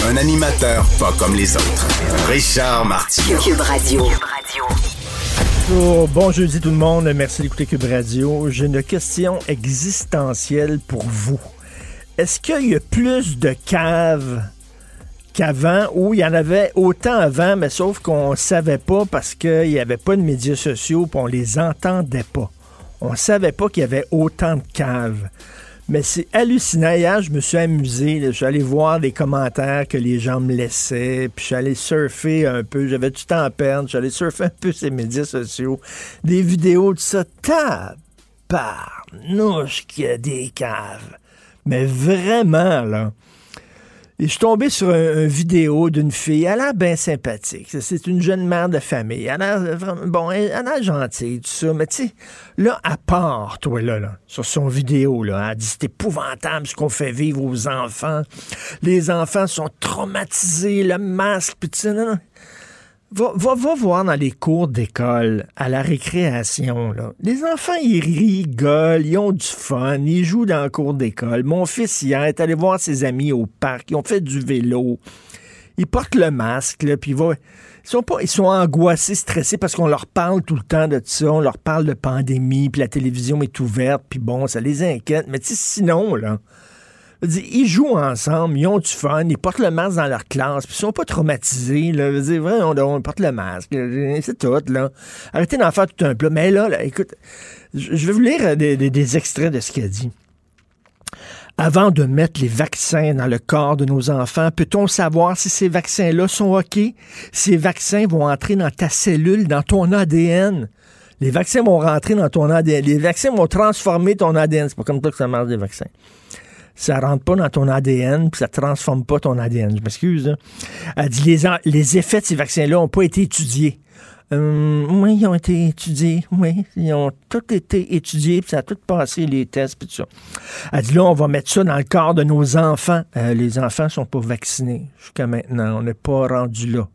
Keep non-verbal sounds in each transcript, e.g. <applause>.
Un animateur pas comme les autres. Richard Martineau. Cube Radio. Oh, bon jeudi tout le monde, merci d'écouter Cube Radio. J'ai une question existentielle pour vous. Est-ce qu'il y a plus de caves qu'avant ou il y en avait autant avant, mais sauf qu'on ne savait pas parce qu'il n'y avait pas de médias sociaux et on les entendait pas? On savait pas qu'il y avait autant de caves. Mais c'est hallucinant. Hier, je me suis amusé. Je suis allé voir des commentaires que les gens me laissaient. Puis je surfer un peu. J'avais du temps à perdre. Je suis allé surfer un peu ces médias sociaux. Des vidéos de ça. Tabarnouche qu'il y a des caves. Mais vraiment, là. Et je suis tombé sur un, un vidéo d'une fille. Elle a l'air bien sympathique. C'est- une jeune mère de famille. Elle a l'air bon, elle a l'air gentille, tout ça. Mais tu sais, là, à part, toi, là, là, sur son vidéo, là, elle dit c'est épouvantable ce qu'on fait vivre aux enfants. Les enfants sont traumatisés, le masque, puis tu sais, non. Va, voir dans les cours d'école, à la récréation. Les enfants, ils rigolent, ils ont du fun, ils jouent dans le cours d'école. Mon fils, hier, est allé voir ses amis au parc, ils ont fait du vélo. Ils portent le masque, là, puis ils. Ils sont, pas, ils sont angoissés, stressés parce qu'on leur parle tout le temps de ça. On leur parle de pandémie, puis la télévision est ouverte, puis bon, ça les inquiète. Mais sinon, là, dire, ils jouent ensemble, ils ont du fun, ils portent le masque dans leur classe, puis ils sont pas traumatisés. Là. Dire, on, on porte le masque, c'est tout. là. Arrêtez d'en faire tout un plat. Mais là, écoute, je vais vous lire euh, des, des- des extraits de ce qu'il a dit. Avant de mettre les vaccins dans le corps de nos enfants, peut-on savoir si ces vaccins-là sont OK? Ces vaccins vont entrer dans ta cellule, dans ton ADN. Les vaccins vont rentrer dans ton ADN. Les vaccins vont transformer ton ADN. C'est pas comme ça que ça marche, les vaccins ça rentre pas dans ton ADN, puis ça transforme pas ton ADN. Je m'excuse. Elle dit les, les effets de ces vaccins-là n'ont pas été étudiés. Hum, oui, ils ont été étudiés. Oui, ils ont tout été étudiés, puis ça a tout passé les tests, puis tout ça. Elle dit là, on va mettre ça dans le corps de nos enfants. Euh, les enfants sont pas vaccinés jusqu'à maintenant. On n'est pas rendu là.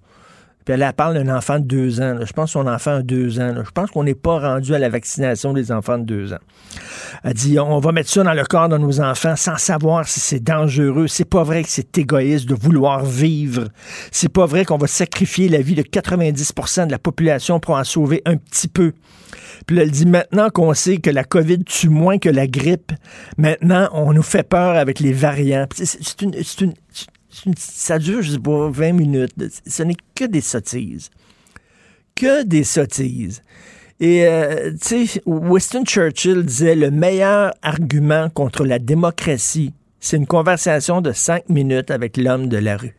Puis elle, parle d'un enfant de deux ans. Je pense son enfant a deux ans. Je pense qu'on n'est pas rendu à la vaccination des enfants de deux ans. Elle dit on va mettre ça dans le corps de nos enfants sans savoir si c'est dangereux. C'est pas vrai que c'est égoïste de vouloir vivre. C'est pas vrai qu'on va sacrifier la vie de 90% de la population pour en sauver un petit peu. Puis elle dit maintenant qu'on sait que la COVID tue moins que la grippe, maintenant on nous fait peur avec les variants. C'est une- ça dure, je sais pas, 20 minutes. Ce n'est que des sottises. Que des sottises. Et, euh, tu sais, Winston Churchill disait le meilleur argument contre la démocratie, c'est une conversation de cinq minutes avec l'homme de la rue.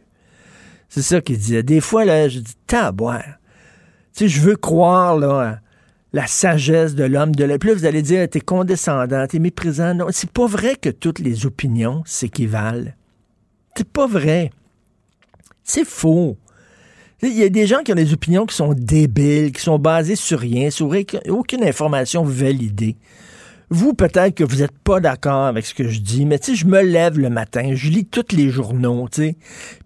C'est ça qu'il disait. Des fois, là, je dis, taboire. Tu sais, je veux croire, à la sagesse de l'homme de la rue. Puis là, vous allez dire, t'es condescendant, t'es méprisant. Non, c'est pas vrai que toutes les opinions s'équivalent. C'est pas vrai. C'est faux. Il y a des gens qui ont des opinions qui sont débiles, qui sont basées sur rien, sur aucune information validée. Vous, peut-être que vous n'êtes pas d'accord avec ce que je dis, mais tu je me lève le matin, je lis tous les journaux, tu sais,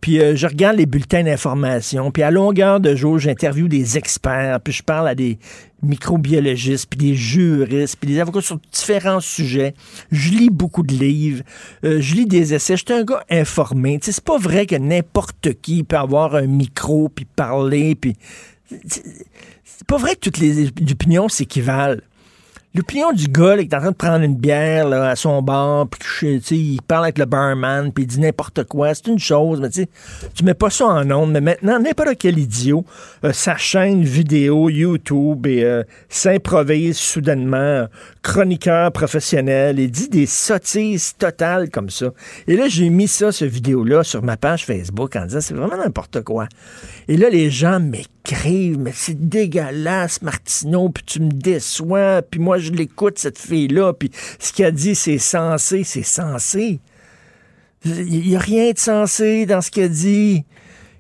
puis euh, je regarde les bulletins d'information, puis à longueur de jour, j'interviewe des experts, puis je parle à des microbiologistes, puis des juristes, puis des avocats sur différents sujets. Je lis beaucoup de livres, euh, je lis des essais. Je suis un gars informé. Tu sais, c'est pas vrai que n'importe qui peut avoir un micro, puis parler, puis... C'est pas vrai que toutes les opinions s'équivalent. L'opinion du gars là, qui est en train de prendre une bière là, à son bar, puis il parle avec le barman, puis il dit n'importe quoi, c'est une chose, mais tu tu mets pas ça en ondes. Mais maintenant, n'importe quel idiot, euh, sa chaîne vidéo YouTube et euh, s'improvise soudainement chroniqueur professionnel et dit des sottises totales comme ça. Et là, j'ai mis ça, ce vidéo-là, sur ma page Facebook en disant c'est vraiment n'importe quoi. Et là, les gens m'écrivent, mais c'est dégueulasse, Martineau, puis tu me déçois, puis moi, je l'écoute, cette fille-là, puis ce qu'elle dit, c'est censé, c'est censé. Il n'y a rien de sensé dans ce qu'elle dit.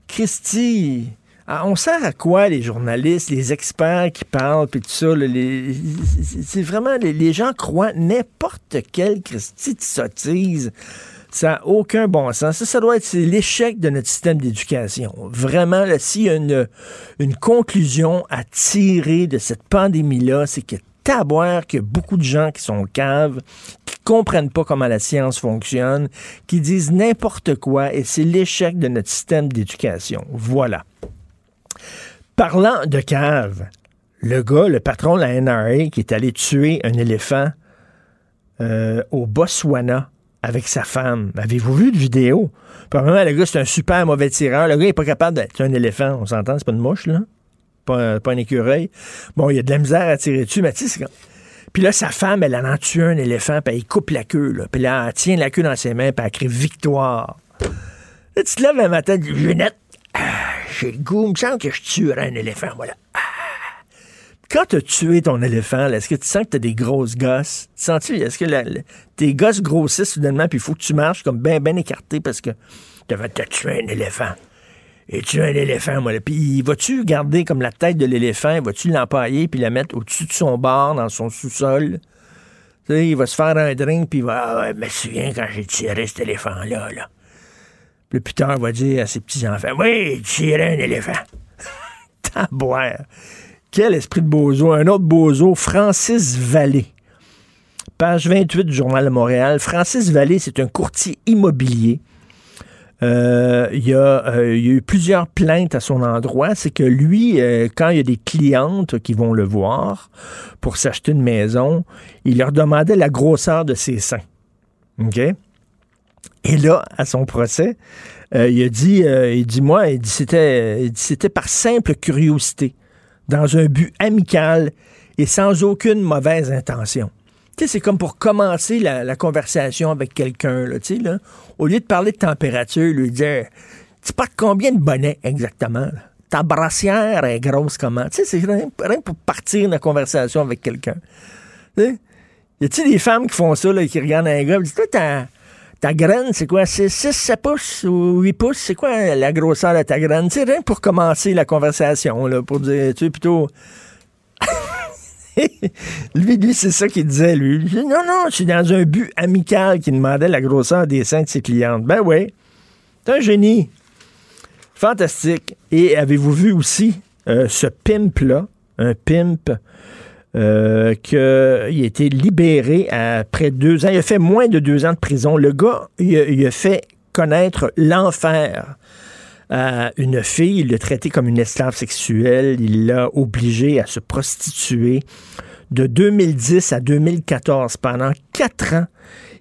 Christy, on sert à quoi les journalistes, les experts qui parlent, puis tout ça? c'est vraiment, les, gens croient n'importe quelle Christy de sottise. Ça n'a aucun bon sens. Ça, ça doit être l'échec de notre système d'éducation. Vraiment, s'il y a une, conclusion à tirer de cette pandémie-là, c'est que taboire qu'il y beaucoup de gens qui sont caves, qui comprennent pas comment la science fonctionne, qui disent n'importe quoi, et c'est l'échec de notre système d'éducation. Voilà. Parlant de cave, le gars, le patron de la NRA, qui est allé tuer un éléphant euh, au Botswana avec sa femme. Avez-vous vu de vidéo? Probablement, le gars, c'est un super mauvais tireur. Le gars n'est pas capable d'être un éléphant. On s'entend, c'est pas une mouche, là? Pas, pas un écureuil. Bon, il y a de la misère à tirer dessus, mais tu sais. Puis là, sa femme, elle en a tué un éléphant, puis elle coupe la queue, là. Puis là, elle tient la queue dans ses mains, puis elle crie victoire. Là, tu te lèves un matin, dis, j'ai le goût, il me semble que je tuerais un éléphant, voilà. Ah. Quand tu as tué ton éléphant, est-ce que tu sens que tu as des grosses gosses? Sens-tu, est-ce que tes gosses grossissent soudainement, puis il faut que tu marches comme bien, bien écarté parce que tu vas te tuer un éléphant? Et tuer un éléphant, moi. Puis vas-tu garder comme la tête de l'éléphant, vas-tu l'empailler puis la mettre au-dessus de son bar, dans son sous-sol? Tu sais, il va se faire un drink, puis il va, ah, me souviens quand j'ai tiré cet éléphant-là, là. Le putain va dire à ses petits-enfants Oui, tirer un éléphant. <laughs> Taboire. Quel esprit de bozo. Un autre bozo, Francis Vallée. Page 28 du Journal de Montréal. Francis Vallée, c'est un courtier immobilier. Euh, il, y a, euh, il, y a, eu plusieurs plaintes à son endroit. C'est que lui, euh, quand il y a des clientes qui vont le voir pour s'acheter une maison, il leur demandait la grosseur de ses seins. OK? Et là, à son procès, euh, il a dit, euh, il dit moi, il dit c'était, c'était par simple curiosité, dans un but amical et sans aucune mauvaise intention. Tu sais, c'est comme pour commencer la, conversation avec quelqu'un, là, tu sais, là. Au lieu de parler de température, lui dire, tu portes combien de bonnets exactement? Ta brassière est grosse comment? Tu sais, c'est rien, pour partir la conversation avec quelqu'un. Tu sais? Y a-tu des femmes qui font ça, là, qui regardent un gars, disent, toi, t'as ta graine, c'est quoi? C'est 6, 7 pouces ou 8 pouces? C'est quoi la grosseur de ta graine? C'est rien pour commencer la conversation, là, pour dire, tu sais, plutôt... <laughs> lui, lui, c'est ça qu'il disait, lui. non, non, je suis dans un but amical qui demandait la grosseur des seins de ses clientes. Ben oui, c'est un génie. Fantastique. Et avez-vous vu aussi euh, ce pimp-là, un pimp euh, qu'il a été libéré après deux ans. Il a fait moins de deux ans de prison. Le gars, il a, fait connaître l'enfer à une fille. Il l'a traité comme une esclave sexuelle. Il l'a obligé à se prostituer. De 2010 à 2014, pendant quatre ans,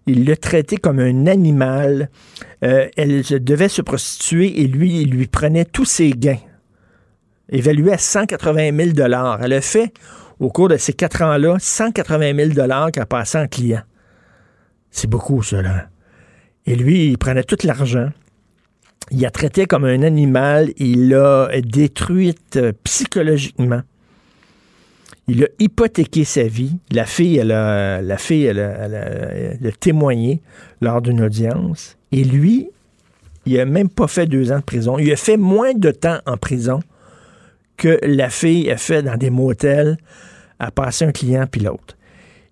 il l'a traité comme un animal. Euh, elle devait se prostituer et lui, il lui prenait tous ses gains, évalués à 180 000 Elle a fait au cours de ces quatre ans-là, 180 000 qu'il a passé en client. C'est beaucoup, cela. Et lui, il prenait tout l'argent. Il a traité comme un animal. Il l'a détruite euh, psychologiquement. Il a hypothéqué sa vie. La fille, elle a, la témoigné lors d'une audience. Et lui, il n'a même pas fait deux ans de prison. Il a fait moins de temps en prison que la fille a fait dans des motels à passer un client puis l'autre.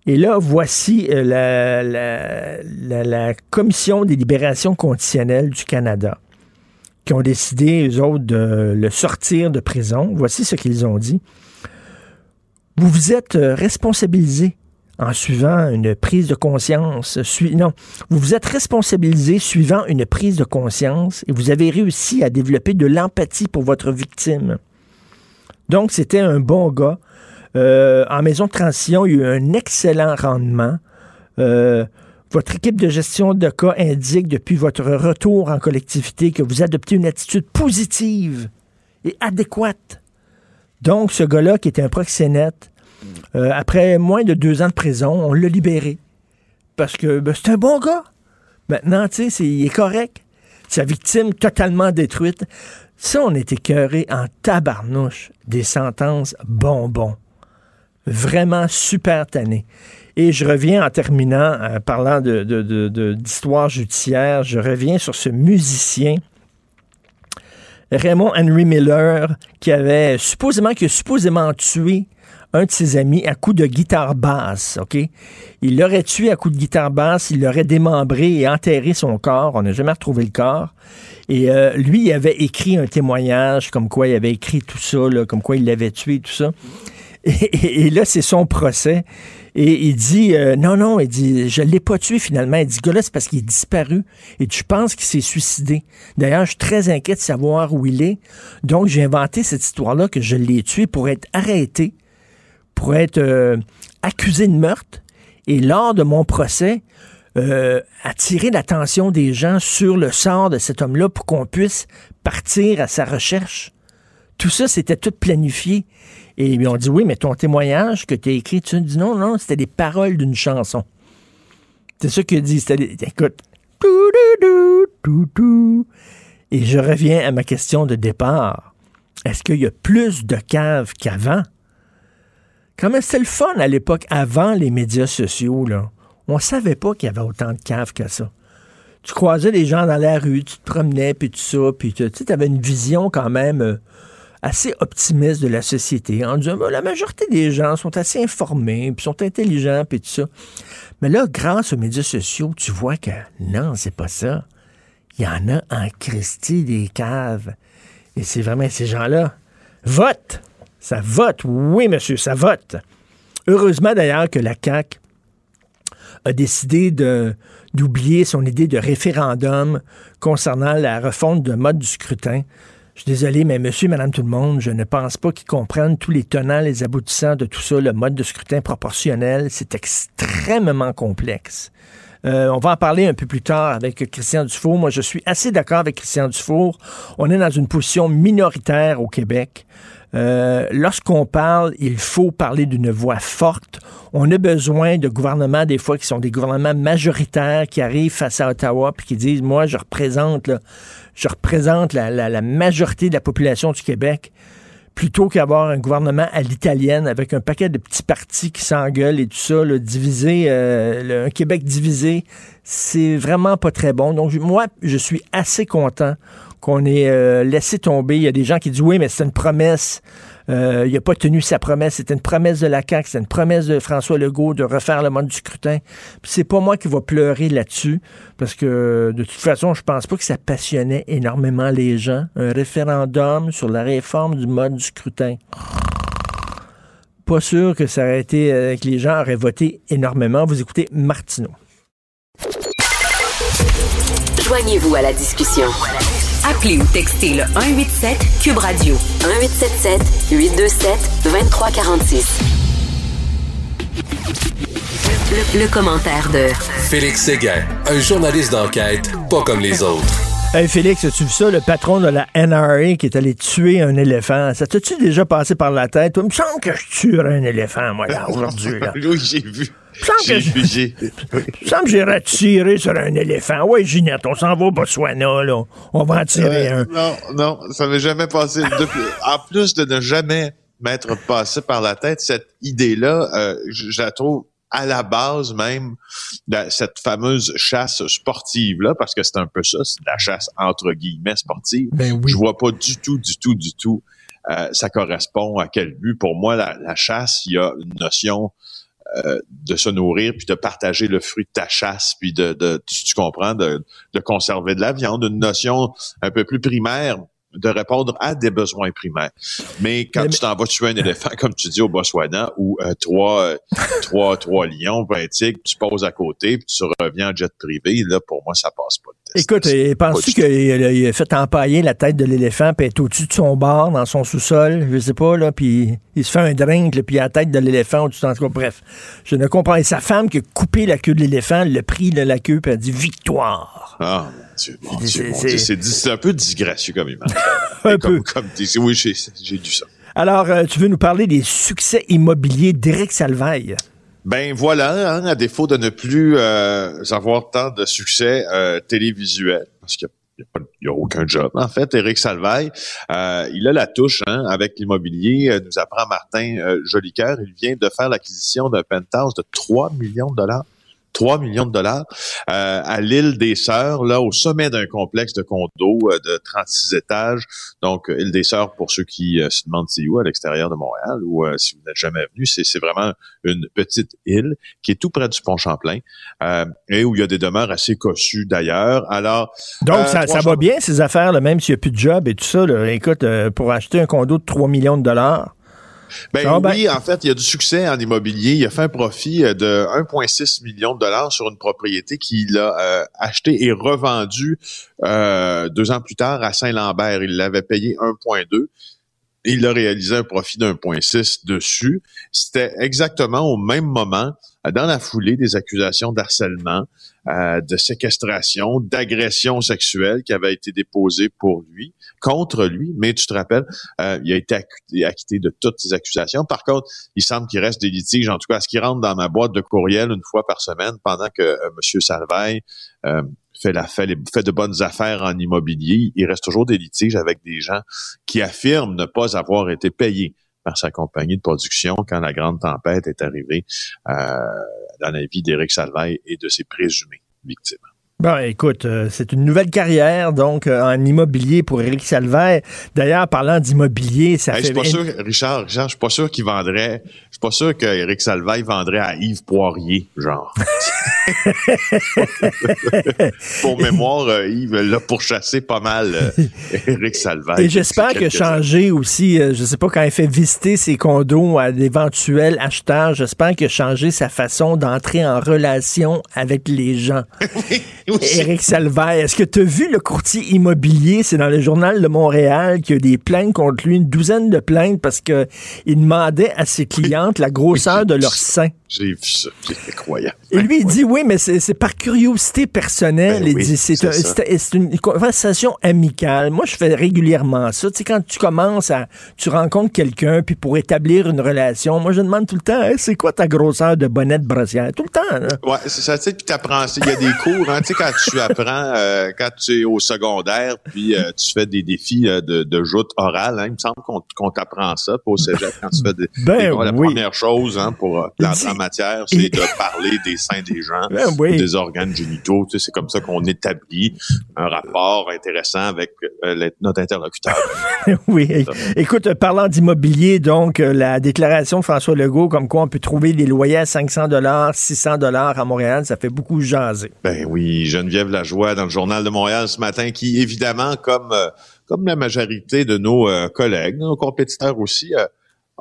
Et là, voici euh, la, la, Commission des libérations conditionnelles du Canada qui ont décidé, eux autres, de le sortir de prison. Voici ce qu'ils ont dit. Vous vous êtes euh, responsabilisé en suivant une prise de conscience. non, vous vous êtes responsabilisé suivant une prise de conscience et vous avez réussi à développer de l'empathie pour votre victime. Donc, c'était un bon gars euh, en maison de transition, il y a eu un excellent rendement. Euh, votre équipe de gestion de cas indique depuis votre retour en collectivité que vous adoptez une attitude positive et adéquate. Donc, ce gars-là, qui était un proxénète, euh, après moins de deux ans de prison, on l'a libéré. Parce que ben, c'est un bon gars. Maintenant, tu sais, il est correct. Sa victime totalement détruite. Ça, on était écœuré en tabarnouche des sentences bonbons vraiment super tanné. Et je reviens en terminant, en euh, parlant d'histoire de, judiciaire, je reviens sur ce musicien Raymond Henry Miller, qui avait supposément, qui a supposément tué un de ses amis à coup de guitare basse, OK? Il l'aurait tué à coup de guitare basse, il l'aurait démembré et enterré son corps. On n'a jamais retrouvé le corps. Et euh, lui, il avait écrit un témoignage comme quoi il avait écrit tout ça, comme quoi il l'avait tué, tout ça. Et, là, c'est son procès. Et il dit, euh, non, non, il dit, je ne l'ai pas tué finalement. Il dit, gars-là, c'est parce qu'il est disparu. Et tu penses qu'il s'est suicidé. D'ailleurs, je suis très inquiet de savoir où il est. Donc, j'ai inventé cette histoire-là que je l'ai tué pour être arrêté, pour être euh, accusé de meurtre. Et lors de mon procès, euh, attirer l'attention des gens sur le sort de cet homme-là pour qu'on puisse partir à sa recherche. Tout ça, c'était tout planifié. Et ils ont dit oui, mais ton témoignage que tu as écrit, tu dis non, non, c'était des paroles d'une chanson. C'est ça qu'il dit. C'était écoute. Et je reviens à ma question de départ. Est-ce qu'il y a plus de caves qu'avant? Même, c'était le fun à l'époque, avant les médias sociaux, là. On savait pas qu'il y avait autant de caves que ça. Tu croisais des gens dans la rue, tu te promenais, puis tout ça, puis tu avais une vision quand même euh, assez optimiste de la société en disant la majorité des gens sont assez informés, puis sont intelligents, puis tout ça. Mais là, grâce aux médias sociaux, tu vois que non, c'est pas ça. Il y en a en Christie des caves. Et c'est vraiment ces gens-là. Vote! Ça vote! Oui, monsieur, ça vote! Heureusement d'ailleurs que la CAQ a décidé d'oublier son idée de référendum concernant la refonte de mode du scrutin. Je suis désolé, mais monsieur, madame, tout le monde, je ne pense pas qu'ils comprennent tous les tenants, les aboutissants de tout ça. Le mode de scrutin proportionnel, c'est extrêmement complexe. Euh, on va en parler un peu plus tard avec Christian Dufour. Moi, je suis assez d'accord avec Christian Dufour. On est dans une position minoritaire au Québec. Euh, lorsqu'on parle, il faut parler d'une voix forte. On a besoin de gouvernements, des fois, qui sont des gouvernements majoritaires, qui arrivent face à Ottawa, puis qui disent, moi, je représente, je représente la, majorité de la population du Québec plutôt qu'avoir un gouvernement à l'italienne avec un paquet de petits partis qui s'engueulent et tout ça, divisé, euh, un Québec divisé, c'est vraiment pas très bon. Donc moi, je suis assez content qu'on ait euh, laissé tomber. Il y a des gens qui disent oui, mais c'est une promesse. Euh, il n'a pas tenu sa promesse. C'était une promesse de la CAQ, c'était une promesse de François Legault de refaire le mode du scrutin. Puis c'est pas moi qui va pleurer là-dessus, parce que de toute façon, je pense pas que ça passionnait énormément les gens. Un référendum sur la réforme du mode du scrutin. Pas sûr que ça aurait été euh, que les gens auraient voté énormément. Vous écoutez Martineau. Joignez-vous à la discussion. Appelez ou textez le 187 Cube Radio 1877 827 2346. Le, le, commentaire de Félix Séguin, un journaliste d'enquête pas comme les autres. Hey Félix, as-tu vu ça, le patron de la NRA qui est allé tuer un éléphant? Ça t'as-tu déjà passé par la tête? Il me semble que je tuerais un éléphant, moi, là, aujourd'hui. <laughs> oui, j'ai vu. J'ai j'ai semble que j'irais tirer sur un éléphant. Ouais, Ginette, on s'en va au Botswana, là. On va en tirer un. Non, non, ça m'est jamais passé. en plus de ne jamais m'être passé par la tête, cette idée-là, euh, je, la trouve à la base même de cette fameuse chasse sportive-là, parce que c'est un peu ça, c'est la chasse entre guillemets sportive. Ben oui. Je vois pas du tout, du tout, du tout euh, ça correspond à quel but. Pour moi, la, la chasse, il y a une notion euh, de se nourrir, puis de partager le fruit de ta chasse, puis de, de tu, comprends, de, de conserver de la viande, une notion un peu plus primaire de répondre à des besoins primaires. Mais quand tu t'en vas tuer un éléphant, comme tu dis au Botswana, ou euh, trois, euh, trois, trois lions, un tigre, tu poses à côté, puis tu reviens en jet privé, là, pour moi, ça passe pas. Écoute, penses-tu qu'il a fait empailler la tête de l'éléphant, puis être au-dessus de son bar, dans son sous-sol, je sais pas, là, puis il se fait un drink, puis la tête de l'éléphant au-dessus de Bref, je ne comprends. Et sa femme qui a coupé la queue de l'éléphant, le prix de la queue, puis a dit victoire. Ah, c'est un peu disgracieux comme image. <laughs> un peu. oui, j'ai dû ça. Alors, euh, tu veux nous parler des succès immobiliers d'Éric Salvaille? Ben voilà, hein, à défaut de ne plus euh, avoir tant de succès euh, télévisuel, parce qu'il n'y a, aucun job. En fait, Éric Salvaille, il a la touche hein, avec l'immobilier, nous apprend Martin Jolicoeur. Il vient de faire l'acquisition d'un penthouse de 3 millions de dollars 3 millions de dollars euh, à l'île des Sœurs, là, au sommet d'un complexe de condos euh, de 36 étages. Donc, euh, île des Sœurs, pour ceux qui se demandent c'est où, à l'extérieur de Montréal, ou si vous n'êtes jamais venu, c'est vraiment une petite île qui est tout près du pont Champlain et où il y a des demeures assez cossues d'ailleurs. Alors, donc ça, ça va bien ces affaires, là, même s'il n'y a plus de job et tout ça. Là. Écoute, pour acheter un condo de 3 millions de dollars. Ben, oui, en fait, il y a du succès en immobilier. Il a fait un profit euh, de 1,6 million de dollars sur une propriété qu'il a euh, achetée et revendue euh, deux ans plus tard à Saint-Lambert. Il l'avait payé 1,2 il a réalisé un profit d'1,6 dessus. C'était exactement au même moment, dans la foulée des accusations d'harcèlement, euh, de séquestration, d'agression sexuelle qui avaient été déposées pour lui, contre lui. Mais tu te rappelles, euh, il a été acquitté, de toutes ces accusations. Par contre, il semble qu'il reste des litiges, en tout cas, ce qui rentre dans ma boîte de courriel une fois par semaine pendant que euh, M. Salveille fait, la, fait de bonnes affaires en immobilier. Il reste toujours des litiges avec des gens qui affirment ne pas avoir été payés par sa compagnie de production quand la grande tempête est arrivée euh, dans la vie d'Éric Salvaille et de ses présumées victimes. Bon, écoute, euh, c'est une nouvelle carrière, donc, euh, en immobilier pour Éric Salvaire. D'ailleurs, parlant d'immobilier, ça fait... Je suis pas sûr, Richard, Richard, je suis pas sûr qu'il vendrait... Je suis pas sûr qu'Éric Salvaire vendrait à Yves Poirier, genre. <laughs> pour mémoire, euh, Yves l'a pourchassé pas mal, <laughs> Éric Salvaire. Et j'espère que changer aussi, je sais pas, quand il fait visiter ses condos à d'éventuels acheteurs, j'espère que changer sa façon d'entrer en relation avec les gens. <laughs> <laughs> Éric Salvaire, est-ce que tu as vu le courtier immobilier? C'est dans le journal de Montréal qu'il y a des plaintes contre lui, une douzaine de plaintes parce qu'il demandait à ses clientes la grosseur de leur sein. J'ai vu ça, c'est incroyable. Et lui, il dit oui, mais c'est par curiosité personnelle. Ben il dit c'est une conversation amicale. Moi, je fais régulièrement ça. Tu sais, quand tu commences à, tu rencontres quelqu'un, puis pour établir une relation, moi, je demande tout le temps, c'est quoi ta grosseur de bonnet de brossière? Tout le temps. Là. Ouais, c'est ça. Tu sais, puis t'apprends. Il y a des cours, hein, tu sais, quand tu apprends, euh, quand tu es au secondaire, puis euh, tu fais des défis euh, de, de joute orale, hein, il me semble qu'on t'apprend ça, au cégep, quand tu fais des, ben, la première chose hein, pour matière, c'est de parler des seins des gens, ben des organes génitaux. Tu sais, c'est comme ça qu'on établit un rapport intéressant avec notre interlocuteur. <laughs> oui. Écoute, parlant d'immobilier, donc, la déclaration de François Legault, comme quoi on peut trouver des loyers à 500 dollars, 600 dollars à Montréal, ça fait beaucoup jaser. Ben oui, Geneviève Lajoie dans le journal de Montréal ce matin, qui évidemment, comme euh, comme la majorité de nos collègues, nos compétiteurs aussi,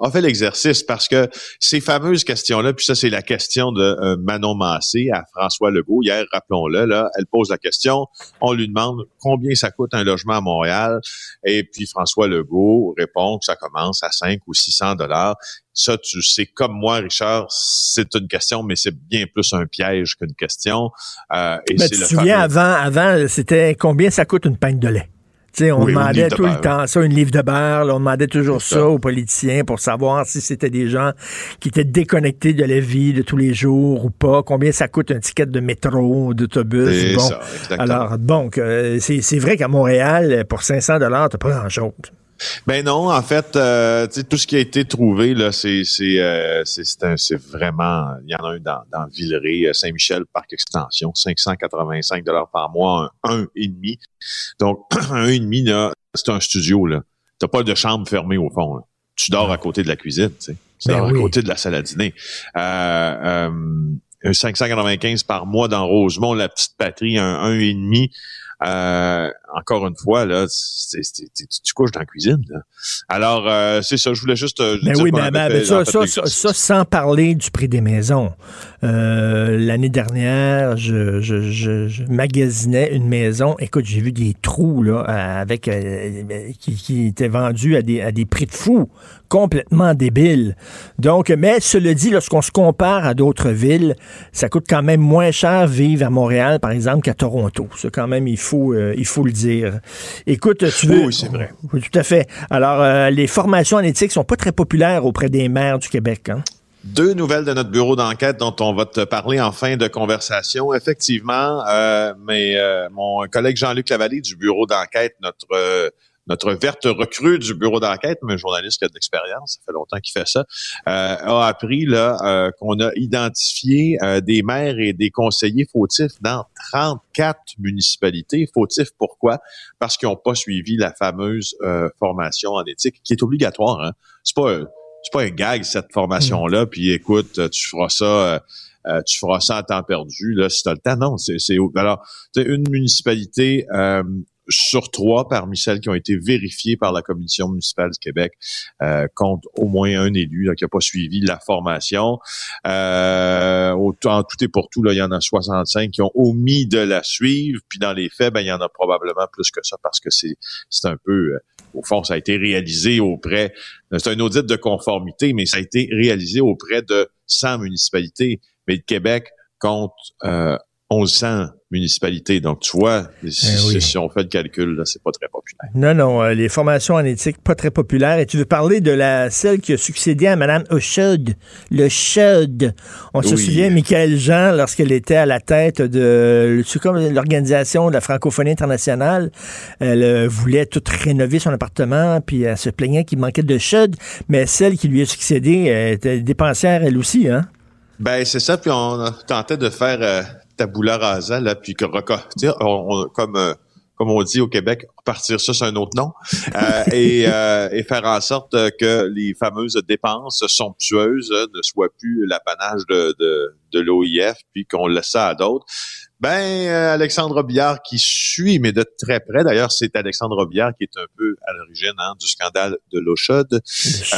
a fait l'exercice parce que ces fameuses questions-là, puis ça, c'est la question de euh, Manon Massé à François Legault. Hier, rappelons-le, là, elle pose la question. On lui demande combien ça coûte un logement à Montréal. Et puis François Legault répond que ça commence à 5 ou 600 dollars. Ça, tu sais, comme moi, Richard, c'est une question, mais c'est bien plus un piège qu'une question. Euh, et mais tu te souviens, avant, avant, c'était combien ça coûte une pinte de lait? On demandait tout le temps ça, une livre de beurre. on demandait toujours ça, aux politiciens pour savoir si c'était des gens qui étaient déconnectés de la vie de tous les jours ou pas. Combien ça coûte un ticket de métro, d'autobus. Bon. Alors, donc, c'est vrai qu'à Montréal, pour 500 dollars, t'as pas grand-chose. Ben non, en fait, euh, tout ce qui a été trouvé là, c'est c'est euh, vraiment. Il y en a un dans, dans Villeray, euh, Saint-Michel, parc extension, 585 dollars par mois, un, un et demi. Donc <clears throat> un et demi là, c'est un studio là. T'as pas de chambre fermée au fond. Tu dors à côté de la cuisine, tu sais. Tu ben dors à côté de la salle à dîner. Euh, euh, 595 par mois dans Rosemont, la petite patrie, un, un et demi. Euh, encore une fois, là, tu couches dans la cuisine. Alors, euh, c'est ça, je voulais juste euh, ben oui, mais, ben, ça, ça, ça, sans parler du prix des maisons. L'année dernière, je, je, je, magasinais une maison. Écoute, j'ai vu des trous là, avec qui, qui étaient vendus à des, à des prix de fou complètement débile. Donc, mais cela dit, lorsqu'on se compare à d'autres villes, ça coûte quand même moins cher vivre à Montréal, par exemple, qu'à Toronto. C'est quand même, il faut, euh, il faut le dire. Écoute, tu veux... Oui, c'est vrai. Oui, tout à fait. Alors, euh, les formations en éthique sont pas très populaires auprès des maires du Québec. Hein? Deux nouvelles de notre bureau d'enquête dont on va te parler en fin de conversation. Effectivement, euh, mais mon collègue Jean-Luc Lavallée du bureau d'enquête, notre notre verte recrue du bureau d'enquête, mais un journaliste qui a de l'expérience, ça fait longtemps qu'il fait ça, euh, a appris là euh, qu'on a identifié euh, des maires et des conseillers fautifs dans 34 municipalités. Fautifs pourquoi? Parce qu'ils n'ont pas suivi la fameuse formation en éthique qui est obligatoire. Hein? C'est pas c'est pas un gag cette formation là. Puis écoute, tu feras ça. tu feras ça en temps perdu là si tu as le temps. Non, c'est alors une municipalité sur trois parmi celles qui ont été vérifiées par la Commission municipale du Québec euh, compte au moins un élu qui n'a pas suivi la formation. Euh, en tout et pour tout, là, il y en a 65 qui ont omis de la suivre. Puis dans les faits, ben, il y en a probablement plus que ça parce que c'est c'est un peu euh, au fond, ça a été réalisé auprès, c'est un audit de conformité, mais ça a été réalisé auprès de 100 municipalités. Mais le Québec compte euh, 1100 municipalités. Donc, tu vois, eh si, on fait le calcul, c'est pas très populaire. Non, non, euh, les formations en éthique, pas très populaires. Et tu veux parler de la celle qui a succédé à Mme Oshud, le Chud. On se souvient, Michael Jean, lorsqu'elle était à la tête de l'organisation de la francophonie internationale, elle euh, voulait tout rénover son appartement, puis elle se plaignait qu'il manquait de Chud, mais celle qui lui a succédé elle était dépensière elle aussi, hein? Ben c'est ça, puis on tentait de faire euh, tabula rasa, là, puis que, on, comme, euh, comme on dit au Québec, partir ça, c'est un autre nom, euh, et, <laughs> euh, et, faire en sorte que les fameuses dépenses somptueuses ne soient plus l'apanage de, de, de l'OIF, puis qu'on laisse ça à d'autres. Ben, Alexandre Biard qui suit, mais de très près. D'ailleurs, c'est Alexandre Biard qui est un peu à l'origine hein, du scandale de l'eau chaude.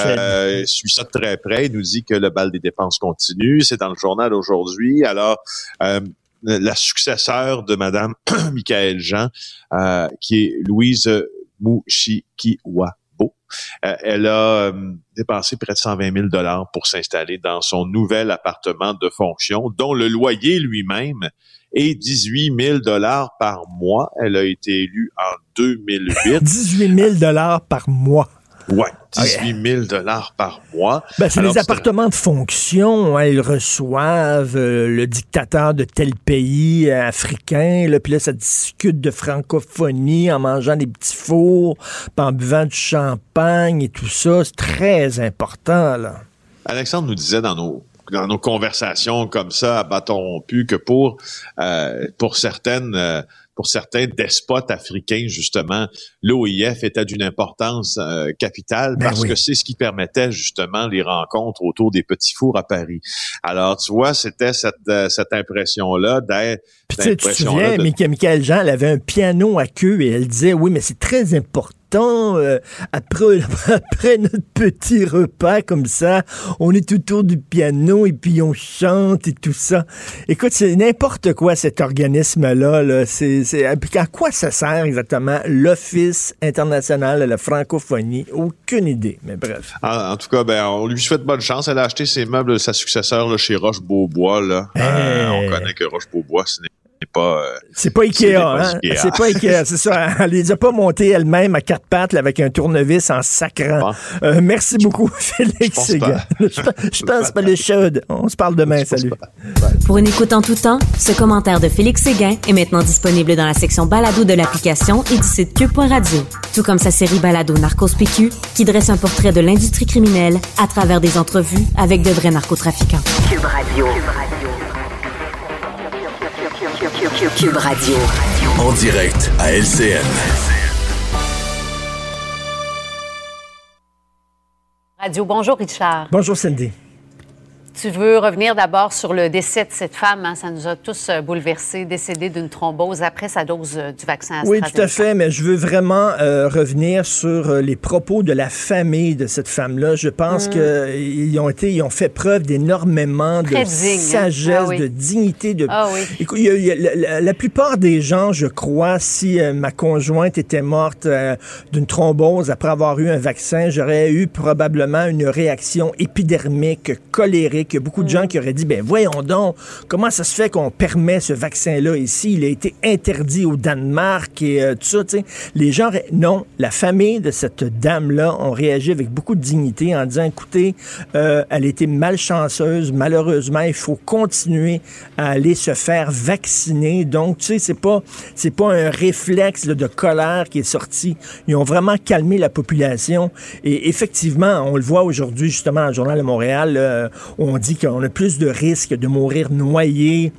Euh, suit ça de très près. Il nous dit que le bal des dépenses continue. C'est dans le journal aujourd'hui. Alors, euh, la successeur de Madame <clears throat> Michael Jean, euh, qui est Louise Mouchikiwabo. Euh, elle a euh, dépensé près de 120 000 dollars pour s'installer dans son nouvel appartement de fonction, dont le loyer lui-même est 18 000 dollars par mois. Elle a été élue en 2008. 18 000 dollars par mois. Ouais, 18 000 dollars par mois. Ben, c'est des appartements de fonction. Hein, ils reçoivent euh, le dictateur de tel pays euh, africain. Là, puis là, ça discute de francophonie en mangeant des petits fours, en buvant du champagne et tout ça. C'est très important. Là. Alexandre nous disait dans nos dans nos conversations comme ça à bâton rompu que pour euh, pour certaines pour certains despotes africains, justement, l'OIF était d'une importance euh, capitale ben parce que c'est ce qui permettait justement les rencontres autour des petits fours à Paris. Alors, tu vois, c'était cette, euh, cette impression-là d'être... Tu te souviens, de... Michael Jean, elle avait un piano à queue et elle disait, oui, mais c'est très important euh, après, <laughs> après notre petit repas comme ça, on est autour du piano et puis on chante et tout ça. Écoute, c'est n'importe quoi cet organisme-là. Là. C'est, à quoi ça sert exactement? l'Office international de la francophonie? Aucune idée, mais bref. En, tout cas, ben, on lui souhaite bonne chance. Elle a acheté ses meubles de sa successeur là, chez Roche-Beaubois. Là. Euh, on connaît que Roche-Beaubois, ce n'est pas. Euh, c'est pas Ikea, hein? C'est pas Ikea, <laughs> c'est ça. Elle les a pas montées elle-même à quatre pattes avec un tournevis en sacrant. Euh, merci beaucoup, Félix Je pense pas, les chaudes. On se parle demain. Salut. Pour une écoute en tout temps, ce commentaire de Félix Séguin est maintenant disponible dans la section balado de l'application et du site cube.radio. Tout comme sa série balado Narcos PQ, qui dresse un portrait de l'industrie criminelle à travers des entrevues avec de vrais narcotrafiquants. Cube Radio. Cube Radio. Cube Radio. En direct à LCN. Radio. Bonjour, Richard. Bonjour, Cindy. Tu veux revenir d'abord sur le décès de cette femme. Hein? Ça nous a tous euh, bouleversés, décédée d'une thrombose après sa dose euh, du vaccin Oui, tout à fait, mais je veux vraiment euh, revenir sur les propos de la famille de cette femme-là. Je pense mm. qu'ils ont été, ils ont fait preuve d'énormément de hein? sagesse, ah de dignité. De... Ah, oui. Écoute, la, plupart des gens, je crois, si ma conjointe était morte d'une thrombose après avoir eu un vaccin, j'aurais eu probablement une réaction épidermique, colérique il y a beaucoup de gens qui auraient dit, ben voyons donc, comment ça se fait qu'on permet ce vaccin-là ici? Il a été interdit au Danemark et euh, tout ça, tu sais. Les gens, non, la famille de cette dame-là ont réagi avec beaucoup de dignité en disant, écoutez, euh, elle était malchanceuse, malheureusement, il faut continuer à aller se faire vacciner. Donc, tu sais, c'est pas, c'est pas un réflexe de colère qui est sorti. Ils ont vraiment calmé la population. Et effectivement, on le voit aujourd'hui, justement, dans le Journal de Montréal, euh, on dit qu'on a plus de risques de mourir noyé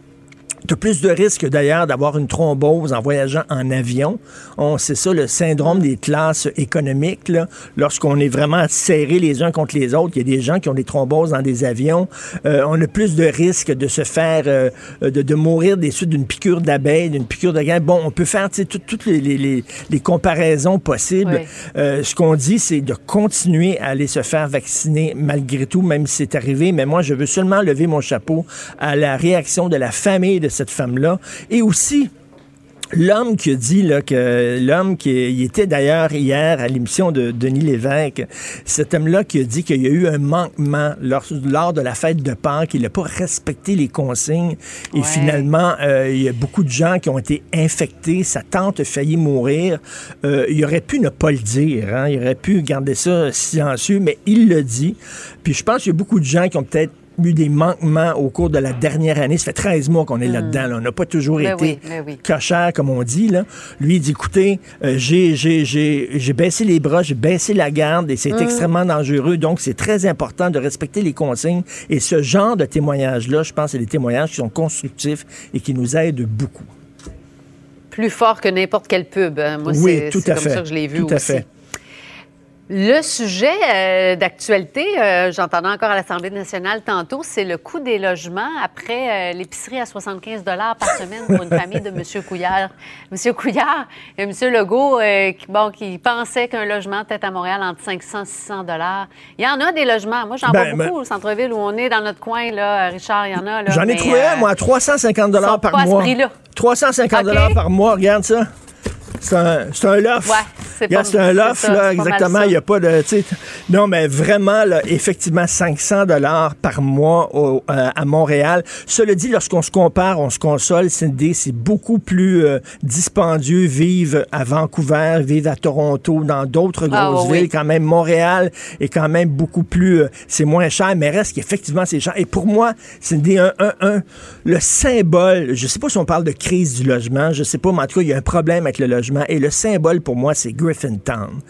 tu as plus de risques d'ailleurs d'avoir une thrombose en voyageant en avion. On c'est ça le syndrome des classes économiques. Lorsqu'on est vraiment serré les uns contre les autres, il y a des gens qui ont des thromboses dans des avions. Euh, on a plus de risques de se faire, euh, de, de, mourir des suites d'une piqûre d'abeille, d'une piqûre de grain. Bon, on peut faire toutes les, les, les, comparaisons possibles. Euh, ce qu'on dit, c'est de continuer à aller se faire vacciner malgré tout, même si c'est arrivé. Mais moi, je veux seulement lever mon chapeau à la réaction de la famille de cette femme-là. Et aussi, L'homme qui a dit là, que l'homme qui était d'ailleurs hier à l'émission de Denis Lévesque, cet homme-là qui a dit qu'il y a eu un manquement lors, lors de la fête de Pâques, qu'il n'a pas respecté les consignes et finalement euh, il y a beaucoup de gens qui ont été infectés, sa tante a failli mourir. Euh, il aurait pu ne pas le dire, hein, il aurait pu garder ça silencieux, mais il le dit. Puis je pense qu'il y a beaucoup de gens qui ont peut-être eu des manquements au cours de la dernière année. Ça fait 13 mois qu'on est hmm. là-dedans. On n'a pas toujours ben été oui, ben comme on dit. Là. Lui, il dit, écoutez, euh, j'ai baissé les bras, j'ai baissé la garde et c'est hmm. extrêmement dangereux. Donc, c'est très important de respecter les consignes. Et ce genre de témoignages-là, je pense, c'est des témoignages qui sont constructifs et qui nous aident beaucoup. Plus fort que n'importe quel pub. Hein. Moi, oui, tout à comme fait. ça que je l'ai vu tout aussi. À fait. Le sujet euh, d'actualité, euh, j'entendais encore à l'Assemblée nationale tantôt, c'est le coût des logements après euh, l'épicerie à 75 par semaine pour une famille de M. <laughs> Couillard. M. Couillard et M. Legault, qui, bon, qui pensait qu'un logement peut-être à Montréal entre 500 et 600 Il y en a des logements. Moi, j'en Ben, vois beaucoup au centre-ville où on est dans notre coin, là. Richard, il y en a. J'en ai trouvé un, moi, à 350 sont par pas à ce mois. prix-là. 350 OK. par mois, regarde ça. C'est un, c'est un loft. Ouais, c'est un ça, là, exactement. Il n'y a pas de. Non, mais vraiment, là, effectivement, 500 dollars par mois au- euh, à Montréal. Cela dit, lorsqu'on se compare, on se console, c'est des- c'est beaucoup plus euh, dispendieux vivre à Vancouver, vivre à Toronto, dans d'autres Ah, grosses oui, villes. Quand même, Montréal est quand même beaucoup plus. euh, c'est moins cher, mais reste qu'effectivement, c'est cher. Et pour moi, c'est des un, un, un, le symbole. Je sais pas si on parle de crise du logement, je sais pas, mais en tout cas, il y a un problème avec le logement. Et le symbole pour moi, c'est Griffintown.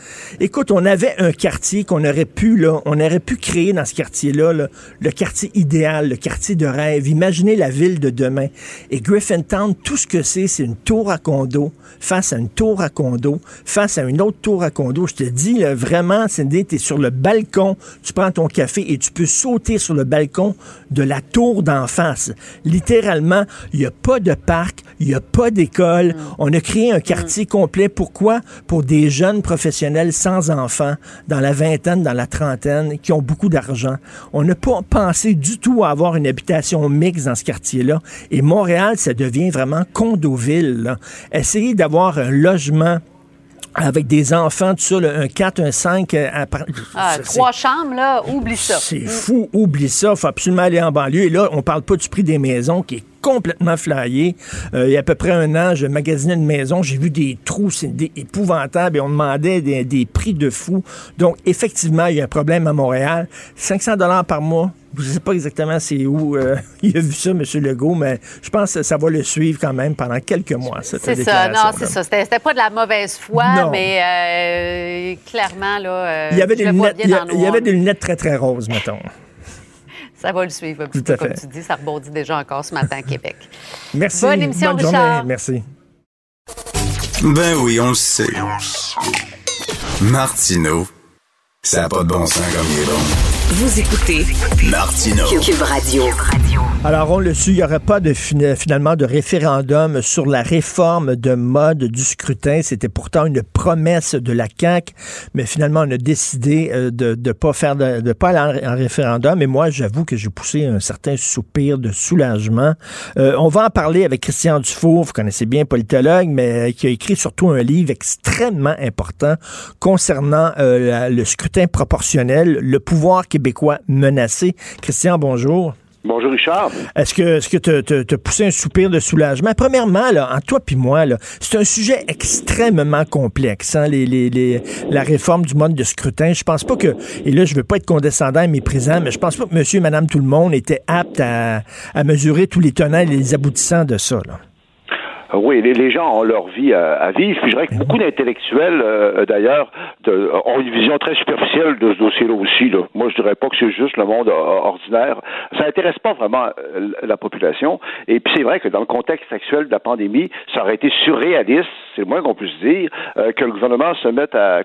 Écoute, on avait un quartier qu'on aurait pu, là, on aurait pu créer dans ce quartier-là, là, le quartier idéal, le quartier de rêve. Imaginez la ville de demain. Et Griffintown, tout ce que c'est, c'est une tour à condo face à une tour à condo, face à une autre tour à condo. Je te dis, là, vraiment, Cindy, tu es sur le balcon, tu prends ton café et tu peux sauter sur le balcon de la tour d'en face. Littéralement, il n'y a pas de parc, il n'y a pas d'école. On a créé un quartier complet. Pourquoi? Pour des jeunes professionnels sans enfants, dans la vingtaine, dans la trentaine, qui ont beaucoup d'argent. On n'a pas pensé du tout à avoir une habitation mixte dans ce quartier-là. Et Montréal, ça devient vraiment condoville. là. Essayez d'avoir un logement avec des enfants, tout ça, là, un 4, un 5. euh, à Ah, trois chambres, là, oublie ça. c'est fou, oublie ça, faut absolument aller en banlieue. Et là, on parle pas du prix des maisons qui est complètement flyé. Euh, il y a à peu près un an, je magasinais une maison, j'ai vu des trous, c'est des- épouvantable et on demandait des, des prix de fou. Donc, effectivement, il y a un problème à Montréal. 500 dollars par mois. Je sais pas exactement c'est où euh, <laughs> il a vu ça, M. Legault, mais je pense que ça va le suivre quand même pendant quelques mois, cette C'est ça, non, c'est ça. C'était pas de la mauvaise foi, Non. mais euh, clairement, là. Il y avait des lunettes, il y, a- dans le il y avait des lunettes très, très roses, mettons. Ça va le suivre un petit Tout peu, à comme fait. tu dis. Ça rebondit déjà encore ce matin à Québec. <laughs> Merci. Bonne émission, Bonne journée. Richard. Merci. Ben oui, on le sait. Martineau, ça n'a pas de bon sens comme il est bon. Vous écoutez Martineau, Cube Radio. Alors, on le su, il n'y aurait pas de, finalement de référendum sur la réforme de mode du scrutin. C'était pourtant une promesse de la CAQ, mais finalement, on a décidé euh, de ne pas faire de, de pas aller en, référendum. Et moi, j'avoue que j'ai poussé un certain soupir de soulagement. Euh, on va en parler avec Christian Dufour, vous connaissez bien, politologue, mais euh, qui a écrit surtout un livre extrêmement important concernant le scrutin proportionnel, le pouvoir québécois menacé. Christian, bonjour. Bonjour Richard. Est-ce que est-ce que tu as poussé un soupir de soulagement? Premièrement, là, en toi puis moi, c'est un sujet extrêmement complexe, hein, les, les, les, la réforme du mode de scrutin. Je pense pas que, et là, je veux pas être condescendant et méprisant, mais je pense pas que monsieur et madame tout le monde était apte à, à mesurer tous les tenants et les aboutissants de ça. Là. Euh, oui, les, gens ont leur vie à, vivre. Puis je dirais que beaucoup d'intellectuels, euh, d'ailleurs, ont une vision très superficielle de ce dossier-là aussi. Là. Moi, je dirais pas que c'est juste le monde ordinaire. Ça intéresse pas vraiment euh, la population. Et puis c'est vrai que dans le contexte actuel de la pandémie, ça aurait été surréaliste, c'est le moins qu'on puisse dire, que le gouvernement se mette à,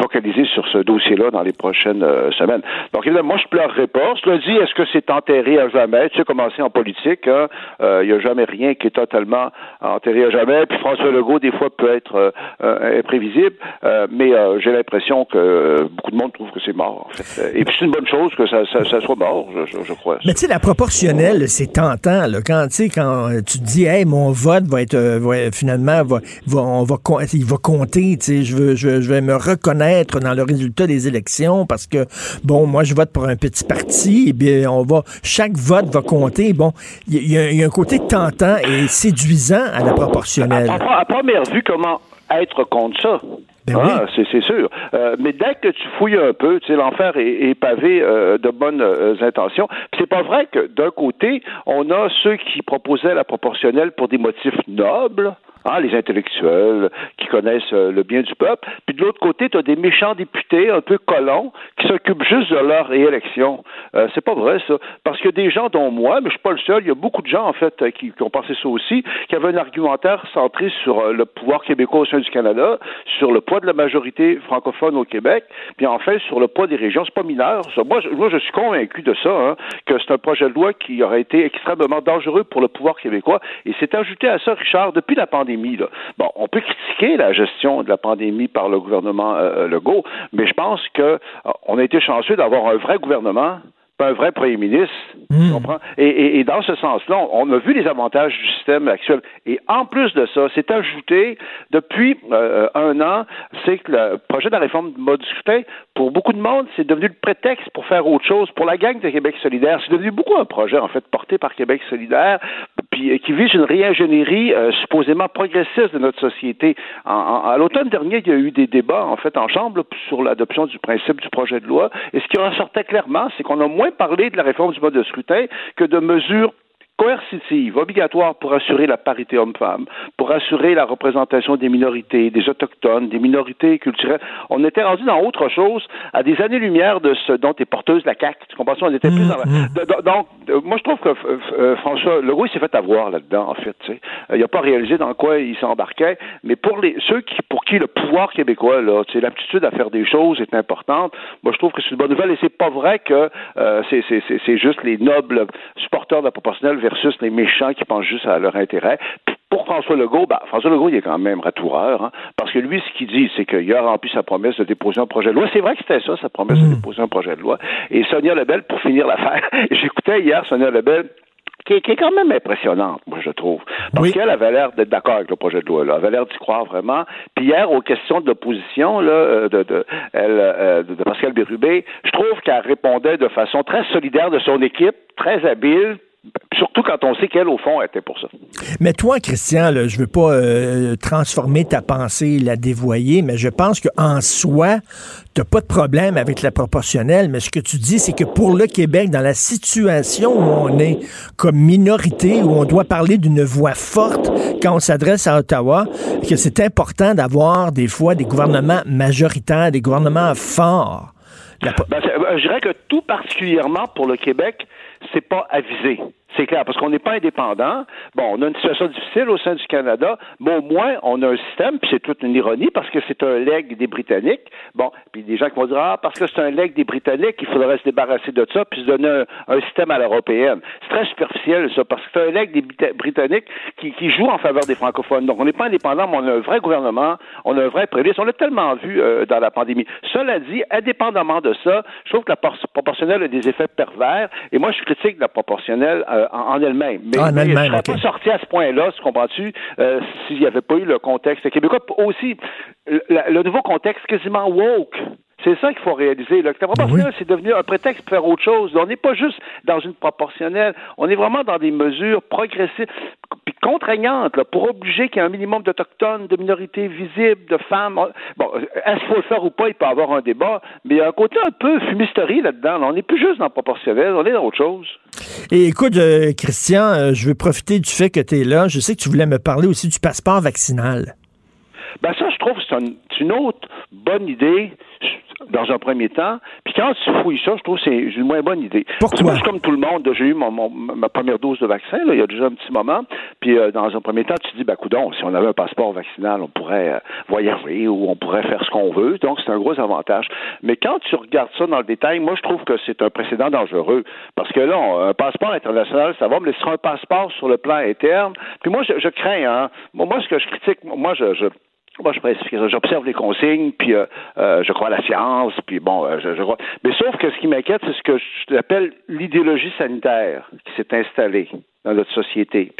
focaliser sur ce dossier-là dans les prochaines semaines. Donc moi, je pleurerai pas. Cela dit, est-ce que c'est enterré à jamais? Tu sais, commencer en politique, hein, il n'y a jamais rien qui est totalement enterré à jamais. Puis François Legault, des fois, peut être euh, euh, imprévisible, euh, mais j'ai l'impression que beaucoup de monde trouve que c'est mort. Et puis c'est une bonne chose que ça, soit mort, je, crois. Mais tu sais, la proportionnelle, c'est tentant, quand, tu te dis, hey, mon vote va être, finalement, va, va, il va compter, je, veux, je, vais me reconnaître dans le résultat des élections parce que, bon, moi, je vote pour un petit parti, et bien, on va, chaque vote va compter. Bon, il y, y, a un côté tentant et séduisant à la proportionnelle. À, première vue, comment être contre ça? Ben ah, c'est sûr. Euh, mais dès que tu fouilles un peu, tu sais, l'enfer est, pavé euh, de bonnes euh, intentions. C'est pas vrai que d'un côté, on a ceux qui proposaient la proportionnelle pour des motifs nobles, hein, les intellectuels qui connaissent euh, le bien du peuple. Puis de l'autre côté, tu as des méchants députés un peu colons qui s'occupent juste de leur réélection. Euh, c'est pas vrai, ça. Parce que des gens, dont moi, mais je suis pas le seul, il y a beaucoup de gens, en fait, euh, qui, ont pensé ça aussi, qui avaient un argumentaire centré sur euh, le pouvoir québécois au sein du Canada, sur le poids de la majorité francophone au Québec, puis en fait, sur le poids des régions. C'est pas mineur, ça. Moi, je, moi, je suis convaincu de ça, hein, que c'est un projet de loi qui aurait été extrêmement dangereux pour le pouvoir québécois. Et c'est ajouté à ça, Richard, depuis la pandémie Bon, on peut critiquer la gestion de la pandémie par le gouvernement euh, Legault, mais je pense qu'on euh, a été chanceux d'avoir un vrai gouvernement un vrai premier ministre. Hmm. comprends? Et, dans ce sens-là, on, a vu les avantages du système actuel. Et en plus de ça, c'est ajouté depuis euh, un an, c'est que le projet de la réforme du mode scrutin, pour beaucoup de monde, c'est devenu le prétexte pour faire autre chose. Pour la gang de Québec solidaire, c'est devenu beaucoup un projet, en fait, porté par Québec solidaire, puis euh, qui vise une réingénierie euh, supposément progressiste de notre société. à l'automne dernier, il y a eu des débats, en fait, en Chambre sur l'adoption du principe du projet de loi. Et ce qui ressortait clairement, c'est qu'on a moins parler de la réforme du mode de scrutin que de mesures coercitive, obligatoire pour assurer la parité homme-femme, pour assurer la représentation des minorités, des autochtones, des minorités culturelles. On était rendu dans autre chose, à des années-lumière de ce dont est porteuse la CAQ. Tu comprends On était plus dans mmh, mmh. Donc, euh, moi, je trouve que euh, euh, François Legault, s'est fait avoir là-dedans, en fait. Il n'a pas réalisé dans quoi il s'embarquait, mais pour les ceux qui, pour qui le pouvoir québécois, là, l'aptitude à faire des choses est importante, moi, je trouve que c'est une bonne nouvelle et c'est pas vrai que c'est juste les nobles supporters de la proportionnelle versus les méchants qui pensent juste à leur intérêt. pour François Legault, ben, François Legault, il est quand même ratoureur, hein, parce que lui, ce qu'il dit, c'est qu'il a rempli sa promesse de déposer un projet de loi. C'est vrai que c'était ça, sa promesse de mmh. déposer un projet de loi. Et Sonia Lebel, pour finir l'affaire, <laughs> j'écoutais hier Sonia Lebel qui est, quand même impressionnante, moi, je trouve. Parce qu'elle avait l'air d'être d'accord avec le projet de loi, là. Elle avait l'air d'y croire vraiment. Puis hier, aux questions d'opposition, là, euh, de, de, elle, euh, de Pascal Bérubé, je trouve qu'elle répondait de façon très solidaire de son équipe, très habile, Surtout quand on sait qu'elle, au fond, était pour ça. Mais toi, Christian, là, je veux pas euh, transformer ta pensée, la dévoyer, mais je pense qu'en soi, tu n'as pas de problème avec la proportionnelle. Mais ce que tu dis, c'est que pour le Québec, dans la situation où on est comme minorité, où on doit parler d'une voix forte quand on s'adresse à Ottawa, que c'est important d'avoir des fois des gouvernements majoritaires, des gouvernements forts. Ben, je dirais que tout particulièrement pour le Québec, c'est pas avisé. C'est clair, parce qu'on n'est pas indépendant. Bon, on a une situation difficile au sein du Canada, mais au moins, on a un système, puis c'est toute une ironie, parce que c'est un leg des Britanniques. Bon, puis des gens qui vont dire, ah, parce que c'est un leg des Britanniques, il faudrait se débarrasser de ça, puis se donner un, système à l'européenne. C'est très superficiel, ça, parce que c'est un leg des Britanniques qui, joue en faveur des francophones. Donc, on n'est pas indépendant, mais on a un vrai gouvernement, on a un vrai prélis. On l'a tellement vu euh, dans la pandémie. Cela dit, indépendamment de ça, je trouve que la proportionnelle a des effets pervers, et moi, je critique la proportionnelle euh, en, elle-même. Mais, ah, elle ne serait pas sorti à ce point-là, tu comprends-tu, euh, s'il n'y avait pas eu le contexte québécois. Aussi, le nouveau contexte quasiment woke c'est ça qu'il faut réaliser. La proportionnelle, c'est devenu un prétexte pour faire autre chose. On n'est pas juste dans une proportionnelle, on est vraiment dans des mesures progressives puis contraignantes pour obliger qu'il y ait un minimum d'Autochtones, de minorités visibles, de femmes. Bon, est-ce qu'il faut le faire ou pas? Il peut y avoir un débat, mais il y a un côté un peu fumisterie là-dedans. On n'est plus juste dans le proportionnel, on est dans autre chose. Et écoute, euh, Christian, euh, je veux profiter du fait que tu es là. Je sais que tu voulais me parler aussi du passeport vaccinal. Ben ça, je trouve que c'est une autre bonne idée dans un premier temps. Puis quand tu fouilles ça, je trouve que c'est une moins bonne idée. Pourquoi? Moi, comme tout le monde, j'ai eu mon, ma première dose de vaccin là, il y a déjà un petit moment. Puis euh, dans un premier temps, tu te dis, ben coudon, si on avait un passeport vaccinal, on pourrait euh, voyager ou on pourrait faire ce qu'on veut. Donc c'est un gros avantage. Mais quand tu regardes ça dans le détail, moi je trouve que c'est un précédent dangereux. Parce que là, un passeport international, ça va, mais ce sera un passeport sur le plan interne. Puis moi, je, crains, hein. Moi, ce que je critique, moi, je, je moi, je j'observe les consignes, puis euh, euh, je crois à la science, puis bon, euh, je, je, crois. Mais sauf que ce qui m'inquiète, c'est ce que j'appelle l'idéologie sanitaire qui s'est installée dans notre société.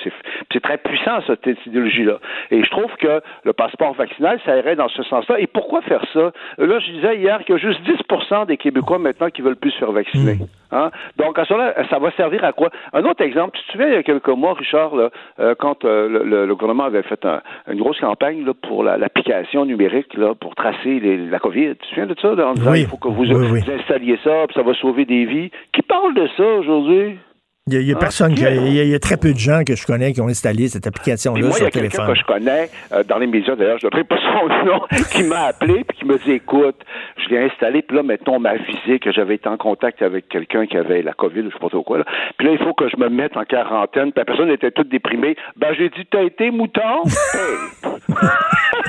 C'est très puissant, cette idéologie-là. Et je trouve que le passeport vaccinal, ça irait dans ce sens-là. Et pourquoi faire ça? Là, je disais hier qu'il y a juste 10% des Québécois maintenant qui veulent plus se faire vacciner. Hmm. Hein? Donc, à cela, ça va servir à quoi? Un autre exemple, tu te souviens, il y a quelques mois, Richard, là, euh, quand euh, le, gouvernement avait fait une grosse campagne là, pour l'application numérique là, pour tracer la COVID. Tu te souviens de ça? en disant, il faut que vous, vous installiez ça, puis ça va sauver des vies. Qui parle de ça aujourd'hui? Il y a, personne, il y, a, très peu de gens que je connais qui ont installé cette application-là sur téléphone. Il y a quelqu'un que je connais, euh, dans les médias d'ailleurs, je ne pas son <laughs> nom, qui m'a appelé puis qui me dit, écoute, je l'ai installé, puis là, mettons, on m'a avisé que j'avais été en contact avec quelqu'un qui avait la COVID, ou je sais pas trop quoi, là. Puis là, il faut que je me mette en quarantaine, puis la personne était toute déprimée. Ben, j'ai dit, t'as été mouton? <laughs>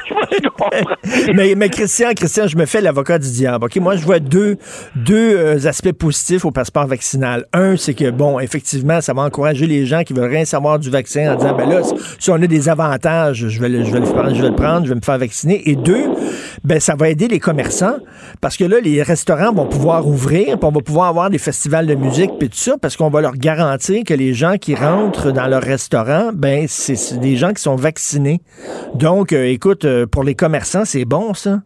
<laughs> mais, mais Christian, Christian, je me fais l'avocat du diable. OK, moi, je vois deux, deux euh, aspects positifs au passeport vaccinal. Un, c'est que, bon, effectivement, effectivement, ça va encourager les gens qui veulent rien savoir du vaccin en disant, ben là, si on a des avantages, je vais le, je vais le, je vais le prendre, je vais me faire vacciner. Et deux, ben ça va aider les commerçants parce que là, les restaurants vont pouvoir ouvrir, puis on va pouvoir avoir des festivals de musique, puis tout ça, parce qu'on va leur garantir que les gens qui rentrent dans leur restaurant, ben c'est des gens qui sont vaccinés. Donc, euh, écoute, euh, pour les commerçants, c'est bon, ça?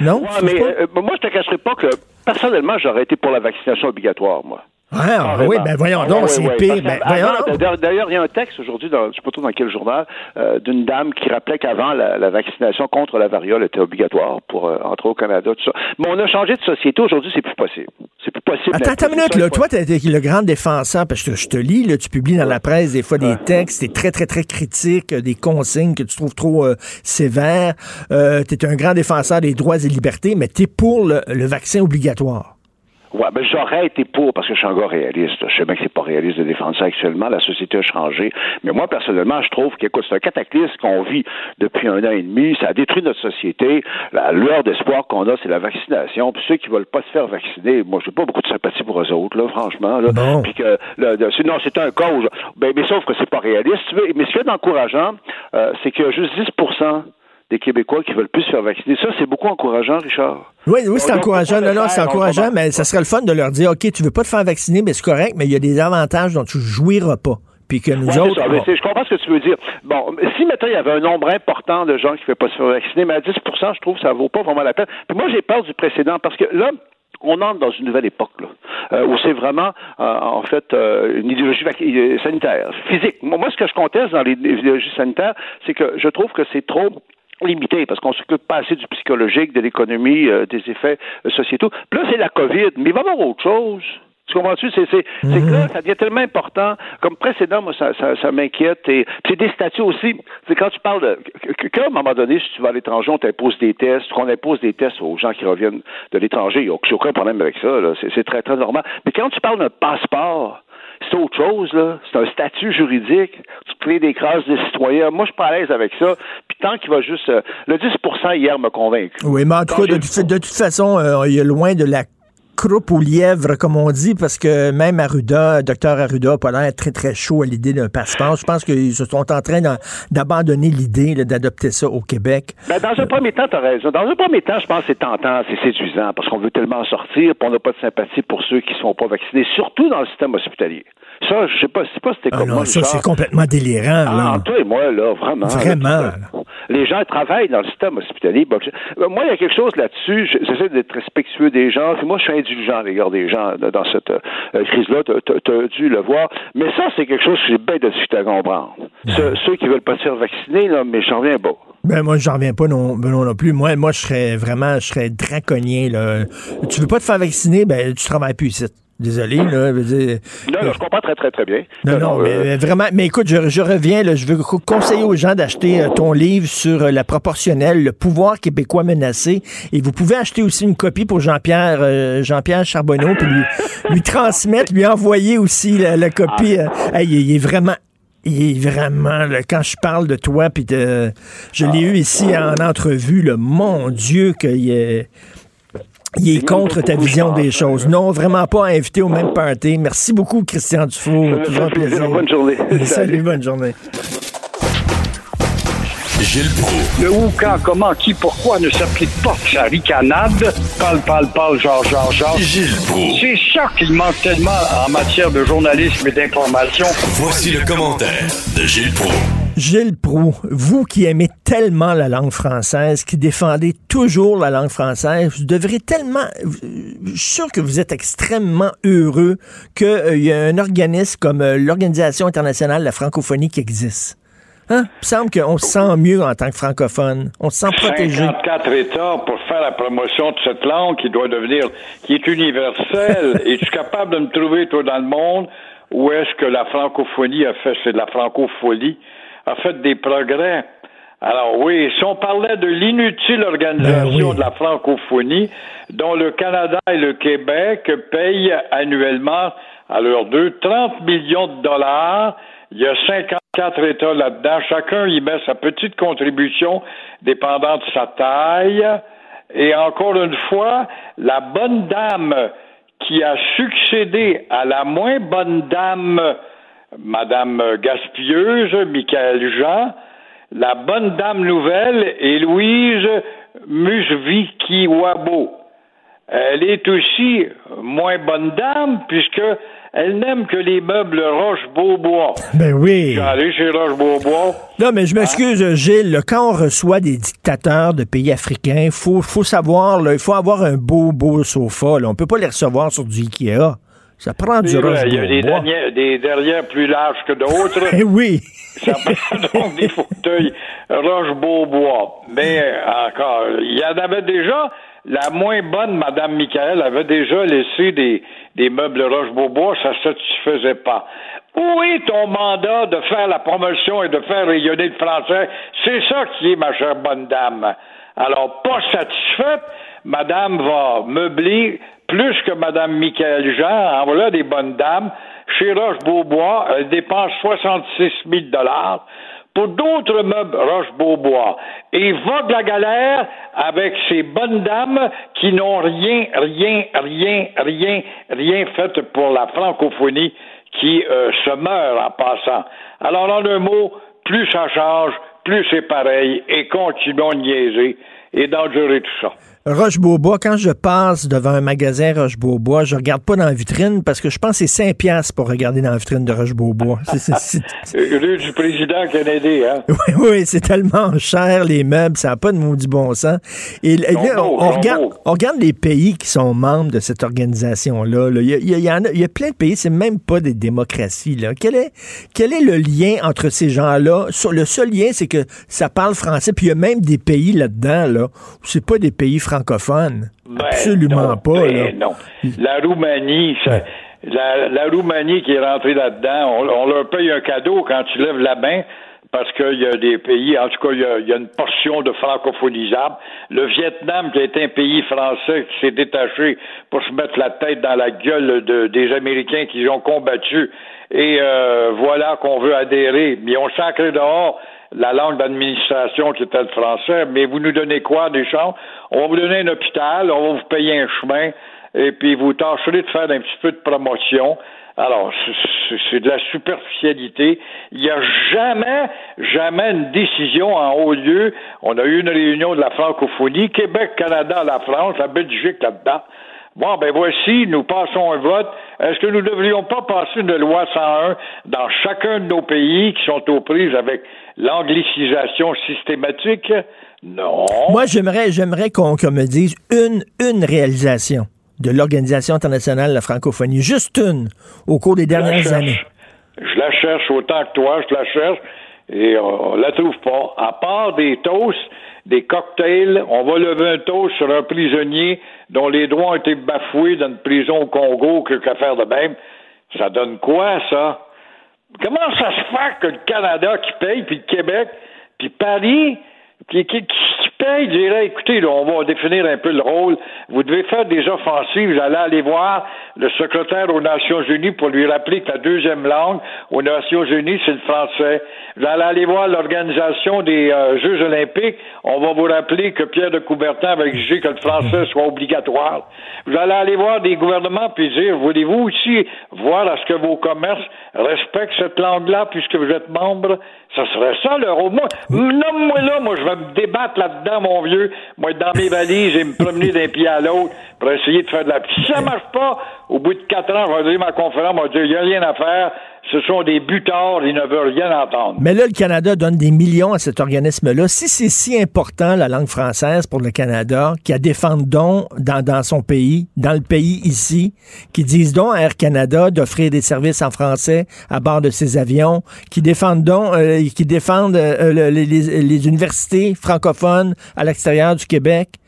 Non? mais euh, moi, je te cacherai pas que personnellement, j'aurais été pour la vaccination obligatoire, moi. Ah, oui, ben voyons donc, c'est pire. Ben, D'ailleurs, il y a un texte aujourd'hui, je ne sais pas trop dans quel journal, euh, d'une dame qui rappelait qu'avant, la, vaccination contre la variole était obligatoire pour euh, entrer au Canada, tout ça. Mais on a changé de société. Aujourd'hui, c'est plus possible. C'est plus possible. Attends, attends une minute, là. Toi, tu es le grand défenseur, parce que je te lis, là, tu publies dans la presse des fois des textes, tu très, très, très critique, euh, des consignes que tu trouves trop sévères. tu es un grand défenseur des droits et libertés, mais tu es pour le vaccin obligatoire. Ouais, ben j'aurais été pour parce que je suis encore réaliste. Je sais bien que c'est pas réaliste de défendre ça actuellement. La société a changé. Mais moi, personnellement, je trouve que c'est un cataclysme qu'on vit depuis un an et demi. Ça a détruit notre société. La lueur d'espoir qu'on a, c'est la vaccination. Puis ceux qui veulent pas se faire vacciner, moi, j'ai pas beaucoup de sympathie pour eux autres, là, franchement. Là. Puis que, non, c'est un cause. Ben, mais sauf que c'est pas réaliste. Mais ce qui est encourageant, euh, c'est qu'il y a juste 10 des Québécois qui veulent plus se faire vacciner. Ça, c'est beaucoup encourageant, Richard. Oui, oui, c'est encourageant. Non, non, c'est encourageant, mais ça serait le fun de leur dire, OK, tu veux pas te faire vacciner, mais c'est correct, mais il y a des avantages dont tu jouiras pas. Puis que nous autres. je comprends ce que tu veux dire. Bon, si maintenant il y avait un nombre important de gens qui ne veulent pas se faire vacciner, mais à 10 je trouve que ça vaut pas vraiment la peine. Puis moi, j'ai peur du précédent parce que là, on entre dans une nouvelle époque là, euh, où c'est vraiment euh, en fait euh, une idéologie sanitaire, physique. Moi, ce que je conteste dans l'idéologie sanitaire, c'est que je trouve que c'est trop limité parce qu'on s'occupe pas assez du psychologique, de l'économie, euh, des effets euh, sociétaux. Puis là, c'est la COVID, mais il va y avoir autre chose. Tu comprends-tu? C'est, c'est, c'est que là, mhm. ça devient tellement important. Comme précédent, moi, ça, ça, ça m'inquiète. Et c'est des statuts aussi. C'est quand tu parles de. Qu'à un moment donné, si tu vas à l'étranger, on t'impose des tests, qu'on impose des tests aux gens qui reviennent de l'étranger, il n'y a aucun problème avec ça. Là. C'est, c'est très, très normal. Mais quand tu parles d'un passeport, c'est autre chose, là. C'est un statut juridique. Tu crées des classes de citoyens. Moi, je suis pas à l'aise avec ça. Puis tant qu'il va juste... euh, le 10% hier m'a convaincu. Oui, mais en tout cas, de, j'ai- toute- de toute façon, euh, il est loin de la croupe aux lièvres, comme on dit, parce que même Arruda, docteur Arruda, a pas l'air très, très chaud à l'idée d'un passeport. Je pense qu'ils se sont en train d'abandonner l'idée d'adopter ça au Québec. Ben, dans un premier temps, tu. Dans un premier temps, je pense que c'est tentant, c'est séduisant, parce qu'on veut tellement en sortir, puis on n'a pas de sympathie pour ceux qui ne sont pas vaccinés, surtout dans le système hospitalier. Ça, je sais pas, sais pas si c'était Ah comme non, moi, ça, c'est complètement délirant. Ah, là. toi et moi, là, vraiment. Vraiment, là, là. Les gens travaillent dans le système hospitalier. Euh, moi, il y a quelque chose là-dessus. je- J'essaie d'être respectueux des gens. Puis moi, je suis indulgent à l'égard des gens là, dans cette euh, crise-là. Tu as dû le voir. Mais ça, c'est quelque chose que j'ai bien de difficulté à comprendre. Ceux, ceux qui veulent pas se faire vacciner, là, mais j'en reviens pas. Ben moi, j'en reviens pas non, ben non, non plus. Moi, moi, je serais vraiment, je serais draconien. Là. Tu veux pas te faire vacciner, ben tu travailles plus ici. Désolé, là. je veux dire- Non, non, je comprends très, très, très bien. Non, non, mais euh, vraiment, mais écoute, je, je reviens, là, je veux co- conseiller aux gens d'acheter euh, ton livre sur euh, la proportionnelle, le pouvoir québécois menacé. Et vous pouvez acheter aussi une copie pour Jean-Pierre euh, Jean-Pierre Charbonneau, puis lui, <laughs> lui transmettre, lui envoyer aussi la, la copie. euh, hey, il, est vraiment il est vraiment, là, quand je parle de toi, puis de, je l'ai eu ici en entrevue, là, mon Dieu, qu'il est, il est contre ta vision des choses. Non, vraiment pas invité au même party. Merci beaucoup, Christian. Ça Toujours un plaisir. plaisir. Bonne journée. <laughs> Salut, Salut. bonne journée. Gilles Proulx. Le où, quand, comment, qui, pourquoi ne s'applique pas sa ricanade? Parle, parle, parle, genre, genre, genre. Gilles Proulx. C'est ça qu'il manque tellement en matière de journalisme et d'information. Voici le commentaire de Gilles Proulx. Gilles Proux, vous qui aimez tellement la langue française, qui défendez toujours la langue française, vous devrez tellement... Je suis sûr que vous êtes extrêmement heureux qu'il y a un organisme comme euh, l'Organisation internationale de la francophonie qui existe. Hein? Il me semble qu'on se sent mieux en tant que francophone. On se sent protégé. 54 États pour faire la promotion de cette langue qui doit devenir, qui est universelle. <laughs> Es-tu capable de me trouver, toi, dans le monde, où est-ce que la francophonie a fait, c'est de la francophonie, a fait des progrès? Alors oui, si on parlait de l'inutile organisation Ben oui. de la francophonie, dont le Canada et le Québec payent annuellement à leurs deux 30 millions de dollars, il y a 54 États là-dedans. Chacun y met sa petite contribution dépendant de sa taille. Et encore une fois, la bonne dame qui a succédé à la moins bonne dame, Madame Gaspilleuse, Michael Jean, la bonne dame nouvelle est Louise Musvikiwabo. Elle est aussi moins bonne dame puisque elle n'aime que les meubles Roche-Beaubois. <laughs> Ben oui. Allé chez Roche-Beaubois. Non, mais je m'excuse, Gilles. quand on reçoit des dictateurs de pays africains, il faut, faut savoir, il faut avoir un beau, beau sofa. Là. On peut pas les recevoir sur du Ikea. Ça prend du roche Il y a des, des derrières plus larges que d'autres. <laughs> Eh oui. Ça prend <laughs> donc des fauteuils Roche-Beaubois. Mais encore, il y en avait déjà. La moins bonne, Madame Michael, avait déjà laissé des, des meubles Roche-Beaubois. Ça ne satisfaisait pas. Où est ton mandat de faire la promotion et de faire rayonner le français? C'est ça qui est, ma chère bonne dame. Alors, pas satisfaite, Madame va meubler plus que Madame Michael Jean. En voilà des bonnes dames. Chez Roche-Beaubois, elle dépense 66 000 dollars pour d'autres meubles Roche-Beaubois. Et vogue la galère avec ces bonnes dames qui n'ont rien, rien, rien, rien, rien fait pour la francophonie qui euh, se meurt en passant. Alors, en un mot, plus ça change, plus c'est pareil, et continuons de niaiser et d'endurer tout ça. Roche-Beaubois, quand je passe devant un magasin Roche-Beaubois, je regarde pas dans la vitrine parce que je pense que c'est 5 piastres pour regarder dans la vitrine de Roche-Beaubois. <laughs> C'est- Euh, Rue du président Kennedy, hein? <laughs> Oui, oui, c'est tellement cher, les meubles, ça n'a pas de maudit bon sens. Et là, on, regarde, on regarde les pays qui sont membres de cette organisation-là. là. Il, y a, il il y plein de pays, c'est même pas des démocraties. Là. Quel, est, quel est le lien entre ces gens-là? Le seul lien, c'est que ça parle français, puis il y a même des pays là-dedans, là, où c'est pas des pays francophones. Ben, Absolument non, pas. ben là. non. La Roumanie, ça- la, la Roumanie qui est rentrée là-dedans, on, on leur paye un cadeau quand tu lèves la main parce qu'il y a des pays, en tout cas, il y a, une portion de francophonisable. Le Vietnam, qui est un pays français qui s'est détaché pour se mettre la tête dans la gueule des Américains qui ont combattu, et euh, voilà qu'on veut adhérer. Mais on sacré dehors la langue d'administration qui était le français, mais vous nous donnez quoi des champs? On va vous donner un hôpital, on va vous payer un chemin, et puis vous tâcherez de faire un petit peu de promotion. Alors, c'est de la superficialité. Il n'y a jamais, jamais une décision en haut lieu. On a eu une réunion de la francophonie, Québec, Canada, la France, la Belgique là-dedans. Bon, ben voici, nous passons un vote. Est-ce que nous ne devrions pas passer une loi 101 dans chacun de nos pays qui sont aux prises avec l'anglicisation systématique? Non. Moi, j'aimerais, j'aimerais qu'on me dise une, une réalisation de l'Organisation internationale de la francophonie, juste une, au cours des dernières années. Je la cherche autant que toi, je la cherche, et on, la trouve pas. À part des toasts, des cocktails, on va lever un toast sur un prisonnier dont les droits ont été bafoués dans une prison au Congo, que qu'à faire de même. Ça donne quoi, ça? Comment ça se fait que le Canada qui paye, puis le Québec, puis Paris, qui, qui, qui paye dirait, écoutez, là, on va définir un peu le rôle. Vous devez faire des offensives. Vous allez aller voir le secrétaire aux Nations Unies pour lui rappeler que la deuxième langue aux Nations Unies, c'est le français. Vous allez aller voir l'organisation des euh, Jeux olympiques. On va vous rappeler que Pierre de Coubertin avait exigé que le français soit obligatoire. Vous allez aller voir des gouvernements puis dire, voulez-vous aussi voir à ce que vos commerces respectent cette langue-là puisque vous êtes membre? Ça serait ça, le rôle. Moi, nomme-moi là, moi, je vais me débattre là-dedans, mon vieux. Moi, dans mes valises et me promener d'un pied à l'autre pour essayer de faire de la... Si ça marche pas, au bout de quatre ans, je vais dire ma conférence, je vais dire, il n'y a rien à faire ce sont des butards, ils ne veulent rien entendre. Mais là, le Canada donne des millions à cet organisme-là. Si c'est si important, la langue française, pour le Canada, qui a défendre donc dans, son pays, dans le pays ici, qui disent donc à Air Canada d'offrir des services en français à bord de ses avions, qui défendent donc, euh, défendent euh, les universités francophones à l'extérieur du Québec,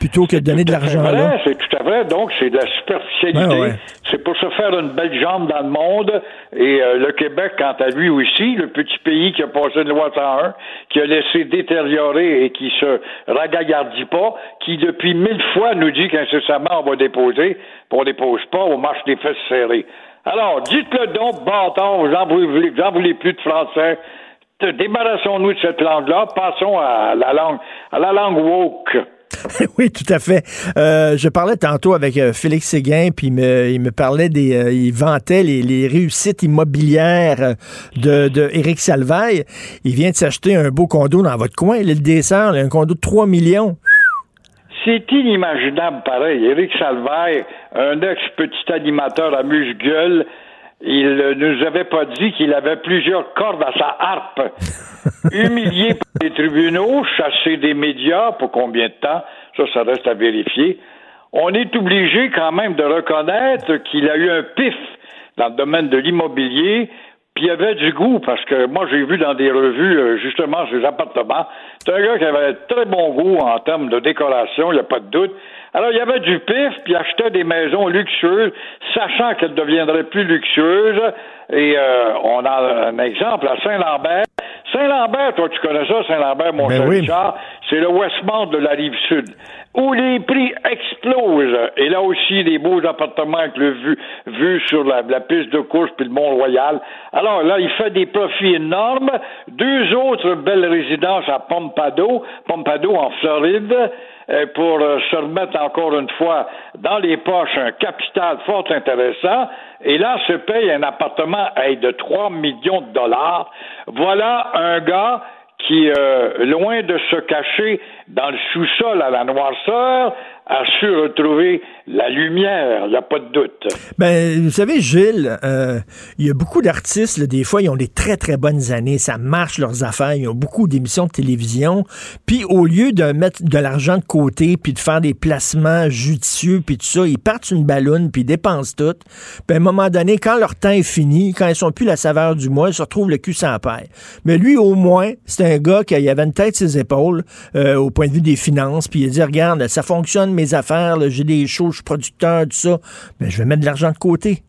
plutôt que de donner de l'argent là. C'est tout à fait. Donc, c'est de la superficialité. C'est pour se faire une belle jambe dans le monde. Et euh, le Québec, quant à lui aussi, le petit pays qui a passé une loi 101, qui a laissé détériorer et qui se ragaillardit pas, qui depuis mille fois nous dit qu'incessamment on va déposer, on dépose pas, on marche des fesses serrées. Alors, dites-le donc, bâtard, vous n'en voulez, voulez plus de français. Débarrassons-nous de cette langue-là, passons à la langue, à la langue woke. <laughs> oui, tout à fait. Euh, je parlais tantôt avec euh, Félix Séguin, puis il me, parlait des, euh, il vantait les, les, réussites immobilières de, de Éric Salvaille. Il vient de s'acheter un beau condo dans votre coin, l'île des Sœurs, un condo de 3 millions. C'est inimaginable, pareil. Éric Salvaille, un ex-petit animateur à muse-gueule, il ne nous avait pas dit qu'il avait plusieurs cordes à sa harpe. <laughs> Humilié par les tribunaux, chassé des médias, pour combien de temps? Ça, ça reste à vérifier. On est obligé quand même de reconnaître qu'il a eu un pif dans le domaine de l'immobilier, puis il avait du goût, parce que moi, j'ai vu dans des revues, euh, justement, ses appartements, c'est un gars qui avait très bon goût en termes de décoration, il n'y a pas de doute. Alors, il y avait du pif, puis il achetait des maisons luxueuses, sachant qu'elles deviendraient plus luxueuses. Et euh, on a un exemple à Saint-Lambert. Saint-Lambert, toi, tu connais ça, Saint-Lambert, mon ben cher Richard, c'est le Westmont de la rive sud, où les prix explosent. Et là aussi, des beaux appartements avec le vue, vue sur la, piste de course puis le Mont-Royal. Alors là, il fait des profits énormes. Deux autres belles résidences à Pompado, Pompado en Floride. Euh, pour euh, se remettre encore une fois dans les poches un capital fort intéressant, et là se paye un appartement de 3 millions de dollars. Voilà un gars qui, euh, loin de se cacher dans le sous-sol à la noirceur, a su retrouver la lumière, il n'y a pas de doute. Ben, vous savez, Gilles, euh, il y a beaucoup d'artistes, des fois, ils ont des très, très bonnes années, ça marche leurs affaires, ils ont beaucoup d'émissions de télévision, puis au lieu de mettre de l'argent de côté, puis de faire des placements judicieux, puis tout ça, ils partent une ballonne, puis ils dépensent tout. Puis à un moment donné, quand leur temps est fini, quand ils sont plus la saveur du mois, ils se retrouvent le cul sans paire. Mais lui, au moins, c'est un gars qui avait une tête ses épaules, euh, au point de vue des finances, puis il a dit, regarde, ça fonctionne, mes affaires, j'ai des je suis producteur, tout ça, mais je vais mettre de l'argent de côté.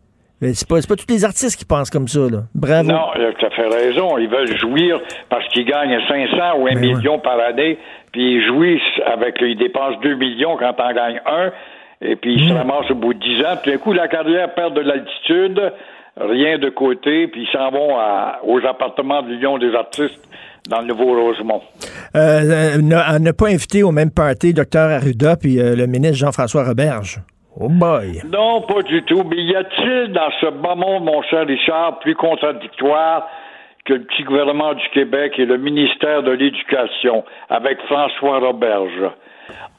C'est pas, pas tous les artistes qui pensent comme ça, là. Bravo. Non, tu as fait raison. Ils veulent jouir parce qu'ils gagnent 500 ou 1 Ben million par année, puis ils jouissent avec, ils dépensent 2 millions quand t'en gagnes un, et puis Mm. ils se ramassent au bout de 10 ans. Tout d'un coup, la carrière perd de l'altitude, rien de côté, puis ils s'en vont à- aux appartements de l'Union des artistes dans le Nouveau-Rosemont. Euh, euh, ne- à ne pas inviter au même party Dr Arruda puis euh, le ministre Jean-François Roberge. Oh boy. Non, pas du tout. Mais y a-t-il dans ce bas monde, mon cher Richard, plus contradictoire que le petit gouvernement du Québec et le ministère de l'Éducation avec François Roberge?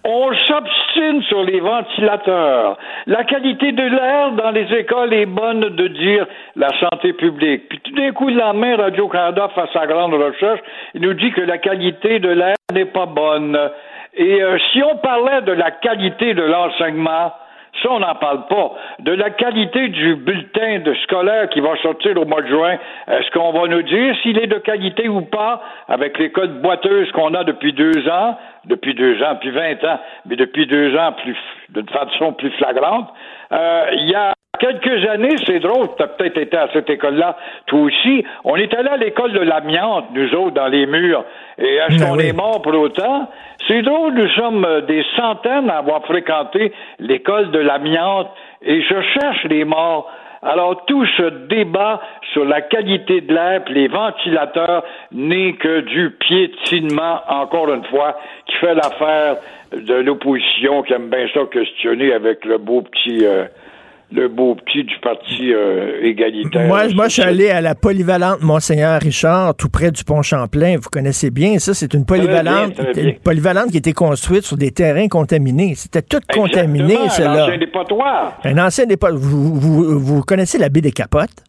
On s'obstine sur les ventilateurs. La qualité de l'air dans les écoles est bonne de dire la santé publique. Puis tout d'un coup, le lendemain, Radio-Canada fait sa grande recherche. Il nous dit que la qualité de l'air n'est pas bonne. Et euh, si on parlait de la qualité de l'enseignement, ça, on n'en parle pas. De la qualité du bulletin de scolaire qui va sortir au mois de juin, est-ce qu'on va nous dire s'il est de qualité ou pas avec les codes boiteuses qu'on a depuis deux ans, depuis deux ans, depuis 20 ans, mais depuis deux ans plus, d'une façon plus flagrante? Euh, Il y a quelques années, c'est drôle, tu as peut-être été à cette école-là, toi aussi, on est allé à l'école de l'amiante, nous autres, dans les murs, et est-ce Ben qu'on oui. est mort pour autant? C'est drôle, nous sommes euh, des centaines à avoir fréquenté l'école de l'amiante, et je cherche les morts. Alors, tout ce débat sur la qualité de l'air, les ventilateurs, n'est que du piétinement, encore une fois, qui fait l'affaire de l'opposition qui aime bien ça questionner avec le beau petit... euh, le beau petit du parti euh, égalitaire. Moi, moi, je suis allé à la polyvalente Monseigneur Richard, tout près du pont Champlain. Vous connaissez bien ça. C'est une polyvalente, bien, très bien. une polyvalente qui était construite sur des terrains contaminés. C'était tout contaminé, Exactement, cela. l'ancien dépotoir. Un ancien dépôt. Vous, vous, vous connaissez la baie des Capotes?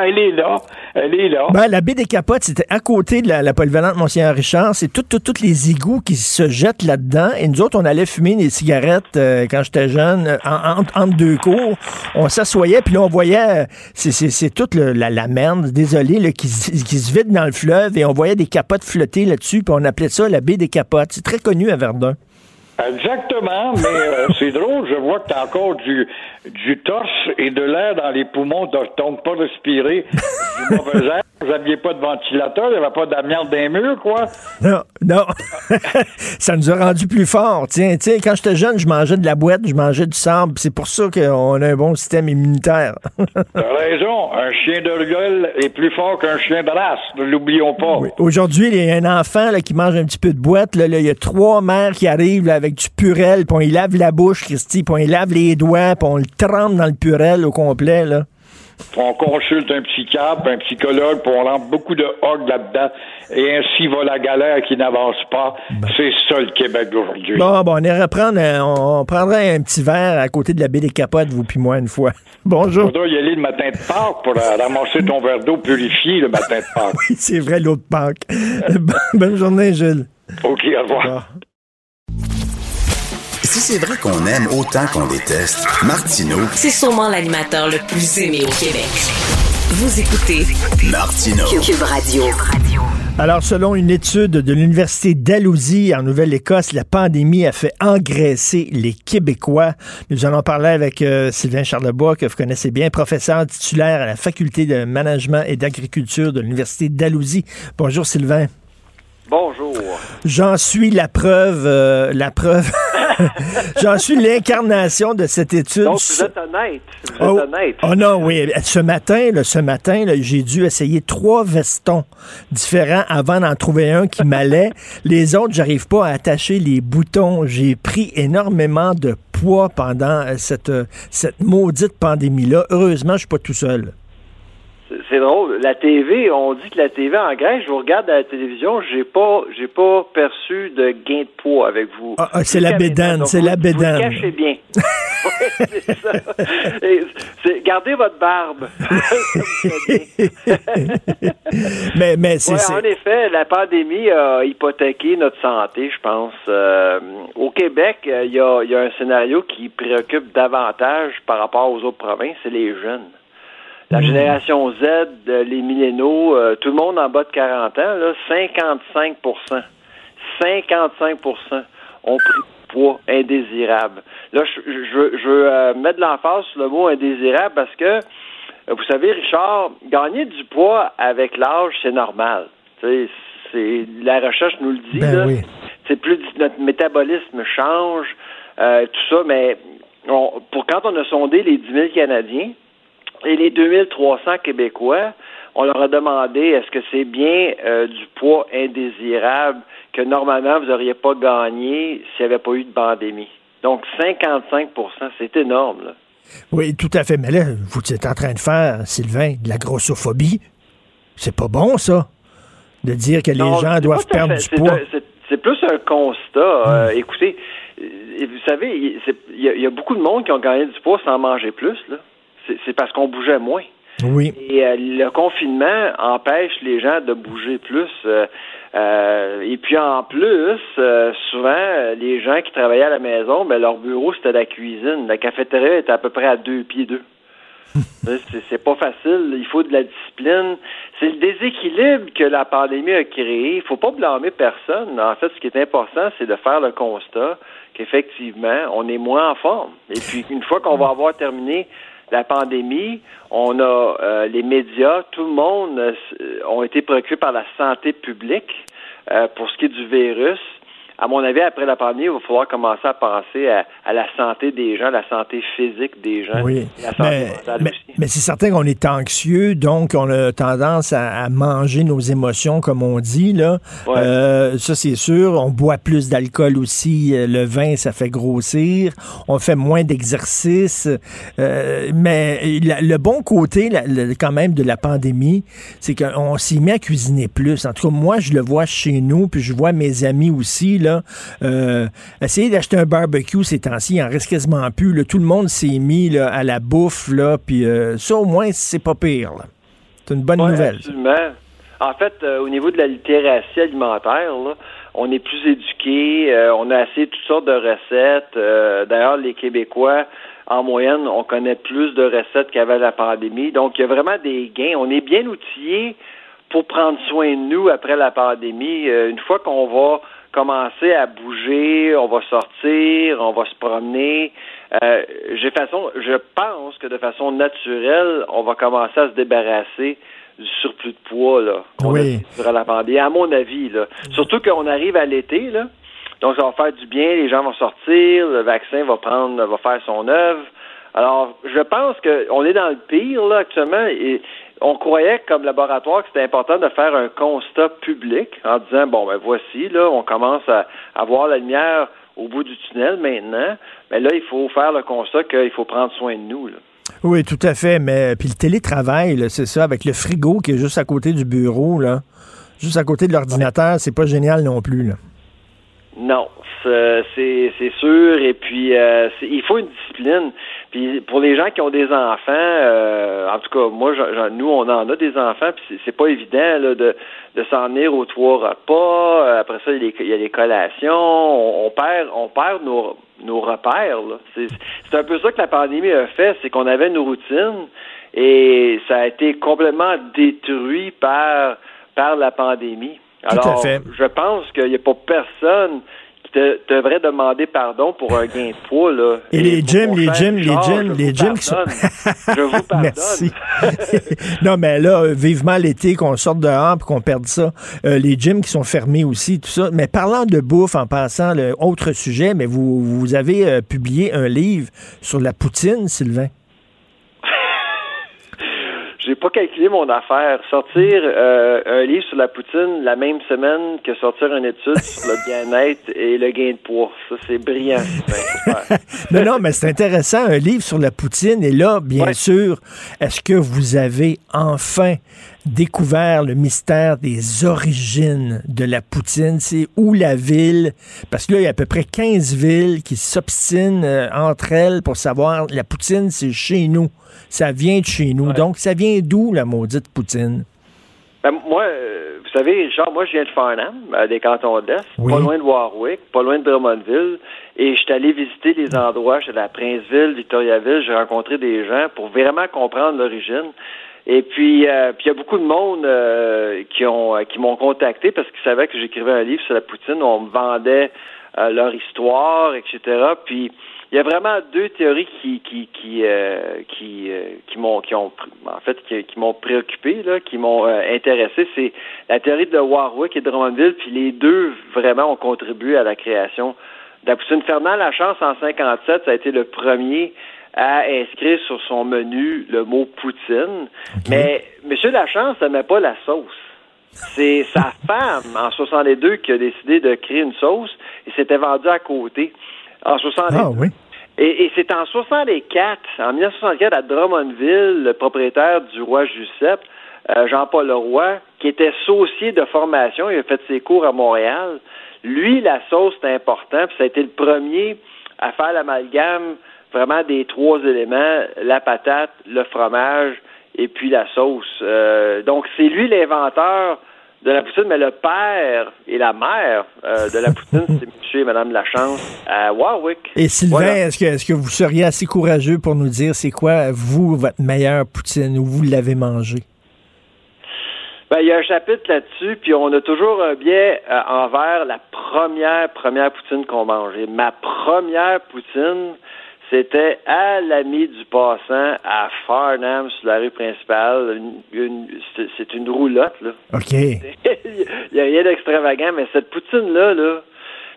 Elle est là. Elle est là. Ben, la baie des Capotes, c'était à côté de la, la polyvalente Monseigneur Richard. C'est tous tout, toutes les égouts qui se jettent là-dedans. Et nous autres, on allait fumer des cigarettes euh, quand j'étais jeune, en- en- entre deux cours. On s'assoyait, puis là, on voyait, euh, c'est- c'est c'est toute la, la merde, désolé, là, qui, qui se vide dans le fleuve. Et on voyait des capotes flotter là-dessus, puis on appelait ça la baie des Capotes. C'est très connu à Verdun. Exactement, mais euh, <laughs> c'est drôle, je vois que tu as encore du, du torse et de l'air dans les poumons, donc pas respirer du mauvais air. Vous n'aviez pas de ventilateur, il n'y avait pas d'amiante d'un mur, quoi. Non, non. <laughs> ça nous a rendu plus forts. Tiens, sais, quand j'étais jeune, je mangeais de la boîte, je mangeais du sable. C'est pour ça qu'on a un bon système immunitaire. <laughs> T'as raison, un chien de gueule est plus fort qu'un chien de race, ne l'oublions pas. Aujourd'hui, il y a un enfant là, qui mange un petit peu de boîte. Là, là, il y a trois mères qui arrivent là, avec du purel, puis on y lave la bouche, Christy, puis on y lave les doigts, puis on le trempe dans le purel au complet. Là. On consulte un psychiatre, un psychologue, puis on rentre beaucoup de hog là-dedans, et ainsi va la galère qui n'avance pas. C'est ça le Québec d'aujourd'hui. Bon, bon, on irait prendre, un- on, on prendrait un petit verre à côté de la baie des Capotes, vous puis moi, une fois. <laughs> Bonjour. Faudra y aller le matin de Pâques pour euh, ramasser ton verre d'eau purifié le matin de <laughs> Pâques. C'est vrai, l'autre Pâques. <laughs> Bonne journée, Gilles. OK, au revoir. Si c'est vrai qu'on aime autant qu'on déteste, Martineau, C'est sûrement l'animateur le plus aimé au Québec. Vous écoutez Martineau. Cube Radio. Alors, selon une étude de l'Université d'Alousie en Nouvelle-Écosse, la pandémie a fait engraisser les Québécois. Nous allons parler avec euh, Sylvain Charlebois, que vous connaissez bien, professeur titulaire à la Faculté de Management et d'Agriculture de l'Université d'Alousie. Bonjour, Sylvain. Bonjour. J'en suis la preuve, euh, la preuve. <laughs> J'en suis l'incarnation de cette étude. Donc, vous êtes honnête. Vous êtes Oh, honnête. oh non, oui. Ce matin, là, ce matin, j'ai dû essayer trois vestons différents avant d'en trouver un qui m'allait. Les autres, j'arrive pas à attacher les boutons. J'ai pris énormément de poids pendant euh, cette, euh, cette maudite pandémie-là. Heureusement, je suis pas tout seul. C'est- drôle. La TV, on dit que la TV engraisse. Je vous regarde à la télévision, j'ai pas, j'ai pas perçu de gain de poids avec vous. Ah, ah, c'est la bédane, c'est la bédane. Cachez bien. <laughs> Ouais, c'est ça. Et gardez votre barbe. <laughs> <laughs> mais mais c'est. Ouais, en effet, la pandémie a hypothéqué notre santé, je pense. Euh, au Québec, euh, il y, a, il y a un scénario qui préoccupe davantage par rapport aux autres provinces, c'est les jeunes. La génération Z, euh, les millénaux, euh, tout le monde en bas de 40 ans, là, 55% 55% ont pris poids indésirable. Là, je, je, je veux euh, mettre de l'emphase sur le mot indésirable parce que, vous savez, Richard, gagner du poids avec l'âge, c'est normal. C'est la recherche nous le dit. Ben oui. C'est plus notre métabolisme change, euh, tout ça, mais pour quand on a sondé les 10 000 Canadiens et les 2300 Québécois, on leur a demandé est-ce que c'est bien euh, du poids indésirable que normalement vous n'auriez pas gagné s'il n'y avait pas eu de pandémie? Donc 55% c'est énorme. Là. Oui, tout à fait. Mais là, vous êtes en train de faire, Sylvain, de la grossophobie. C'est pas bon, ça, de dire que les gens doivent perdre du poids. C'est plus un constat. Euh, hmm. écoutez, vous savez, il y, a beaucoup de monde qui ont gagné du poids sans manger plus. C'est parce qu'on bougeait moins. Oui. Et euh, le confinement empêche les gens de bouger plus. Euh, euh, et puis en plus, souvent, les gens qui travaillaient à la maison, ben, leur bureau, c'était la cuisine. La cafétéria était à peu près à deux pieds d'eux. <laughs> c'est pas facile. Il faut de la discipline. C'est le déséquilibre que la pandémie a créé. Il faut pas blâmer personne. En fait, ce qui est important, c'est de faire le constat qu'effectivement, on est moins en forme. Et puis, une fois qu'on va avoir terminé la pandémie, on a euh, les médias, tout le monde euh, ont été préoccupés par la santé publique euh, pour ce qui est du virus à mon avis, après la pandémie, il va falloir commencer à penser à, la santé des gens, la santé physique des gens. Oui, mais, mais, c'est certain qu'on est anxieux, donc on a tendance à, manger nos émotions, comme on dit. Là. Euh, ça, c'est sûr. On boit plus d'alcool aussi. Euh, le vin, ça fait grossir. On fait moins d'exercice. Euh, mais le bon côté, quand même, de la pandémie, c'est qu'on s'y met à cuisiner plus. En tout cas, moi, je le vois chez nous, puis je vois mes amis aussi. Là, euh, essayer d'acheter un barbecue ces temps-ci, il en reste quasiment plus. Tout le monde s'est mis à la bouffe, là, puis euh, ça, au moins, c'est pas pire. C'est une bonne nouvelle. Absolument. En fait, euh, au niveau de la littératie alimentaire, on est plus éduqué, on a assez toutes sortes de recettes. D'ailleurs, les Québécois, en moyenne, on connaît plus de recettes qu'avant la pandémie. Donc, il y a vraiment des gains. On est bien outillé pour prendre soin de nous après la pandémie. une fois qu'on va commencer à bouger, on va sortir, on va se promener. Euh, j'ai façon, je pense que de façon naturelle, on va commencer à se débarrasser du surplus de poids là qu'on oui. a la pandémie. À mon avis, là, surtout qu'on arrive à l'été là, donc ça va faire du bien. Les gens vont sortir, le vaccin va prendre, va faire son œuvre. Alors, je pense qu'on est dans le pire là actuellement et on croyait comme laboratoire que c'était important de faire un constat public en disant bon ben voici là on commence à, avoir la lumière au bout du tunnel maintenant mais là il faut faire le constat qu'il faut prendre soin de nous Oui, tout à fait. Mais puis le télétravail, c'est ça, avec le frigo qui est juste à côté du bureau, là, juste à côté de l'ordinateur, c'est pas génial non plus. Là. Non, c'est sûr. Et puis, euh, il faut une discipline. Puis pour les gens qui ont des enfants, euh, en tout cas, moi, nous, on en a des enfants, puis c'est pas évident là, de, de s'en venir aux trois repas. Après ça, il y a les, collations. On, perd, on perd nos, nos repères. C'est un peu ça que la pandémie a fait, c'est qu'on avait nos routines et ça a été complètement détruit par par la pandémie. Alors, je pense qu'il n'y a pas personne qui devrait demander pardon pour un gain de poids. Là. Et, les gyms, les gyms, les gyms, les gyms qui sont... je vous <laughs> pardonne. Merci. <laughs> non, mais là, vivement l'été, qu'on sorte dehors et qu'on perde ça. Euh, les gyms qui sont fermés aussi, tout ça. Mais parlant de bouffe, en passant, le autre sujet, mais vous, vous avez euh, publié un livre sur la poutine, Sylvain j'ai pas calculé mon affaire. Sortir euh, un livre sur la poutine la même semaine que sortir une étude sur le bien-être et le gain de poids. Ça, c'est brillant. <laughs> non, non, mais c'est intéressant, un livre sur la poutine. Et là, bien sûr, est-ce que vous avez enfin découvert le mystère des origines de la poutine. C'est où la ville, parce que là, il y a à peu près 15 villes qui s'obstinent euh, entre elles pour savoir, la poutine, c'est chez nous. Ça vient de chez nous. Donc, ça vient d'où, la maudite poutine? Ben, moi, euh, vous savez, Richard, moi, je viens de Farnham, euh, des cantons d'Est, pas loin de Warwick, pas loin de Drummondville, et je suis allé visiter les endroits chez la Princeville, Victoriaville, j'ai rencontré des gens pour vraiment comprendre l'origine. Et puis, euh, puis il y a beaucoup de monde qui ont qui m'ont contacté parce qu'ils savaient que j'écrivais un livre sur la poutine. On me vendait leur histoire, etc. Puis il y a vraiment deux théories qui qui qui euh, qui, euh, qui m'ont qui ont en fait qui, m'ont préoccupé là, qui m'ont euh, intéressé, c'est la théorie de Warwick et de Drummondville, puis les deux vraiment ont contribué à la création de la poutine. Fernand Lachance en 57, ça a été le premier à inscrire sur son menu le mot poutine, mais Monsieur Lachance n'aimait pas la sauce. C'est sa <laughs> femme en 62 qui a décidé de créer une sauce et s'était vendue à côté. En 64. Ah, oui. Et, c'est en 64, en 1964, à Drummondville, le propriétaire du roi Giuseppe, euh, Jean-Paul Leroy, qui était saucier de formation, il a fait ses cours à Montréal. Lui, la sauce, c'est important, puis ça a été le premier à faire l'amalgame vraiment des trois éléments, la patate, le fromage et puis la sauce. Euh, donc, c'est lui l'inventeur de la poutine, mais le père et la mère euh, de la poutine, <laughs> c'est monsieur et madame Lachance à Warwick. Et Sylvain, est-ce que, est que vous seriez assez courageux pour nous dire c'est quoi, vous, votre meilleure poutine, où vous l'avez mangée? Ben, il y a un chapitre là-dessus, puis on a toujours un biais euh, envers la première, première poutine qu'on mangeait. Ma première poutine, c'était à l'ami du passant à Farnham sur la rue principale. c'est une roulotte, là. OK. <laughs> Il n'y a rien d'extravagant, mais cette poutine-là, là.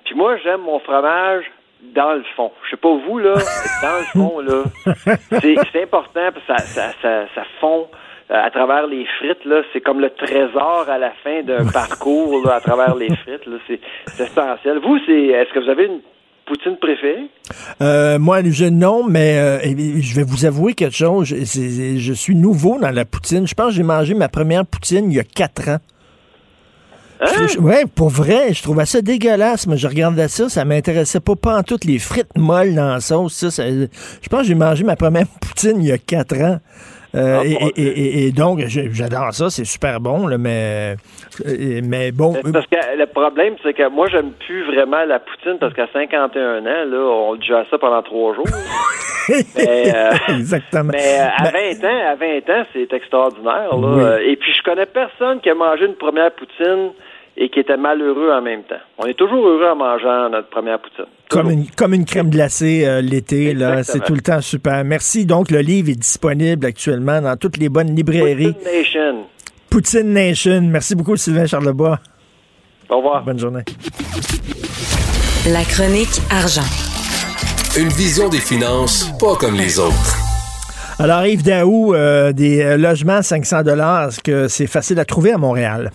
Puis moi, j'aime mon fromage dans le fond. Je sais pas vous, là, dans le fond, là. <laughs> C'est important parce que ça, ça, ça, fond euh, à travers les frites, là, c'est comme le trésor à la fin d'un <laughs> parcours à travers les frites. Là, c'est, essentiel. Vous, c'est est-ce que vous avez une poutine préférée? Euh, moi, je, non, mais euh, je vais vous avouer quelque chose. Je, je, suis nouveau dans la poutine. Je pense que j'ai mangé ma première poutine il y a quatre ans. Hein? Oui, pour vrai, je trouvais ça dégueulasse, mais je regardais ça, ça m'intéressait pas, pas en toutes les frites molles dans la sauce. Ça, je pense que j'ai mangé ma première <laughs> poutine il y a quatre ans. Euh, ah, et, donc, j'adore ça, c'est super bon, là, mais, euh, mais bon. Parce que le problème, c'est que moi, j'aime plus vraiment la poutine parce qu'à 51 ans, là, on déjà ça pendant trois jours. <laughs> mais, euh, Exactement. Mais à 20 ben ans, à 20 ans, c'est extraordinaire. Là. Et puis, je connais personne qui a mangé une première poutine et qui était malheureux en même temps. On est toujours heureux en mangeant notre première poutine. Comme une, comme une crème glacée euh, l'été, là, c'est tout le temps super. Merci. Donc, le livre est disponible actuellement dans toutes les bonnes librairies. Poutine Nation. Poutine Nation. Merci beaucoup, Sylvain Charlebois. Au revoir. Bonne journée. La chronique argent. Une vision des finances pas comme les autres. Alors, Yves Daou, euh, des euh, logements à 500 est-ce que c'est facile à trouver à Montréal?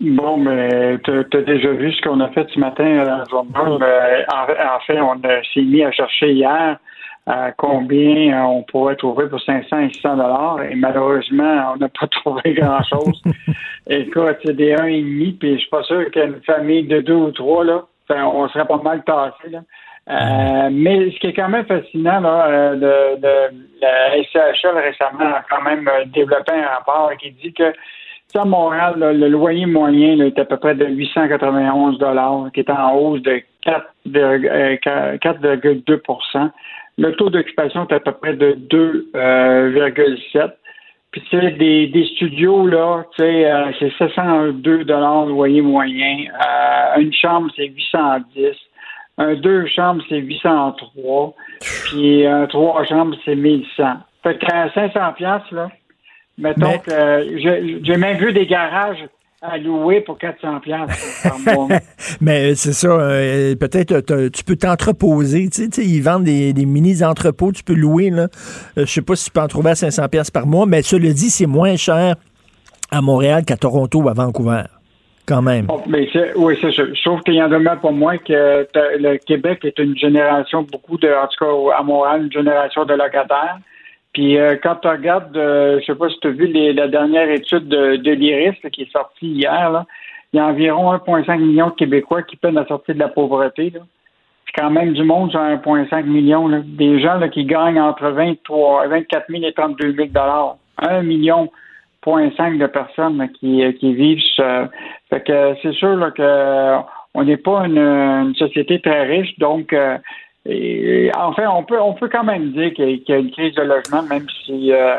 Bon, mais tu as déjà vu ce qu'on a fait ce matin à la journée. En, fait, on s'est mis à chercher hier à combien on pourrait trouver pour 500 et 600 dollars et malheureusement, on n'a pas <laughs> trouvé grand-chose. Écoute, c'est des 1,5 puis je suis pas sûr qu'une famille de deux ou trois, là, on serait pas mal tassé, là. Euh, mais ce qui est quand même fascinant, là, euh, de, de, la SCHL récemment a quand même développé un rapport qui dit que à Montréal, le loyer moyen est à peu près de 891 qui est en hausse de 4,2% euh, Le taux d'occupation est à peu près de 2,7 euh, Puis c'est des, des studios, là, euh, c'est 702 le loyer moyen. une chambre, c'est 810. Un deux chambres, c'est 803. Puis un trois chambres, c'est 1100. Fait qu'à 500 pièces là, Mettons que j'ai même vu des garages à louer pour 400 <laughs> Mais c'est ça, euh, peut-être tu peux t'entreposer, tu sais, ils vendent des, mini-entrepôts, tu peux louer, là. Euh, je sais pas si tu peux en trouver à 500 par mois, mais cela dit, c'est moins cher à Montréal qu'à Toronto ou à Vancouver, quand même. Oh, mais oui, c'est. Je trouve qu'il y en a pour moi que le Québec est une génération, beaucoup de, en tout cas à Montréal, une génération de locataires. Puis euh, quand tu regardes, euh, je sais pas si tu as vu la dernière étude de, de l'IRIS qui est sortie hier, là, il y a environ 1,5 million de Québécois qui peinent à sortir de la pauvreté. Là. Puis quand même du monde sur 1,5 million. Là, des gens là, qui gagnent entre 23, 24 000 et 32 000 dollars. 1 million point de personnes qui, qui vivent. Euh, fait que c'est sûr là, que on n'est pas une, une, société très riche, donc euh, et, enfin, on peut, on peut quand même dire qu'il y, a une crise de logement, même si euh,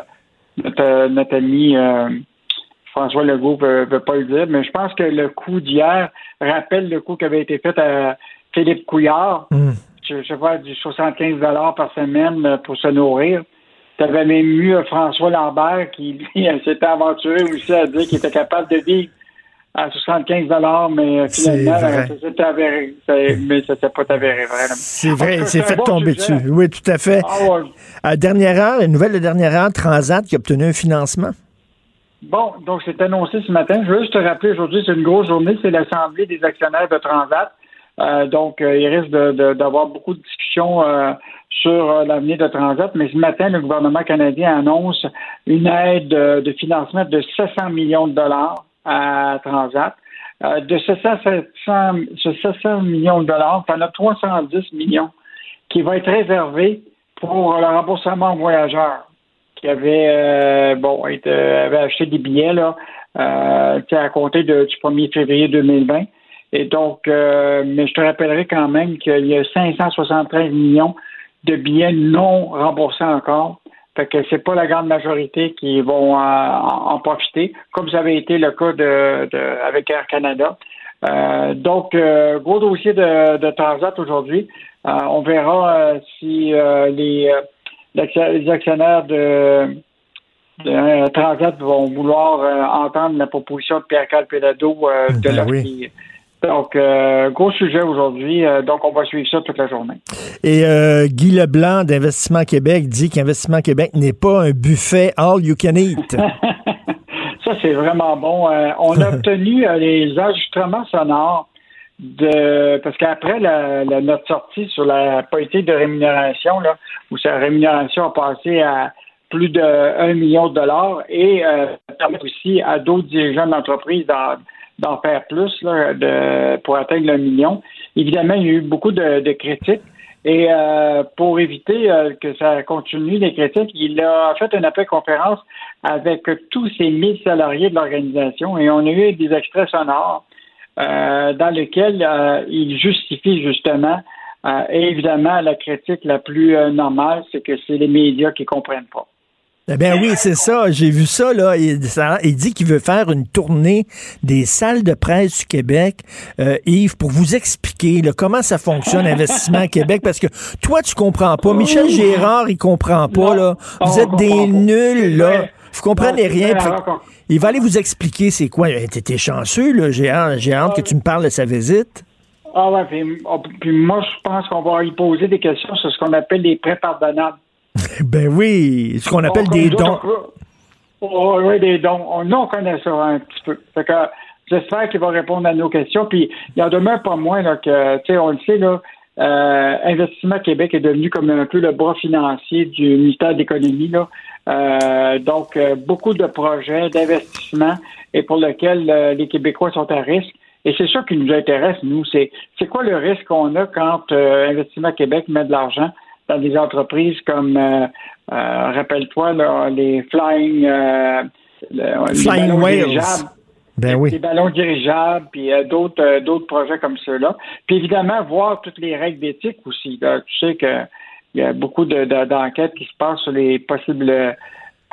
notre, ami euh, François Legault ne veut, pas le dire. Mais je pense que le coup d'hier rappelle le coup qui avait été fait à Philippe Couillard, Hmm. je, je pas, du 75 par semaine euh, pour se nourrir. Tu avais même eu euh, François Lambert qui, lui, euh, <laughs> s'était aventuré aussi à dire qu'il était capable de vivre à 75 mais euh, finalement, vrai. ça s'est avéré. Mais ça s'est pas avéré vrai. C'est vrai, c'est fait bon tomber sujet. dessus. Oui, tout à fait. Ah ouais. À dernière heure, une nouvelle de dernière heure, Transat qui a obtenu un financement. Bon, donc c'est annoncé ce matin. Je veux juste te rappeler, aujourd'hui, c'est une grosse journée, c'est l'Assemblée des actionnaires de Transat. Euh, donc, euh, il risque d'avoir beaucoup de discussions euh, sur l'avenir de Transat. Mais ce matin, le gouvernement canadien annonce une aide de financement de 700 millions de dollars à Transat. Euh, de ce 700, ce 700 millions de dollars, tu en as 310 millions qui va être réservé pour le remboursement aux voyageurs qui avaient euh, bon avaient acheté des billets là, euh, à compter du 1er février 2020. Et donc, euh, mais je te rappellerai quand même qu'il y a 573 millions de billets non remboursés encore. Fait que c'est pas la grande majorité qui vont euh, en, en profiter, comme ça avait été le cas de, de- avec Air Canada. Euh, donc, euh, gros dossier de, de Transat aujourd'hui. Euh, on verra euh, si euh, les, les actionnaires de, de Transat vont vouloir entendre la proposition de Pierre-Carl Pelado euh, de Ben leur oui. Donc, euh, gros sujet aujourd'hui. Euh, donc, on va suivre ça toute la journée. Et euh, Guy Leblanc d'Investissement Québec dit qu'Investissement Québec n'est pas un buffet all you can eat. <laughs> Ça, c'est vraiment bon. On a <laughs> obtenu les enregistrements sonores de parce qu'après la, la- notre sortie sur la politique de rémunération, là, où sa rémunération a passé à plus de 1 million de dollars et ça permet aussi à d'autres dirigeants d'entreprise d'en, d'en faire plus là, de, pour atteindre le million. Évidemment, il y a eu beaucoup de, de critiques. Et euh, pour éviter euh, que ça continue les critiques, il a fait un appel conférence avec tous ces 1000 salariés de l'organisation et on a eu des extraits sonores euh, dans lesquels euh, il justifie justement, euh, et évidemment, la critique la plus normale, c'est que c'est les médias qui comprennent pas. Eh bien oui, c'est ça. J'ai vu ça, là. Il, ça- il dit qu'il veut faire une tournée des salles de presse du Québec, euh, Yves, pour vous expliquer là, comment ça fonctionne, Investissement Québec, parce que toi, tu comprends pas. Michel Gérard, il comprend pas, là. Vous on êtes des comprend pas. nuls, là. Vous comprenez rien. il va aller vous expliquer c'est quoi. Eh, T'étais chanceux, là. J'ai hâte, que tu me parles de sa visite. Ah ouais, puis, oh, puis moi, je pense qu'on va y poser des questions sur ce qu'on appelle les prêts pardonnables. <laughs> Ben oui, ce qu'on appelle des dons. oh, oui, des dons. On, nous, on connaît ça un petit peu. Fait que j'espère qu'il va répondre à nos questions. Puis il en demeure pas moins là, que, tu sais, on le sait, là, euh, Investissement Québec est devenu comme un peu le bras financier du ministère de l'Économie. Là. Euh, donc, euh, beaucoup de projets d'investissement et pour lesquels les Québécois sont à risque. Et c'est ça qui nous intéresse, nous. C'est, c'est quoi le risque qu'on a quand Investissement Québec met de l'argent dans des entreprises comme, euh, euh, rappelle-toi, là, les Flying, euh, le- les Flying ballons Whales. dirigeables. Ben oui. Des ballons dirigeables, puis d'autres d'autres projets comme ceux-là. Puis évidemment, voir toutes les règles d'éthique aussi. là. Tu sais que il y a beaucoup de- de- d'enquêtes qui se passent sur les possibles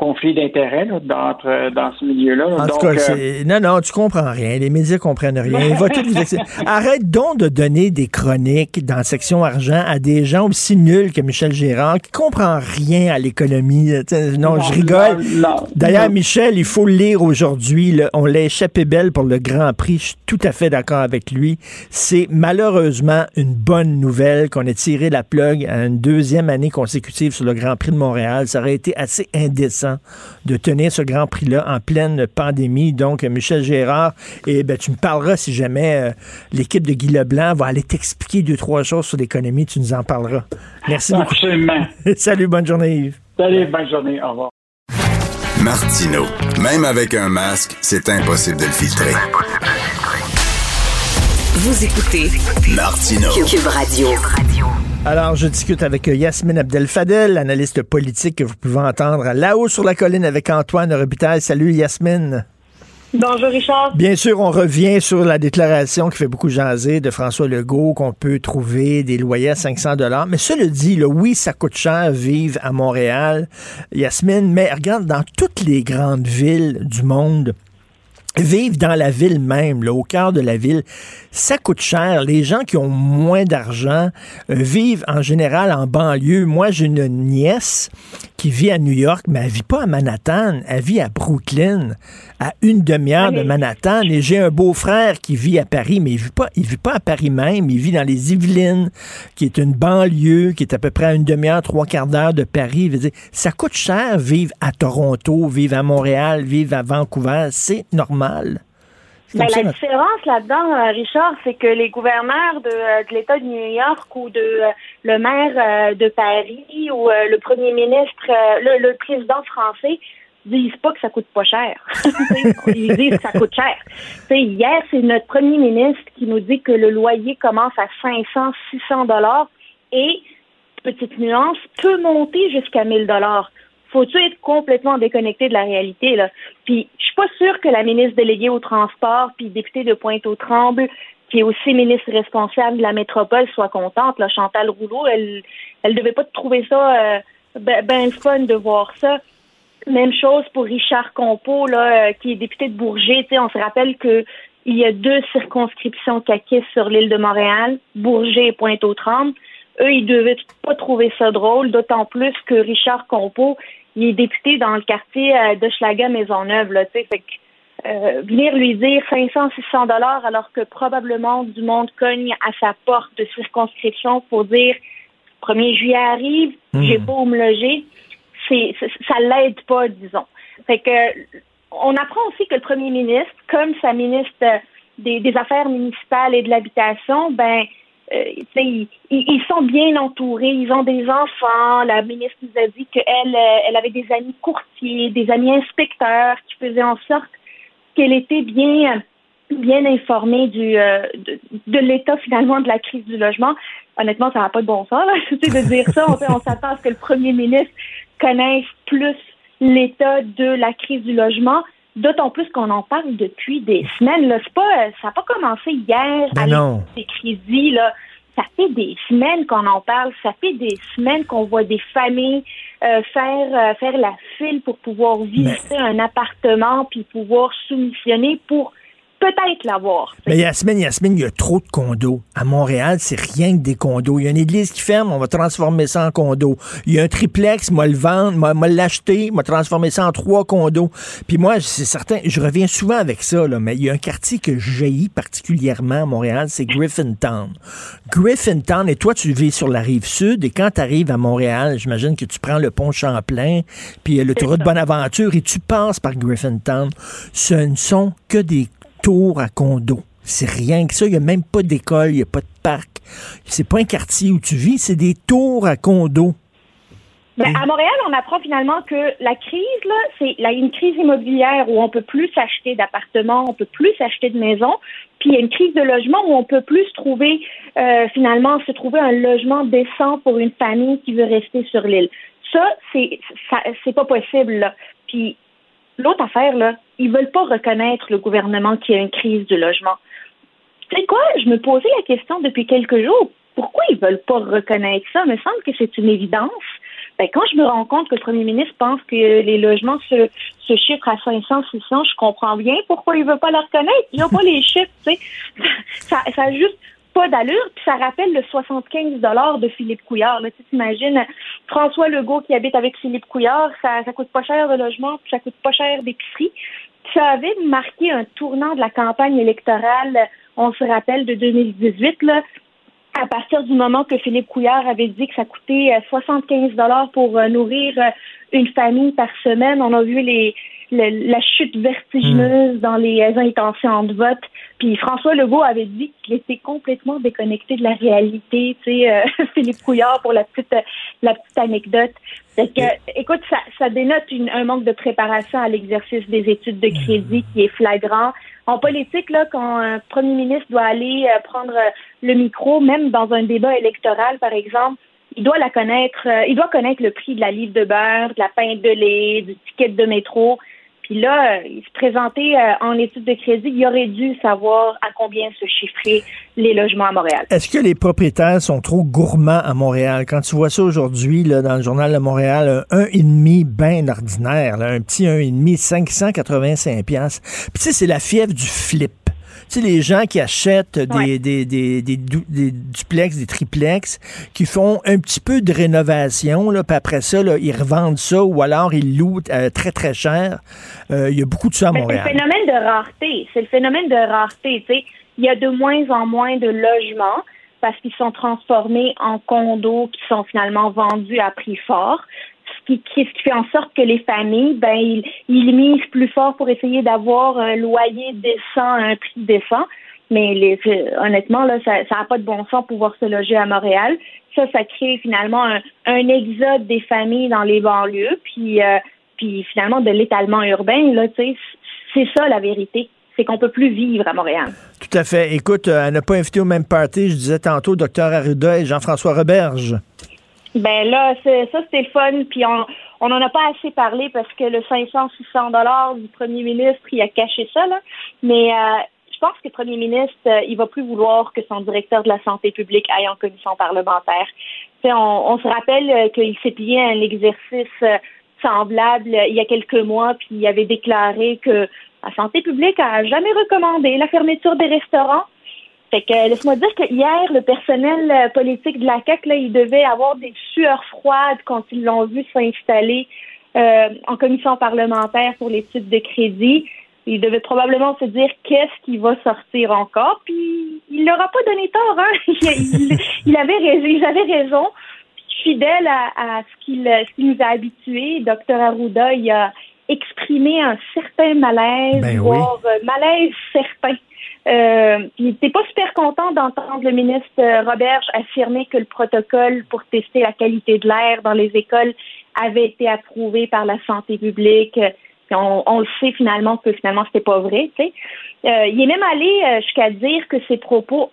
conflits d'intérêts dans, euh, dans ce milieu-là. En Donc, tout cas, euh, non, non, tu comprends rien. Les médias comprennent rien. <laughs> Il va tout vous expliquer. Arrête donc de donner des chroniques dans la section argent à des gens aussi nuls que Michel Gérard qui comprend rien à l'économie. Sais, Non, je rigole. non, non. D'ailleurs, Michel, il faut le lire aujourd'hui. On l'a échappé belle pour le Grand Prix. Je suis tout à fait d'accord avec lui. C'est malheureusement une bonne nouvelle qu'on ait tiré la plug à une deuxième année consécutive sur le Grand Prix de Montréal. Ça aurait été assez indécent de tenir ce Grand Prix-là en pleine pandémie. Donc, Michel Gérard, et ben, tu me parleras si jamais euh, l'équipe de Guy Leblanc va aller t'expliquer deux, trois choses sur l'économie. Tu nous en parleras. Merci beaucoup. Absolument. <laughs> Salut, bonne journée, Yves. Salut, bonne journée. Au revoir. Martino. Même avec un masque, c'est impossible de le filtrer. Vous écoutez Martino. Cube Radio. Alors, je discute avec Yasmine Abdel-Fadel, analyste politique que vous pouvez entendre à là-haut sur la colline avec Antoine Robitaille. Salut Yasmine. Bonjour Richard. Bien sûr, on revient sur la déclaration qui fait beaucoup jaser de François Legault qu'on peut trouver des loyers à 500 dollars. Mais cela dit, là, oui, ça coûte cher vivre à Montréal, Yasmine, mais regarde, dans toutes les grandes villes du monde, vivre dans la ville même, là, au cœur de la ville, ça coûte cher. Les gens qui ont moins d'argent euh, vivent en général en banlieue. Moi, j'ai une nièce qui vit à New York, mais elle vit pas à Manhattan, elle vit à Brooklyn, à une demi-heure de Manhattan. Et j'ai un beau-frère qui vit à Paris, mais il vit pas, il vit pas à Paris même, il vit dans les Yvelines, qui est une banlieue, qui est à peu près à une demi-heure, trois quarts d'heure de Paris. Je veux dire, ça coûte cher vivre à Toronto, vivre à Montréal, vivre à Vancouver. C'est normal. Ben, la différence là-dedans, euh, Richard, c'est que les gouverneurs de, euh, de l'État de New York ou de euh, le maire de Paris ou le premier ministre, le, président français disent pas que ça coûte pas cher. <laughs> Ils disent que ça coûte cher. hier, c'est notre premier ministre qui nous dit que le loyer commence à 500, 600 dollars et, petite nuance, peut monter jusqu'à 1000 dollars faut-tu être complètement déconnecté de la réalité, là? Puis, je suis pas sûre que la ministre déléguée au transport, puis députée de Pointe-aux-Trembles, qui est aussi ministre responsable de la métropole, soit contente. Là, Chantal Rouleau, elle, elle devait pas trouver ça euh, ben, ben fun de voir ça. Même chose pour Richard Compeau, là, euh, qui est député de Bourget. on se rappelle que il y a deux circonscriptions caquistes sur l'île de Montréal, Bourget et Pointe-aux-Trembles. Eux, ils devaient pas trouver ça drôle, d'autant plus que Richard Compeau, il est député dans le quartier euh, de Schlager Maisonneuve, là, tu sais, fait que euh, venir lui dire 500, 600 dollars alors que probablement du monde cogne à sa porte de circonscription pour dire 1er juillet arrive, hmm. j'ai où me loger, c'est, ça l'aide pas, disons. Fait que on apprend aussi que le premier ministre, comme sa ministre des, des Affaires municipales et de l'habitation, ben euh, ils, sont bien entourés, ils ont des enfants. La ministre nous a dit qu'elle euh, elle avait des amis courtiers, des amis inspecteurs qui faisaient en sorte qu'elle était bien bien informée du euh, de, l'état finalement de la crise du logement. Honnêtement, ça n'a pas de bon sens <laughs> de dire ça. On s'attend à ce que le premier ministre connaisse plus l'état de la crise du logement. D'autant plus qu'on en parle depuis des semaines. Là. Pas, ça n'a pas commencé hier ben ces crises là. Ça fait des semaines qu'on en parle. Ça fait des semaines qu'on voit des familles euh, faire euh, faire la file pour pouvoir visiter un appartement puis pouvoir soumissionner pour peut-être l'avoir. Mais Yasmine, Yasmine, il y a trop de condos. À Montréal, c'est rien que des condos. Il y a une église qui ferme, on va transformer ça en condo. Il y a un triplex, moi le vendre, moi, l'acheter, moi transformer ça en trois condos. Puis moi, c'est certain, je reviens souvent avec ça, là, mais il y a un quartier que j'ai particulièrement à Montréal, c'est Griffintown. Griffintown, et toi, tu vis sur la rive sud, et quand tu arrives à Montréal, j'imagine que tu prends le pont Champlain, puis l'autoroute Bonaventure, et tu passes par Griffintown. Ce ne sont que des tour à condo. C'est rien que ça. Il n'y a même pas d'école, il n'y a pas de parc. C'est pas un quartier où tu vis, c'est des tours à condo. Mais à Montréal, on apprend finalement que la crise, là, c'est une crise immobilière où on peut plus s'acheter d'appartements, on peut plus s'acheter de maisons. Puis il y a une crise de logement où on peut plus trouver, euh, finalement, se trouver un logement décent pour une famille qui veut rester sur l'île. Ça, c'est, c'est pas possible. Là. Puis l'autre affaire, là, ils veulent pas reconnaître le gouvernement qui a une crise du logement. Sais quoi? Je me posais la question depuis quelques jours. Pourquoi ils veulent pas reconnaître ça? Il me semble que c'est une évidence. Ben, quand je me rends compte que le premier ministre pense que les logements se, chiffrent à 500, 600, je comprends bien pourquoi il veut pas le reconnaître. Il a pas les chiffres. <laughs> Ça, ça a juste pas d'allure, puis ça rappelle le 75 de Philippe Couillard. Tu t'imagines François Legault qui habite avec Philippe Couillard, ça, ça coûte pas cher de logement, puis ça coûte pas cher d'épicerie. Ça avait marqué un tournant de la campagne électorale, on se rappelle, de 2018, là, à partir du moment que Philippe Couillard avait dit que ça coûtait 75 dollars pour euh, nourrir euh, une famille par semaine, on a vu les, la chute vertigineuse hmm. dans les intentions de vote. Puis François Legault avait dit qu'il était complètement déconnecté de la réalité. Tu sais, euh, <laughs> Philippe Couillard pour la petite la petite anecdote. que, écoute, ça, ça dénote un manque de préparation à l'exercice des études de crédit hmm. qui est flagrant. En politique, là, quand un premier ministre doit aller euh, prendre euh, le micro, même dans un débat électoral, par exemple, il doit la connaître, il doit connaître le prix de la livre de beurre, de la pinte de lait, du ticket de métro Puis là, euh, il se présentait euh, en études de crédit, il aurait dû savoir à combien se chiffraient les logements à Montréal. Est-ce que les propriétaires sont trop gourmands à Montréal? Quand tu vois ça aujourd'hui dans le journal de Montréal, un 1,5 bien ordinaire, là, un petit 1,5, 585 pièces. Puis tu sais, c'est la fièvre du flip. Tu sais, les gens qui achètent des, des, des, des, duplex, des triplex, qui font un petit peu de rénovation, là, puis après ça, là, ils revendent ça ou alors ils louent euh, très, très cher. Euh, il y a beaucoup de ça à Montréal. C'est le phénomène de rareté. C'est le phénomène de rareté. Tu sais, il y a de moins en moins de logements parce qu'ils sont transformés en condos qui sont finalement vendus à prix fort ce qui, fait en sorte que les familles, ben, ils, ils misent plus fort pour essayer d'avoir un loyer décent un prix décent. Mais les, honnêtement, là, ça n'a pas de bon sens pouvoir se loger à Montréal. Ça, ça crée finalement un, exode des familles dans les banlieues, puis, euh, puis finalement de l'étalement urbain. Là, c'est ça la vérité c'est qu'on peut plus vivre à Montréal. Tout à fait. Écoute, à ne pas inviter au même party, je disais tantôt, docteur Arruda et Jean-François Roberge. Ben là, ça, c'était le fun. Puis on on n'en a pas assez parlé parce que le 500-600 dollars du premier ministre, il a caché ça. Là. Mais euh, je pense que le premier ministre, euh, il va plus vouloir que son directeur de la santé publique aille en commission parlementaire. On, se rappelle euh, qu'il s'est plié à un exercice semblable il y a quelques mois, puis il avait déclaré que la santé publique a jamais recommandé la fermeture des restaurants. Fait que laisse-moi dire que hier, le personnel euh, politique de la CAC, là, il devait avoir des sueurs froides quand ils l'ont vu s'installer euh, en commission parlementaire pour l'étude de crédit. Il devait probablement se dire qu'est-ce qui va sortir encore, puis il leur a pas donné tort, hein. <laughs> il, avait raison, ils avaient raison. Fidèle à, ce qu'il nous a habitués, Dr Arruda, il a exprimé un certain malaise, ben voire euh, malaise certain euh, il n'était pas super content d'entendre le ministre euh, Roberge affirmer que le protocole pour tester la qualité de l'air dans les écoles avait été approuvé par la santé publique. On, le sait finalement que finalement c'était pas vrai. Tu sais. Euh, il est même allé jusqu'à dire que ses propos,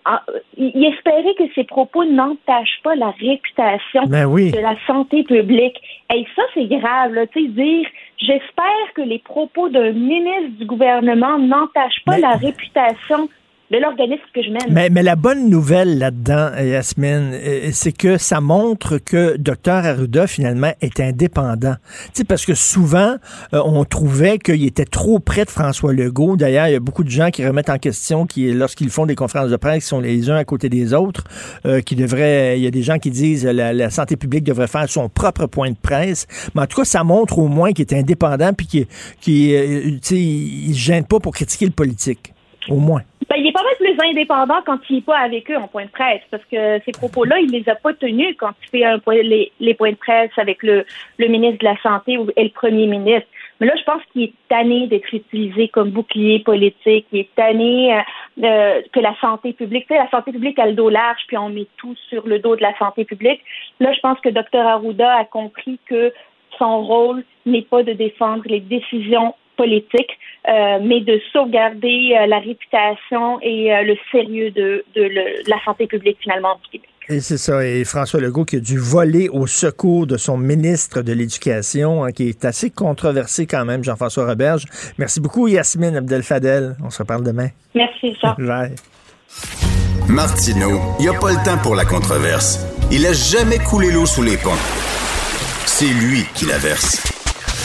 il espérait que ses propos n'entachent pas la réputation ben de la santé publique. Et ça c'est grave, là, tu sais, dire J'espère que les propos d'un ministre du gouvernement n'entachent pas la réputation de l'organisme que je mène. Mais, mais la bonne nouvelle là-dedans, Yasmine, euh, c'est que ça montre que Dr Arruda, finalement, est indépendant. Tu sais, parce que souvent, euh, on trouvait qu'il était trop près de François Legault. D'ailleurs, il y a beaucoup de gens qui remettent en question, qui, lorsqu'ils font des conférences de presse, qui sont les uns à côté des autres, euh, qui devraient, il y a des gens qui disent la, la santé publique devrait faire son propre point de presse. Mais en tout cas, ça montre au moins qu'il est indépendant puis qu'il, tu sais, il, gêne pas pour critiquer le politique. Au moins. Ben, il est pas mal plus indépendant quand il n'est pas avec eux en point de presse, parce que ces propos-là, il les a pas tenus quand il fait les, points de presse avec le, ministre de la Santé et le premier ministre. Mais là, je pense qu'il est tanné d'être utilisé comme bouclier politique. Il est tanné euh, que la santé publique, tu sais, la santé publique a le dos large, puis on met tout sur le dos de la santé publique. Là, je pense que Dr Arruda a compris que son rôle n'est pas de défendre les décisions politique, euh, mais de sauvegarder euh, la réputation et euh, le sérieux de, la santé publique finalement du Québec. Et c'est ça. Et François Legault qui a dû voler au secours de son ministre de l'Éducation, hein, qui est assez controversé quand même, Jean-François Roberge. Merci beaucoup, Yasmine Abdel-Fadel. On se reparle demain. Merci, Jean. <laughs> Bye. Martineau, il n'y a pas le temps pour la controverse. Il a jamais coulé l'eau sous les ponts. C'est lui qui la verse.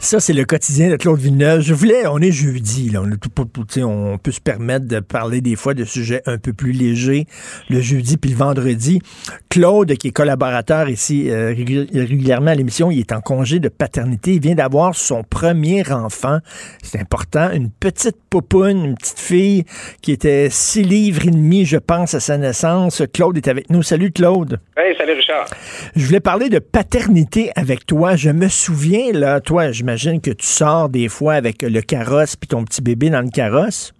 Ça, c'est le quotidien de Claude Villeneuve. Je voulais, on est jeudi, là, on, est on peut se permettre de parler des fois de sujets un peu plus légers le jeudi puis le vendredi. Claude, qui est collaborateur ici euh, régulièrement à l'émission, il est en congé de paternité. Il vient d'avoir son premier enfant. C'est important. Une petite popoune, une petite fille qui était six livres et demi, je pense, à sa naissance. Claude est avec nous. Salut, Claude. Hey, salut, Richard. Je voulais parler de paternité avec toi. Je me souviens, là, toi, j'imagine que tu sors des fois avec le carrosse puis ton petit bébé dans le carrosse?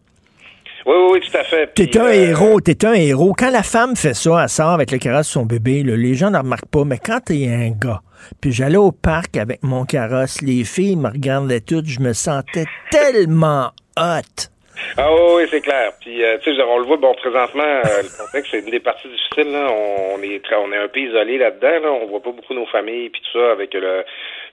Oui, oui, tout à fait. T'es un euh, héros, t'es un héros. Quand la femme fait ça, elle sort avec le carrosse de son bébé, les gens ne remarquent pas, mais quand t'es un gars, puis j'allais au parc avec mon carrosse, les filles me regardaient toutes, je me sentais tellement hot. Ah oui, oui, c'est clair. Puis, euh, tu sais, on le voit, bon, présentement, euh, le contexte, c'est une des parties difficiles. Là. On, est très- on est un peu isolé là-dedans. Là. On voit pas beaucoup nos familles puis tout ça avec le,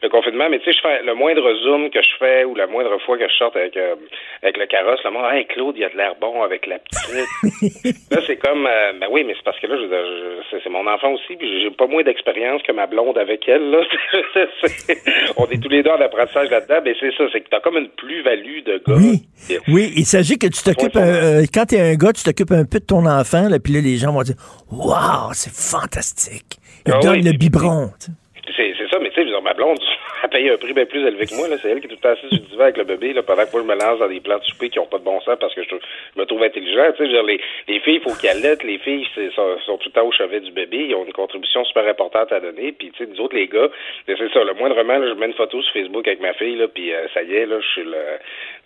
le confinement. Mais tu sais, je fais le moindre zoom que je fais ou la moindre fois que je sorte avec, euh, avec le carrosse, le monde, hey, Claude, il a de l'air bon avec la petite. <laughs> là, c'est comme, euh, ben oui, mais c'est parce que là, je, c'est, mon enfant aussi, puis j'ai pas moins d'expérience que ma blonde avec elle. Là. <laughs> On est tous les deux en apprentissage là-dedans. Mais c'est ça, c'est que t'as comme une plus-value de gars. Oui. Oui, il s'agit que tu t'occupes, un- euh, quand tu es un gars, tu t'occupes un peu de ton enfant, là, puis là, les gens vont dire Waouh, c'est fantastique. Il Ah donne oui, le biberon. C'est, c'est ça, mais tu sais, ma blonde, elle paye un prix bien plus élevé que moi. C'est elle qui est tout le temps assise le divan avec le bébé, là, pendant que moi, je me lance dans des plans de souper qui n'ont pas de bon sens parce que je, je me trouve intelligent. Tu sais, les, les filles, il faut qu'elles allaitent. Les filles sont, tout le temps au chevet du bébé. Ils ont une contribution super importante à donner. Puis, tu sais, nous autres, les gars, c'est ça. Le moindrement, là, je mets une photo sur Facebook avec ma fille, là, puis euh, ça y est, là, je suis le,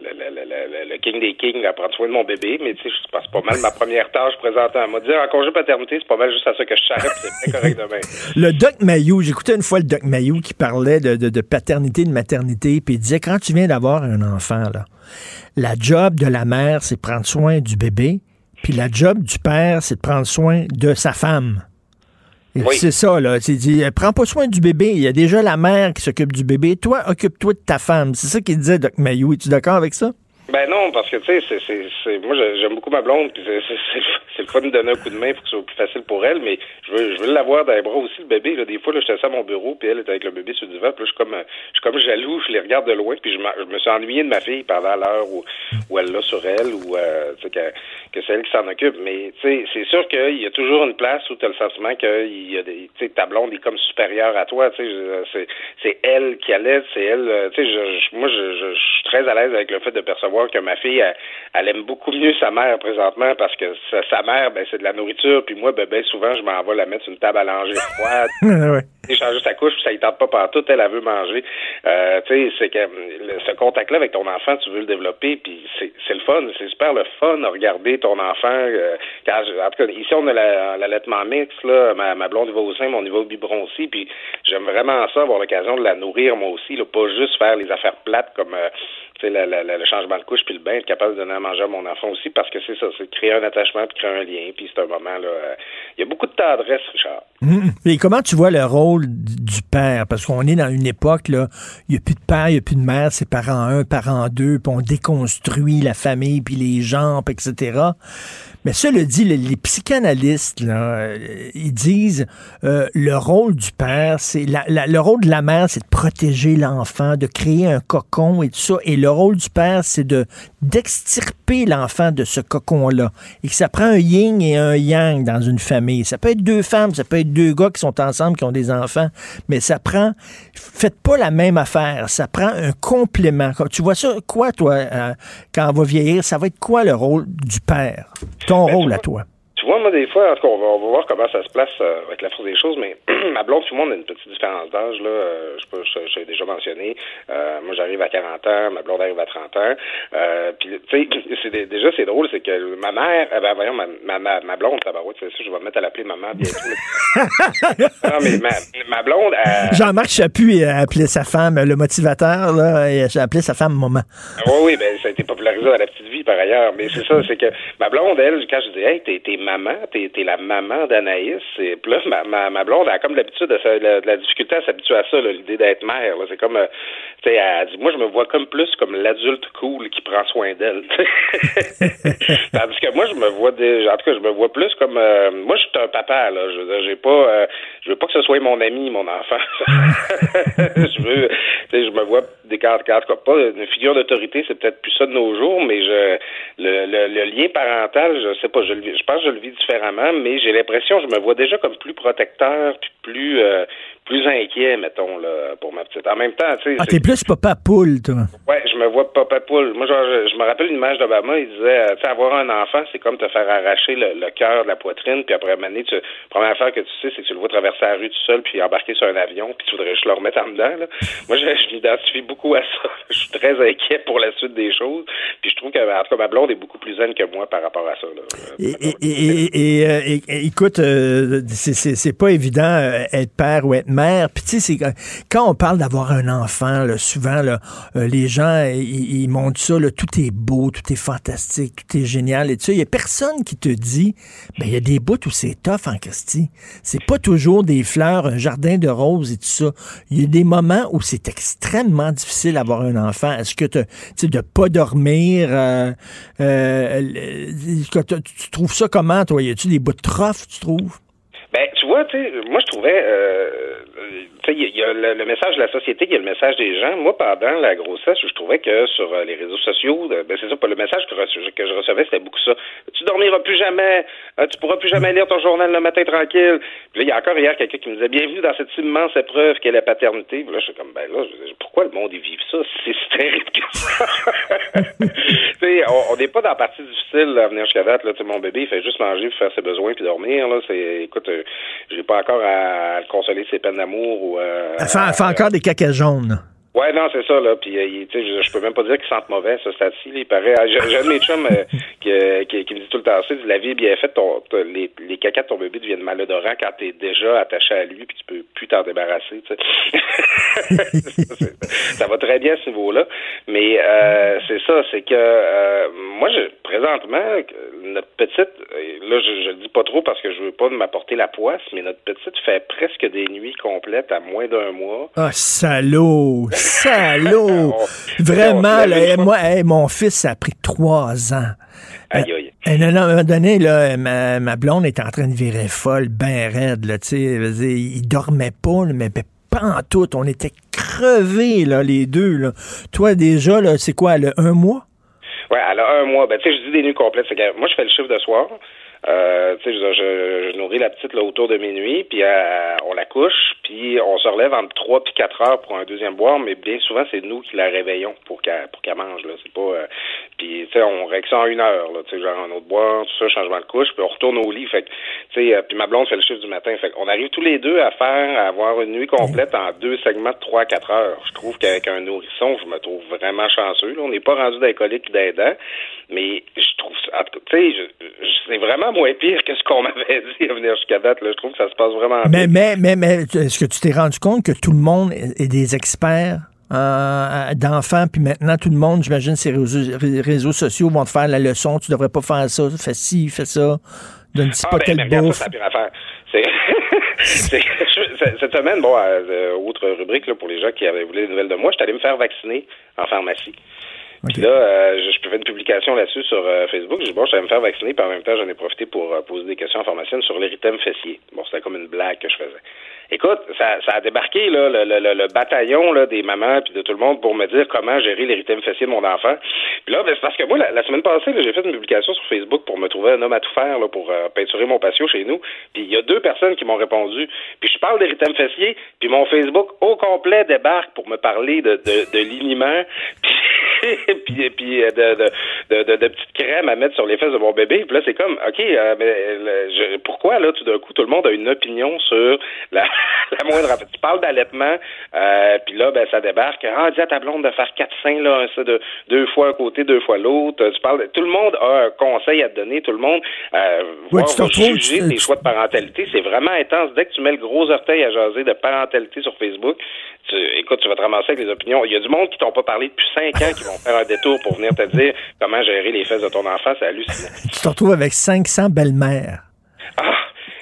le, le, le, king des kings à prendre soin de mon bébé. Mais, tu sais, je passe pas mal ma première tâche présentement. Elle m'a dit, en congé paternité, c'est pas mal juste à ça que je s'arrête. C'est correct demain. <laughs> Le Doc Mayou, j'écoutais une fois le Doc Mayou qui parlait de, de- de paternité, de maternité, puis il disait quand tu viens d'avoir un enfant, là, la job de la mère, c'est de prendre soin du bébé, puis la job du père, c'est de prendre soin de sa femme. Et Oui. C'est ça, là. C'est dit, euh, prends pas soin du bébé. Il y a déjà la mère qui s'occupe du bébé. Toi, occupe-toi de ta femme. C'est ça qu'il disait, Doc Mayou. Es-tu d'accord avec ça? Ben non, parce que tu sais, c'est, moi j'ai- j'aime beaucoup ma blonde, puis c'est, le fun de donner un coup de main pour que ce soit plus facile pour elle, mais je veux, je veux l'avoir dans les bras aussi, le bébé. Là. Des fois, là, j'étais à mon bureau, puis elle était avec le bébé sur le divan, puis là, je suis comme, euh, je suis comme jaloux, je les regarde de loin, puis je, je me suis ennuyé de ma fille pendant l'heure où, où elle l'a sur elle, ou euh, que, que c'est elle qui s'en occupe. Mais tu sais, c'est sûr qu'il y a toujours une place où tu as le sentiment que y a des, ta blonde est comme supérieure à toi. Tu sais, je- c'est, c'est elle qui allait, c'est elle. euh, Tu sais, je, je- moi, je, je, je suis très à l'aise avec le fait de percevoir que ma fille, elle, elle aime beaucoup mieux sa mère présentement parce que sa, sa mère, ben, c'est de la nourriture, puis moi, ben, ben, souvent, je m'en vais la mettre sur une table à langer froide. <laughs> ouais. Changé sa couche, puis ça ne tente pas partout, elle, elle veut manger. Euh, tu sais, c'est que le- ce contact-là avec ton enfant, tu veux le développer, puis c'est c'est le fun, c'est super le fun de regarder ton enfant. euh, quand je- en tout cas, ici, on a la- l'allaitement mixte, là, ma, ma blonde va au sein, mais on y va au biberon aussi, puis j'aime vraiment ça, avoir l'occasion de la nourrir moi aussi, là, pas juste faire les affaires plates comme... euh, la- la- la- le changement de couche puis le bain, être capable de donner à manger à mon enfant aussi, parce que c'est ça, c'est créer un attachement puis créer un lien, puis c'est un moment, là, euh, il y a beaucoup de tendresse, Richard. Mhm. Et comment tu vois le rôle du père? Parce qu'on est dans une époque, là, il n'y a plus de père, il n'y a plus de mère, c'est parent un, parent deux, puis on déconstruit la famille, puis les gens, etc. Mais cela dit, le- les psychanalystes, là, euh, ils disent euh, le rôle du père, c'est le rôle de la mère, c'est de protéger l'enfant, de créer un cocon et tout ça. Et le rôle du père, c'est de d'extirper l'enfant de ce cocon-là. Et que ça prend un yin et un yang dans une famille. Ça peut être deux femmes, ça peut être deux gars qui sont ensemble, qui ont des enfants, mais ça prend. Faites pas la même affaire. Ça prend un complément. Tu vois ça, quoi, toi, euh, quand on va vieillir, ça va être quoi le rôle du père? Ben, rôle tu à vois, toi. Tu vois, moi, des fois, en tout cas, on va, on va voir comment ça se place euh, avec la force des choses, mais <clears throat> <clears throat> ma blonde, tout le monde a une petite différence d'âge, là. Euh, je je, je l'ai déjà mentionné. Euh, moi, j'arrive à 40 ans, ma blonde arrive à 30 ans. Euh, puis, tu sais, <clears throat> déjà, c'est drôle, c'est que ma mère, eh ben, voyons, ma, ma, ma, blonde, tabarouette, c'est ça, je vais me mettre à l'appeler maman bientôt. <laughs> non, mais ma, ma blonde, elle, Jean-Marc Chaput a appelé sa femme, le motivateur, là, il a appelé sa femme maman. Oui, oui, ben ça a été popularisé dans la petite vie par ailleurs. Mais c'est ça, c'est que ma blonde, elle, quand je dis Hey, t'es, maman, t'es, la maman d'Anaïs, et là, ma, ma, ma blonde elle comme l'habitude de, la difficulté à s'habituer à ça, l'idée d'être mère. C'est comme euh, tu sais, Moi je me vois comme plus comme l'adulte cool qui prend soin d'elle. <laughs> Tandis que moi, je me vois déjà en tout cas, je me vois plus comme euh, moi je suis un papa, là. Je j'ai pas euh, je veux pas que ce soit mon ami, mon enfant. <laughs> je veux je me vois des cartes, tout cas, pas une figure d'autorité, c'est peut-être plus ça de nos jours, mais je le, lien parental, je sais pas, je je pense que je le vis différemment, mais j'ai l'impression, je me vois déjà comme plus protecteur, plus euh, plus inquiet, mettons, là, pour ma petite. En même temps, tu sais. Ah, t'es plus papa poule, toi. Ouais, je me vois papa poule. Moi, genre, je, je me rappelle une image d'Obama. Il disait, euh, tu sais, avoir un enfant, c'est comme te faire arracher le, le cœur de la poitrine, puis après, maner, tu, première affaire que tu sais, c'est que tu le vois traverser la rue tout seul, puis embarquer sur un avion, puis tu voudrais juste le remettre en dedans. Là. <laughs> Moi, je, je m'identifie beaucoup à ça. <laughs> Je suis très inquiet pour la suite des choses, puis je trouve que, en tout cas, ma blonde est beaucoup plus zen que moi par rapport à ça. Là. Et, et- et- et, euh, et- et- écoute, euh, c'est pas évident euh, être père ou être mère. Puis tu sais, quand on parle d'avoir un enfant, là, souvent euh, les gens ils, montrent ça, tout est beau, tout est fantastique, tout est génial. Et tu sais, il n'y a personne qui te dit, ben, il y a des bouts où c'est tough en Christie. C'est pas toujours des fleurs, un jardin de roses et tout ça. Il y a des moments où c'est extrêmement difficile d'avoir un enfant. Est-ce que tu sais, de pas dormir, euh, euh, tu trouves ça comment, toi? Y a-tu des bouts de trough, tu trouves? Ben, tu vois, tu sais, moi, je trouvais, euh, il y a- le, message de la société, il y a le message des gens. Moi, pendant la grossesse, je trouvais que sur euh, les réseaux sociaux, euh, ben, c'est ça, le message que, je recevais, c'était beaucoup ça. Tu dormiras plus jamais, euh, tu pourras plus jamais lire ton journal le matin tranquille. Puis là, il y a encore hier quelqu'un qui me disait, bienvenue dans cette immense épreuve qu'est la paternité. Là, je suis comme, ben là, pourquoi le monde y vive ça? Si <laughs> c'est terrible que ça? <laughs> on n'est pas dans la partie difficile à venir jusqu'à date. Là, mon bébé, il fait juste manger, faire ses besoins puis dormir. Là, c'est, écoute, euh, j'ai pas encore à, à le consoler de ses peines d'amour ou. Euh, Elle fait, encore des caca jaunes. Ouais, non, c'est ça, là. Puis, euh, il- tu sais, je, je peux même pas dire qu'il sente mauvais, ce stade-ci. Il paraît. J'ai un de mes chums euh, <laughs> qui, euh, qui, qui me dit tout le temps ça. il dit, La vie est bien faite. Ton, ton- les, les cacas de ton bébé deviennent malodorants quand t'es déjà attaché à lui, puis tu peux plus t'en débarrasser, tu sais. <laughs> ça va très bien à ce niveau-là. Mais euh, c'est ça, c'est que euh, moi, je, présentement, notre petite, là, je, je le dis pas trop parce que je veux pas m'apporter la poisse, mais notre petite fait presque des nuits complètes à moins d'un mois. Ah, salaud! <laughs> Salaud! <laughs> On- Vraiment, là, hey, moi, hey, mon fils, ça a pris trois ans. Aïe, aïe. Non, non, à un moment donné, là, ma, ma blonde était en train de virer folle, ben raide, là, tu sais, il dormait pas, mais pas en tout, on était crevés, là, les deux, là. Toi, déjà, là, c'est quoi, le un mois? Ouais, elle a un mois. Ben, tu sais, je dis des nuits complètes. Moi, je fais le chiffre de soir. Euh, je, je, je nourris la petite là, autour de minuit, puis euh, on la couche, puis on se relève entre 3 puis 4 heures pour un deuxième boire, mais bien souvent, c'est nous qui la réveillons pour qu'elle pour qu'elle mange. Là. C'est pas. euh, puis, tu sais, on règle ça en une heure, là, tu sais, genre un autre boire, tout ça, changement de couche, puis on retourne au lit. Fait que, tu sais, euh, puis ma blonde fait le chiffre du matin. Fait qu'on arrive tous les deux à faire, à avoir une nuit complète en deux segments de 3 à 4 heures. Je trouve qu'avec un nourrisson, je me trouve vraiment chanceux. Là. On n'est pas rendu d'alcoolique d'aidant, mais je trouve ça, en tu sais, c'est vraiment moins pire que ce qu'on <laughs> m'avait dit à venir jusqu'à date. Là. Je trouve que ça se passe vraiment bien. Mais, mais, mais, mais, est-ce que tu t'es rendu compte que tout le monde est des experts? Euh, d'enfants, puis maintenant, tout le monde, j'imagine, ces réseaux, ré- réseaux sociaux vont te faire la leçon, tu devrais pas faire ça, fais ci, fais ça, donne-tu Ah, pas ben, regarde, bouffe. ça, c'est <laughs> cette semaine, bon, euh, autre rubrique là, pour les gens qui avaient voulu des nouvelles de moi, je suis allé me faire vacciner en pharmacie. Puis là, euh, je, je fais une publication là-dessus sur euh, Facebook. Je dis, bon, je vais me faire vacciner, puis en même temps, j'en ai profité pour euh, poser des questions en formation sur l'érythème fessier. Bon, c'était comme une blague que je faisais. Écoute, ça, ça a débarqué là, le, le, le, bataillon là, des mamans puis de tout le monde pour me dire comment gérer l'érythème fessier de mon enfant. Puis là, ben, c'est parce que moi, la, semaine passée, j'ai fait une publication sur Facebook pour me trouver un homme à tout faire là, pour euh, peinturer mon patio chez nous. Puis il y a deux personnes qui m'ont répondu. Puis je parle d'érythème fessier, puis mon Facebook au complet débarque pour me parler de, de, de liniment, <laughs> puis, puis euh, de, de, de, petites crèmes à mettre sur les fesses de mon bébé. Puis là, c'est comme, OK, euh, mais le- je- pourquoi là, tout d'un coup, tout le monde a une opinion sur la, <laughs> la moindre. Tu parles d'allaitement, euh, puis là, ben, ça débarque. Ah, dis à ta blonde de faire quatre seins, là, ça de deux fois un côté, deux fois l'autre. Tu parles, tout le monde a un conseil à te donner, tout le monde euh, Ouais, retrouves, juger tes choix de parentalité. C'est vraiment intense. Dès que tu mets le gros orteil à jaser de parentalité sur Facebook, tu, écoute, tu vas te ramasser avec les opinions. Il y a du monde qui t'ont pas parlé depuis cinq ans qui vont faire un détour pour venir te dire comment gérer les fesses de ton enfant. C'est hallucinant. Tu te retrouves avec 500 belles-mères. Ah,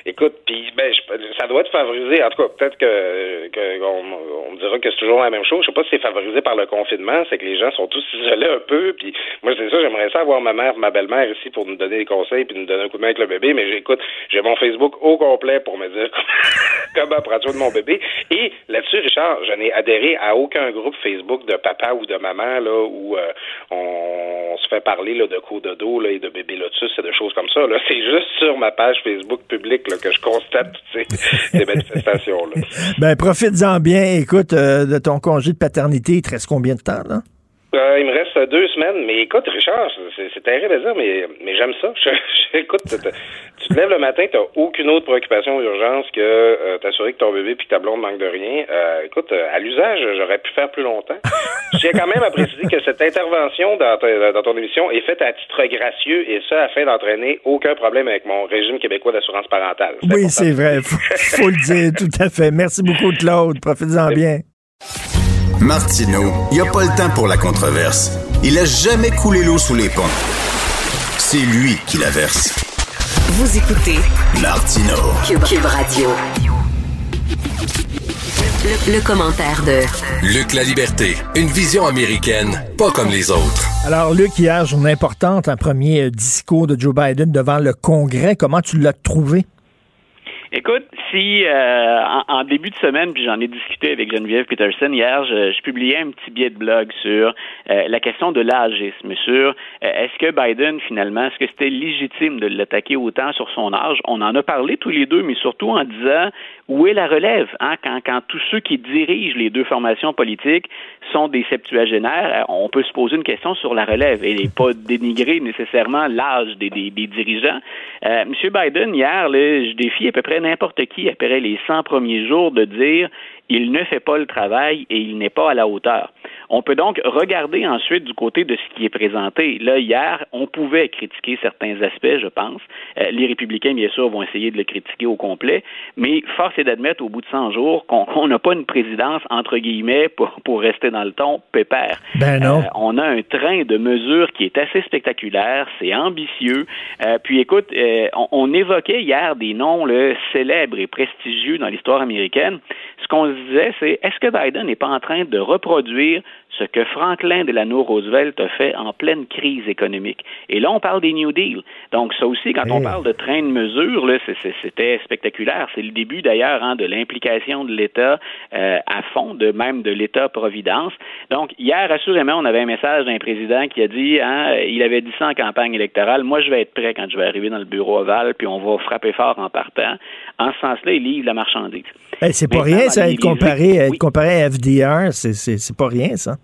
écoute, puis ben, je- ça doit être favorisé. En tout cas, peut-être que, que on, on me dira que c'est toujours la même chose. Je sais pas si c'est favorisé par le confinement, c'est que les gens sont tous <laughs> isolés un peu. Puis moi, c'est ça, j'aimerais ça avoir ma mère, ma belle-mère ici pour nous donner des conseils puis nous donner un coup de main avec le bébé. Mais j'écoute, j'ai mon Facebook au complet pour me dire <laughs> comment prendre soin de mon bébé. Et là-dessus, Richard, je n'ai adhéré à aucun groupe Facebook de papa ou de maman là où euh, on se fait parler là, de coups de dos là, et de bébé lotus et de choses comme ça. Là. C'est juste sur ma page Facebook publique là, que je constate toutes ces, <laughs> ces manifestations-là. Ben, profites-en bien. Écoute, euh, de ton congé de paternité, il te reste combien de temps, là? Euh, il me reste deux semaines, mais écoute, Richard, c'est terrible à dire, mais, mais j'aime ça. <laughs> Je, je- écoute, tu te tu lèves le matin, t'as aucune autre préoccupation ou urgence que euh, t'assurer que ton bébé puis que ta blonde manque de rien. Euh, écoute, à l'usage, j'aurais pu faire plus longtemps. <laughs> Tiens quand même à préciser que cette intervention dans, ta- dans ton émission est faite à titre gracieux et ça afin d'entraîner aucun problème avec mon régime québécois d'assurance parentale. Oui, c'est vrai. Faut, faut le dire, tout à fait. Merci beaucoup, Claude. Profites-en bien. Martino, il n'y a pas le temps pour la controverse. Il a jamais coulé l'eau sous les ponts. C'est lui qui la verse. Vous écoutez Martino. Cube, Radio. Le, le commentaire de Luc La Liberté, une vision américaine, pas comme les autres. Alors, Luc, hier, journée importante, un premier discours de Joe Biden devant le Congrès. Comment tu l'as trouvé? Écoute, si euh, en, début de semaine, puis j'en ai discuté avec Geneviève Peterson hier, je, je publiais un petit billet de blog sur euh, la question de l'âgisme, sur euh, est-ce que Biden finalement, est-ce que c'était légitime de l'attaquer autant sur son âge? On en a parlé tous les deux, mais surtout en disant où est la relève hein? quand, quand tous ceux qui dirigent les deux formations politiques sont des septuagénaires, on peut se poser une question sur la relève et pas dénigrer nécessairement l'âge des, dirigeants. Euh, Monsieur Biden hier, je défie à peu près n'importe qui après les 100 premiers jours de dire il ne fait pas le travail et il n'est pas à la hauteur. On peut donc regarder ensuite du côté de ce qui est présenté. Là, hier, on pouvait critiquer certains aspects, je pense. Euh, les républicains, bien sûr, vont essayer de le critiquer au complet, mais force est d'admettre au bout de 100 jours qu'on n'a pas une présidence, entre guillemets, pour, pour rester dans le ton, pépère. Ben non. Euh, on a un train de mesures qui est assez spectaculaire, c'est ambitieux. Euh, puis écoute, on, on, évoquait hier des noms là, célèbres et prestigieux dans l'histoire américaine. Ce qu'on disait, c'est est-ce que Biden n'est pas en train de reproduire ce que Franklin Delano Roosevelt a fait en pleine crise économique. Et là, on parle des New Deal. Donc, ça aussi, quand on parle de train de mesure, c'était spectaculaire. C'est le début, d'ailleurs, hein, de l'implication de l'État euh, à fond, de même de l'État-providence. Donc, hier, assurément, on avait un message d'un président qui a dit, hein, il avait dit ça en campagne électorale, moi, je vais être prêt quand je vais arriver dans le bureau ovale, puis on va frapper fort en partant. En ce sens-là, il livre la marchandise. Hey, c'est pas rien, ça, être comparé, être comparé à FDR, c'est pas rien, ça.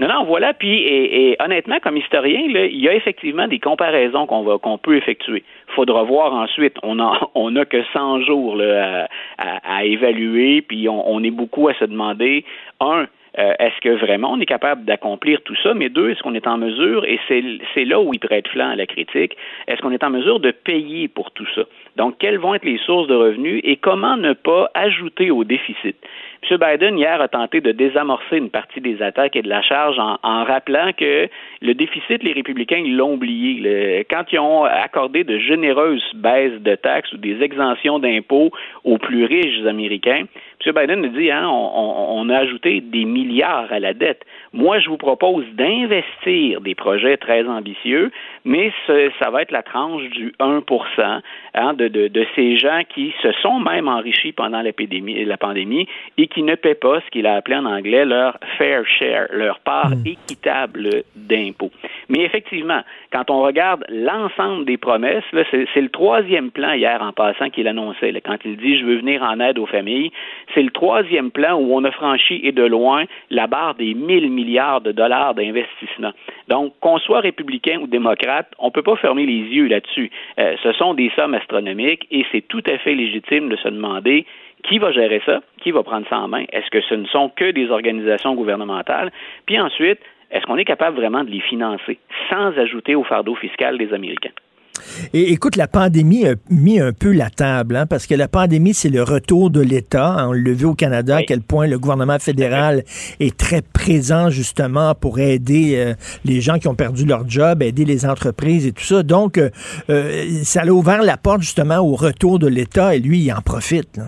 Non, non, voilà. Puis, et, et honnêtement, comme historien, là, il y a effectivement des comparaisons qu'on va qu'on peut effectuer. Il faudra voir ensuite. On a <laughs> on a que 100 jours là, à, à, évaluer, puis on, on est beaucoup à se demander un euh, est-ce que vraiment on est capable d'accomplir tout ça? Mais deux, est-ce qu'on est en mesure, et c'est là où il prête flanc à la critique, est-ce qu'on est en mesure de payer pour tout ça? Donc, quelles vont être les sources de revenus et comment ne pas ajouter au déficit? M. Biden, hier, a tenté de désamorcer une partie des attaques et de la charge en, rappelant que le déficit, les républicains, ils l'ont oublié. Quand ils ont accordé de généreuses baisses de taxes ou des exemptions d'impôts aux plus riches américains, M. Biden a dit, hein, on, a ajouté des milliards à la dette. Moi, je vous propose d'investir des projets très ambitieux, mais ça va être la tranche du 1 hein, de, ces gens qui se sont même enrichis pendant l'épidémie, la pandémie et qui ne paient pas ce qu'il a appelé en anglais leur fair share, leur part mmh. équitable d'impôts. Mais effectivement, quand on regarde l'ensemble des promesses, c'est le troisième plan hier en passant qu'il annonçait. Là, quand il dit je veux venir en aide aux familles, c'est le troisième plan où on a franchi et de loin la barre des 1000 milliards de dollars d'investissement. Donc, qu'on soit républicain ou démocrate, on ne peut pas fermer les yeux là-dessus. Euh, ce sont des sommes astronomiques et c'est tout à fait légitime de se demander qui va gérer ça, qui va prendre ça en main? Est-ce que ce ne sont que des organisations gouvernementales? Puis ensuite, est-ce qu'on est capable vraiment de les financer sans ajouter au fardeau fiscal des Américains? Et écoute, la pandémie a mis un peu la table, hein, parce que la pandémie, c'est le retour de l'État. On le vu au Canada, oui. à quel point le gouvernement fédéral est très présent justement pour aider euh, les gens qui ont perdu leur job, aider les entreprises et tout ça. Donc, euh, euh, ça a ouvert la porte justement au retour de l'État et lui, il en profite. Là.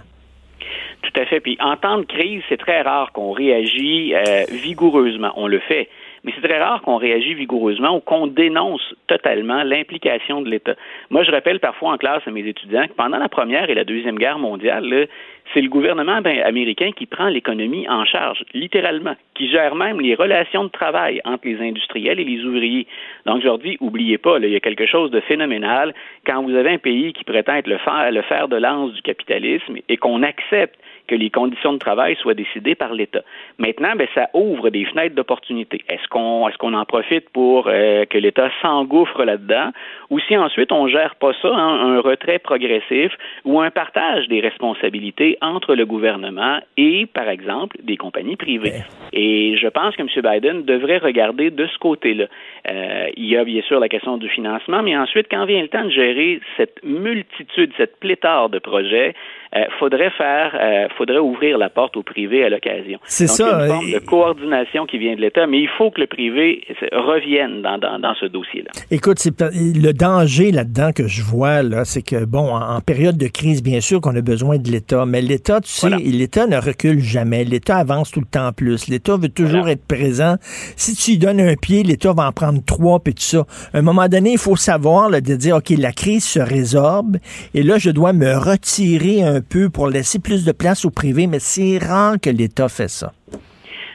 Tout à fait. Puis en temps de crise, c'est très rare qu'on réagit euh, vigoureusement. On le fait mais c'est très rare qu'on réagit vigoureusement ou qu'on dénonce totalement l'implication de l'État. Moi, je rappelle parfois en classe à mes étudiants que pendant la Première et la Deuxième Guerre mondiale, c'est le gouvernement ben, américain qui prend l'économie en charge, littéralement, qui gère même les relations de travail entre les industriels et les ouvriers. Donc, je leur dis, oubliez pas, là, il y a quelque chose de phénoménal quand vous avez un pays qui prétend être le fer, le fer de lance du capitalisme et qu'on accepte que les conditions de travail soient décidées par l'État. Maintenant, ben, ça ouvre des fenêtres d'opportunité. Est-ce qu'on est-ce qu'on en profite pour euh, que l'État s'engouffre là-dedans, ou si ensuite on gère pas ça, hein, un retrait progressif ou un partage des responsabilités entre le gouvernement et, par exemple, des compagnies privées. Et je pense que M. Biden devrait regarder de ce côté-là. Euh, il y a bien sûr la question du financement, mais ensuite, quand vient le temps de gérer cette multitude, cette pléthore de projets, euh, faudrait faire, euh, faudrait ouvrir la porte au privé à l'occasion. C'est ça. Il y a une forme de coordination qui vient de l'État, mais il faut que le privé revienne dans, dans, dans ce dossier-là. Écoute, c'est le danger là-dedans que je vois, là, c'est que, bon, en, période de crise, bien sûr qu'on a besoin de l'État, mais l'État, tu sais, l'État ne recule jamais. L'État avance tout le temps plus. L'État veut toujours être présent. Si tu lui donnes un pied, l'État va en prendre trois, puis tout ça. À un moment donné, il faut savoir, là, de dire, OK, la crise se résorbe, et là, je dois me retirer un peu pour laisser plus de place au privé, mais c'est rare que l'État fait ça.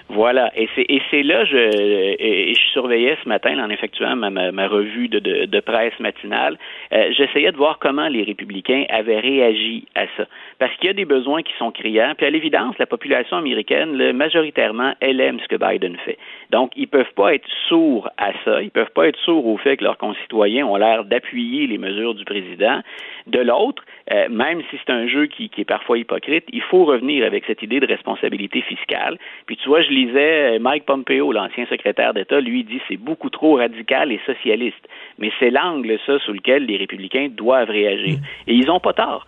Voilà, et c'est et c'est là je et, je surveillais ce matin en effectuant ma, ma, revue de, de, de, presse matinale, euh, j'essayais de voir comment les républicains avaient réagi à ça, parce qu'il y a des besoins qui sont criants. Puis à l'évidence, la population américaine, là, majoritairement, elle aime ce que Biden fait. Donc ils peuvent pas être sourds à ça, ils peuvent pas être sourds au fait que leurs concitoyens ont l'air d'appuyer les mesures du président. De l'autre, euh, même si c'est un jeu qui, qui, est parfois hypocrite, il faut revenir avec cette idée de responsabilité fiscale. Puis tu vois, je lisais euh, Mike Pompeo, l'ancien secrétaire d'État, lui dit c'est beaucoup trop radical et socialiste. Mais c'est l'angle, ça, sous lequel les républicains doivent réagir. Et ils n'ont pas tort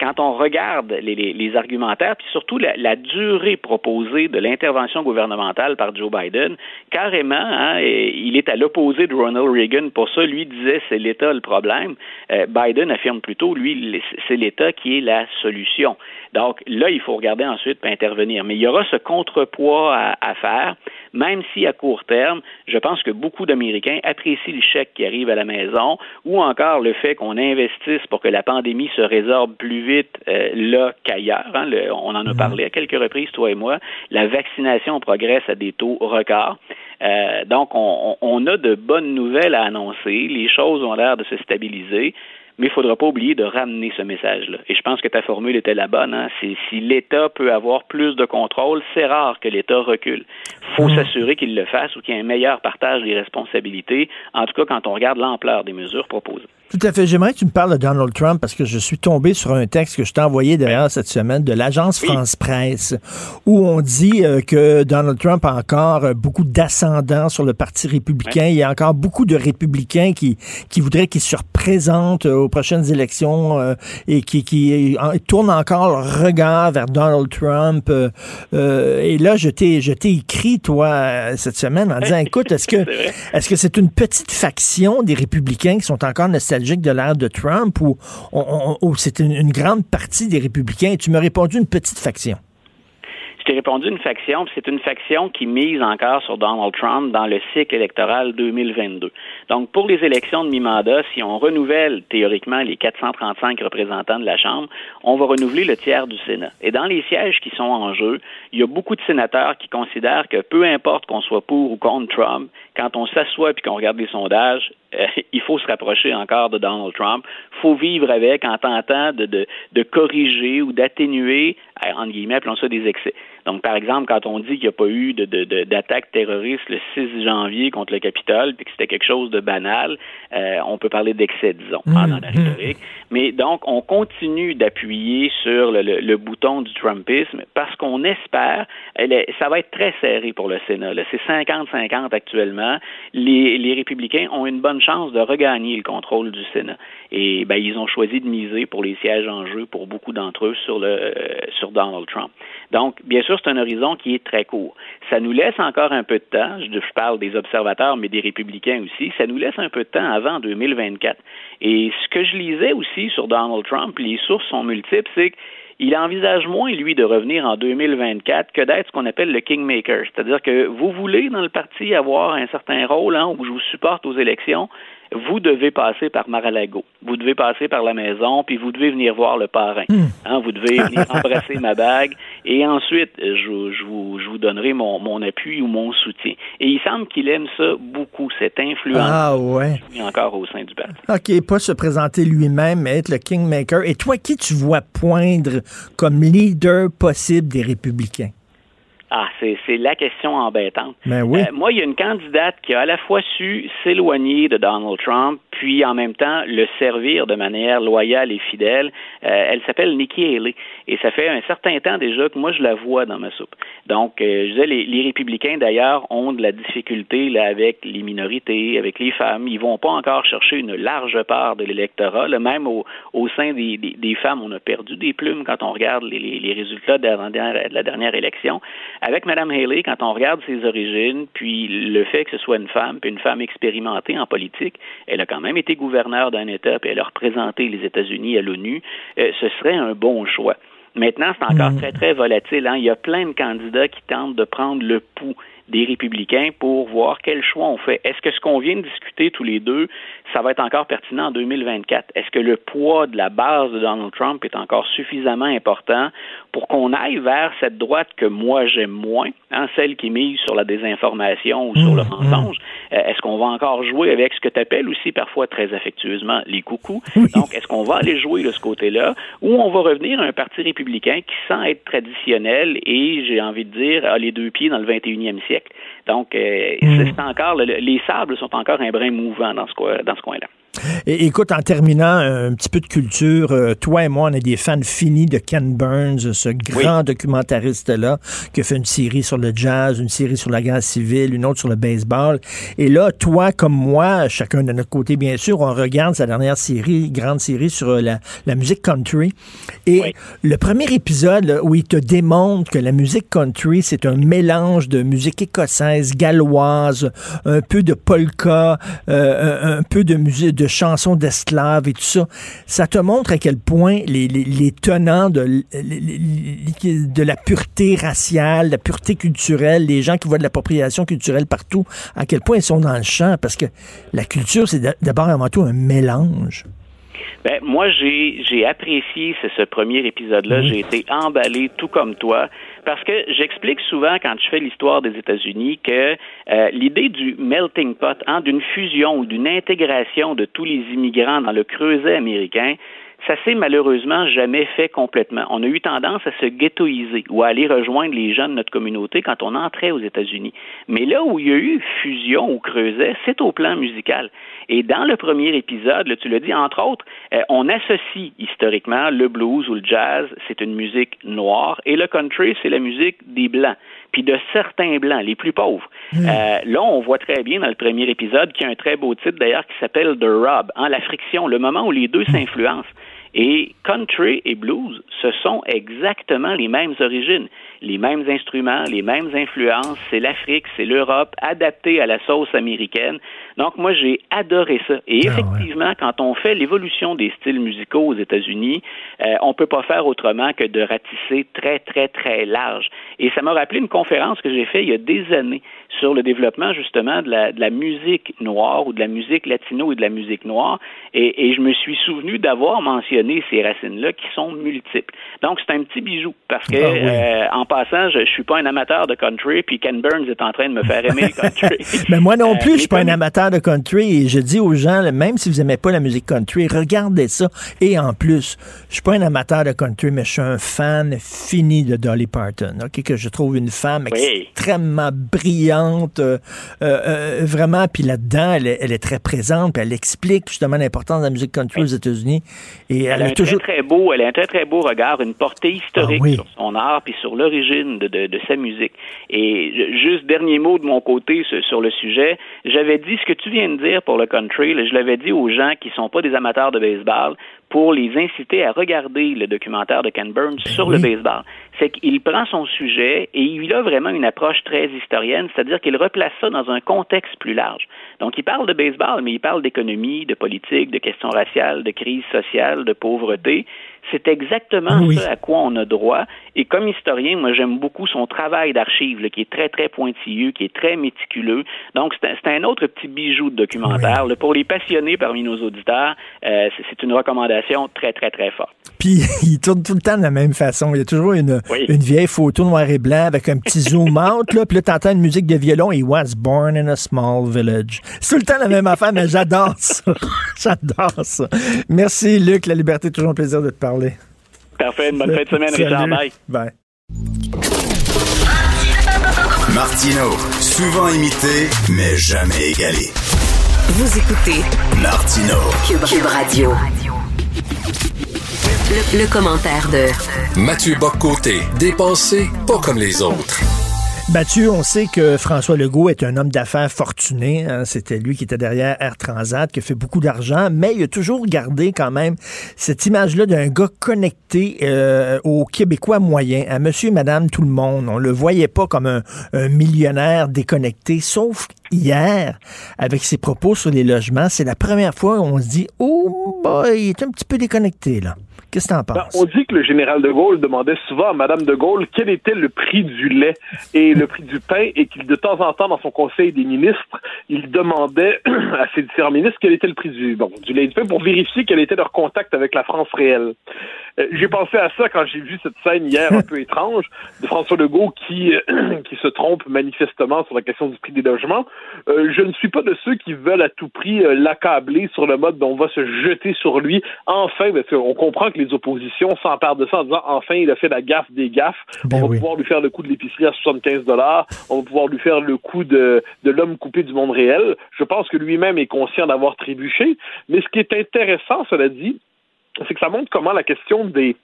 quand on regarde les, les, argumentaires, puis surtout la, durée proposée de l'intervention gouvernementale par Joe Biden, carrément, hein, il est à l'opposé de Ronald Reagan. Pour ça, lui disait c'est l'État le problème. Euh, Biden affirme plutôt, lui, c'est l'État qui est la solution. Donc là, il faut regarder ensuite pour intervenir. Mais il y aura ce contrepoids à, à faire, même si à court terme, je pense que beaucoup d'Américains apprécient le chèque qui arrive à la maison ou encore le fait qu'on investisse pour que la pandémie se résorbe plus vite euh, là qu'ailleurs. Hein. on en a mhm. parlé à quelques reprises, toi et moi. La vaccination progresse à des taux records. Euh, donc, on, on, a de bonnes nouvelles à annoncer. Les choses ont l'air de se stabiliser mais il ne faudra pas oublier de ramener ce message-là. Et je pense que ta formule était la bonne. Hein? Si l'État peut avoir plus de contrôle, c'est rare que l'État recule. Il faut mmh. s'assurer qu'il le fasse ou qu'il y ait un meilleur partage des responsabilités, en tout cas quand on regarde l'ampleur des mesures proposées. Tout à fait. J'aimerais que tu me parles de Donald Trump parce que je suis tombé sur un texte que je t'ai envoyé d'ailleurs cette semaine de l'agence France Presse où on dit euh, que Donald Trump a encore euh, beaucoup d'ascendants sur le Parti républicain. Il y a encore beaucoup de républicains qui, qui voudraient qu'il se représente aux prochaines élections euh, et qui, qui tournent encore leur regard vers Donald Trump. et là, je t'ai, je t'ai écrit, toi, cette semaine en disant, écoute, est-ce <laughs> que, est-ce que c'est une petite faction des républicains qui sont encore nostalgiques de l'ère de Trump ou, c'est une, grande partie des républicains? Et tu m'as répondu une petite faction. T'ai répondu une faction, c'est une faction qui mise encore sur Donald Trump dans le cycle électoral 2022. Donc, pour les élections de mi-mandat, si on renouvelle théoriquement les 435 représentants de la Chambre, on va renouveler le tiers du Sénat. Et dans les sièges qui sont en jeu, il y a beaucoup de sénateurs qui considèrent que peu importe qu'on soit pour ou contre Trump, quand on s'assoit et qu'on regarde les sondages, euh, <laughs> il faut se rapprocher encore de Donald Trump. Il faut vivre avec en tentant de, de, de corriger ou d'atténuer, entre guillemets, appelons ça des excès. Donc, par exemple, quand on dit qu'il n'y a pas eu d'attaque de, terroriste le 6 janvier contre le Capitole, puis que c'était quelque chose de banal, euh, on peut parler d'excès, disons, mmh, dans la mmh. rhétorique. Mais donc, on continue d'appuyer sur le, le, bouton du Trumpisme parce qu'on espère, ça va être très serré pour le Sénat. C'est 50-50 actuellement. Les, les républicains ont une bonne chance de regagner le contrôle du Sénat. Et ben, ils ont choisi de miser pour les sièges en jeu pour beaucoup d'entre eux sur, le, euh, sur Donald Trump. Donc, bien sûr, c'est un horizon qui est très court. Ça nous laisse encore un peu de temps, je, parle des observateurs, mais des républicains aussi, ça nous laisse un peu de temps avant 2024. Et ce que je lisais aussi sur Donald Trump, les sources sont multiples, c'est qu'il envisage moins, lui, de revenir en 2024 que d'être ce qu'on appelle le kingmaker. C'est-à-dire que vous voulez, dans le parti, avoir un certain rôle hein, où je vous supporte aux élections, vous devez passer par Mar-a-Lago. Vous devez passer par la maison, puis vous devez venir voir le parrain. Hmm. Hein, vous devez venir <laughs> embrasser ma bague, et ensuite, je, vous, je vous, donnerai mon, mon, appui ou mon soutien. Et il semble qu'il aime ça beaucoup, cette influence. Ah ouais. Encore au sein du parti. OK, pas se présenter lui-même, mais être le kingmaker. Et toi, qui tu vois poindre comme leader possible des républicains? Ah, c'est la question embêtante. Ben oui. Euh, moi, il y a une candidate qui a à la fois su s'éloigner de Donald Trump, puis en même temps le servir de manière loyale et fidèle. Euh, elle s'appelle Nikki Haley. Et ça fait un certain temps déjà que moi, je la vois dans ma soupe. Donc, euh, je disais, les, les républicains, d'ailleurs, ont de la difficulté là, avec les minorités, avec les femmes. Ils vont pas encore chercher une large part de l'électorat. Même au, au sein des, des, des, femmes, on a perdu des plumes quand on regarde les, les, les résultats de la, de la dernière élection. Avec Mme Haley, quand on regarde ses origines, puis le fait que ce soit une femme, puis une femme expérimentée en politique, elle a quand même été gouverneure d'un État, puis elle a représenté les États-Unis à l'ONU, euh, ce serait un bon choix. Maintenant, c'est encore Mm. très, très volatile. Hein. Il y a plein de candidats qui tentent de prendre le pouls des républicains pour voir quel choix on fait. Est-ce que ce qu'on vient de discuter tous les deux, ça va être encore pertinent en 2024? Est-ce que le poids de la base de Donald Trump est encore suffisamment important pour qu'on aille vers cette droite que moi j'aime moins, hein, celle qui mise sur la désinformation ou sur le mensonge? Euh, est-ce qu'on va encore jouer avec ce que tu appelles aussi parfois très affectueusement les coucous? Donc, est-ce qu'on va aller jouer de ce côté-là ou on va revenir à un parti républicain qui, sans être traditionnel et, j'ai envie de dire, a les deux pieds dans le 21e siècle? Donc, euh, c'est encore, le- les sables sont encore un brin mouvant dans ce, dans ce coin-là. Et, écoute, en terminant, un petit peu de culture, euh, toi et moi, on est des fans finis de Ken Burns, ce grand documentariste-là, qui a fait une série sur le jazz, une série sur la guerre civile, une autre sur le baseball. Et là, toi comme moi, chacun de notre côté, bien sûr, on regarde sa dernière série, grande série sur euh, la, la musique country. Et le premier épisode, où il te démontre que la musique country, c'est un mélange de musique écossaise, galloise, un peu de polka, euh, un, un peu de musique, de chansons d'esclaves et tout ça. Ça te montre à quel point les, les, les tenants de, la pureté raciale, la pureté culturelle, les gens qui voient de l'appropriation culturelle partout, à quel point ils sont dans le champ, parce que la culture, c'est d'abord et avant tout un mélange. Ben, moi, j'ai, j'ai apprécié ce, ce premier épisode-là. J'ai été emballé tout comme toi. Parce que j'explique souvent quand je fais l'histoire des États-Unis que euh, l'idée du melting pot, hein, d'une fusion ou d'une intégration de tous les immigrants dans le creuset américain, ça s'est malheureusement jamais fait complètement. On a eu tendance à se ghettoiser ou à aller rejoindre les gens de notre communauté quand on entrait aux États-Unis. Mais là où il y a eu fusion ou creuset, c'est au plan musical. Et dans le premier épisode, là, tu l'as dit, entre autres, euh, on associe historiquement le blues ou le jazz, c'est une musique noire, et le country, c'est la musique des blancs, puis de certains blancs, les plus pauvres. Euh, là, on voit très bien dans le premier épisode, qui a un très beau titre d'ailleurs, qui s'appelle The Rub, hein, la friction, le moment où les deux s'influencent. Et country et blues, ce sont exactement les mêmes origines, les mêmes instruments, les mêmes influences. C'est l'Afrique, c'est l'Europe, adapté à la sauce américaine. Donc moi, j'ai adoré ça. Et effectivement, quand on fait l'évolution des styles musicaux aux États-Unis, euh, on peut pas faire autrement que de ratisser très, très, très large. Et ça m'a rappelé une conférence que j'ai faite il y a des années sur le développement justement de la, de la musique noire ou de la musique latino et de la musique noire. Et, et je me suis souvenu d'avoir mentionné ces racines-là qui sont multiples. Donc c'est un petit bijou parce que Ah oui. euh, en passant, je, je suis pas un amateur de country, puis Ken Burns est en train de me faire aimer le country. <laughs> Mais moi non Euh, plus, je suis pas un amateur de country et je dis aux gens, même si vous aimez pas la musique country, regardez ça. Et en plus, je suis pas un amateur de country, mais je suis un fan fini de Dolly Parton, ok, que je trouve une femme Oui. extrêmement brillante, euh, euh, vraiment. Puis là-dedans, elle, est- elle est très présente, puis elle explique justement l'importance de la musique country aux États-Unis. Et elle, Elle a a un toujours. très, très beau, elle a un très, très beau regard, une portée historique Ah oui. sur son art puis sur l'origine de, de, sa musique. Et juste dernier mot de mon côté sur, le sujet, j'avais dit ce que tu viens de dire pour le country, je l'avais dit aux gens qui sont pas des amateurs de baseball pour les inciter à regarder le documentaire de Ken Burns sur le baseball. C'est qu'il prend son sujet et il a vraiment une approche très historienne, c'est-à-dire qu'il replace ça dans un contexte plus large. Donc, il parle de baseball, mais il parle d'économie, de politique, de questions raciales, de crise sociale, de pauvreté. C'est exactement Oui. ça à quoi on a droit. Et comme historien, moi, j'aime beaucoup son travail d'archive, là, qui est très, très pointilleux, qui est très méticuleux. Donc, c'est un, autre petit bijou de documentaire. là. pour les passionnés parmi nos auditeurs, euh, c'est une recommandation très, très, très forte. Puis <laughs> il tourne tout le temps de la même façon. Il y a toujours une, Oui. une vieille photo noir et blanc avec un petit zoom out, là, puis là, t'entends une musique de violon. He was born in a small village. C'est tout le temps la même affaire, mais j'adore ça. <laughs> j'adore ça. Merci, Luc. La liberté, toujours un plaisir de te parler. Parfait. Une bonne fin de semaine, Salut. Richard. Bye. Bye. Martino, souvent imité, mais jamais égalé. Vous écoutez Martino. Cube, Radio. Le, le commentaire de Mathieu Boccoté, dépensé pas comme les autres. Mathieu, on sait que François Legault est un homme d'affaires fortuné. hein. C'était lui qui était derrière Air Transat, qui a fait beaucoup d'argent, mais il a toujours gardé quand même cette image-là d'un gars connecté euh, aux Québécois moyens, à monsieur et madame tout le monde. On le voyait pas comme un, un millionnaire déconnecté, sauf hier, avec ses propos sur les logements, c'est la première fois où on se dit, oh boy, il est un petit peu déconnecté, là. Qu'est-ce que t'en penses? Ben, on dit que le général de Gaulle demandait souvent à Madame de Gaulle quel était le prix du lait et le prix du pain et qu'il de temps en temps dans son conseil des ministres, il demandait <clears throat> à ses différents ministres quel était le prix du bon du lait et du pain pour vérifier quel était leur contact avec la France réelle. Euh, j'ai pensé à ça quand j'ai vu cette scène hier un peu étrange de François Legault qui euh, <clears throat> qui se trompe manifestement sur la question du prix des logements. Euh, je ne suis pas de ceux qui veulent à tout prix euh, l'accabler sur le mode dont on va se jeter sur lui. Enfin, parce qu'on comprend que les oppositions s'emparent de ça en disant enfin il a fait la gaffe des gaffes. Ben on va oui. pouvoir lui faire le coup de l'épicerie à 75 dollars. On va pouvoir lui faire le coup de, de l'homme coupé du monde réel. Je pense que lui-même est conscient d'avoir trébuché. Mais ce qui est intéressant, cela dit, c'est que ça montre comment la question des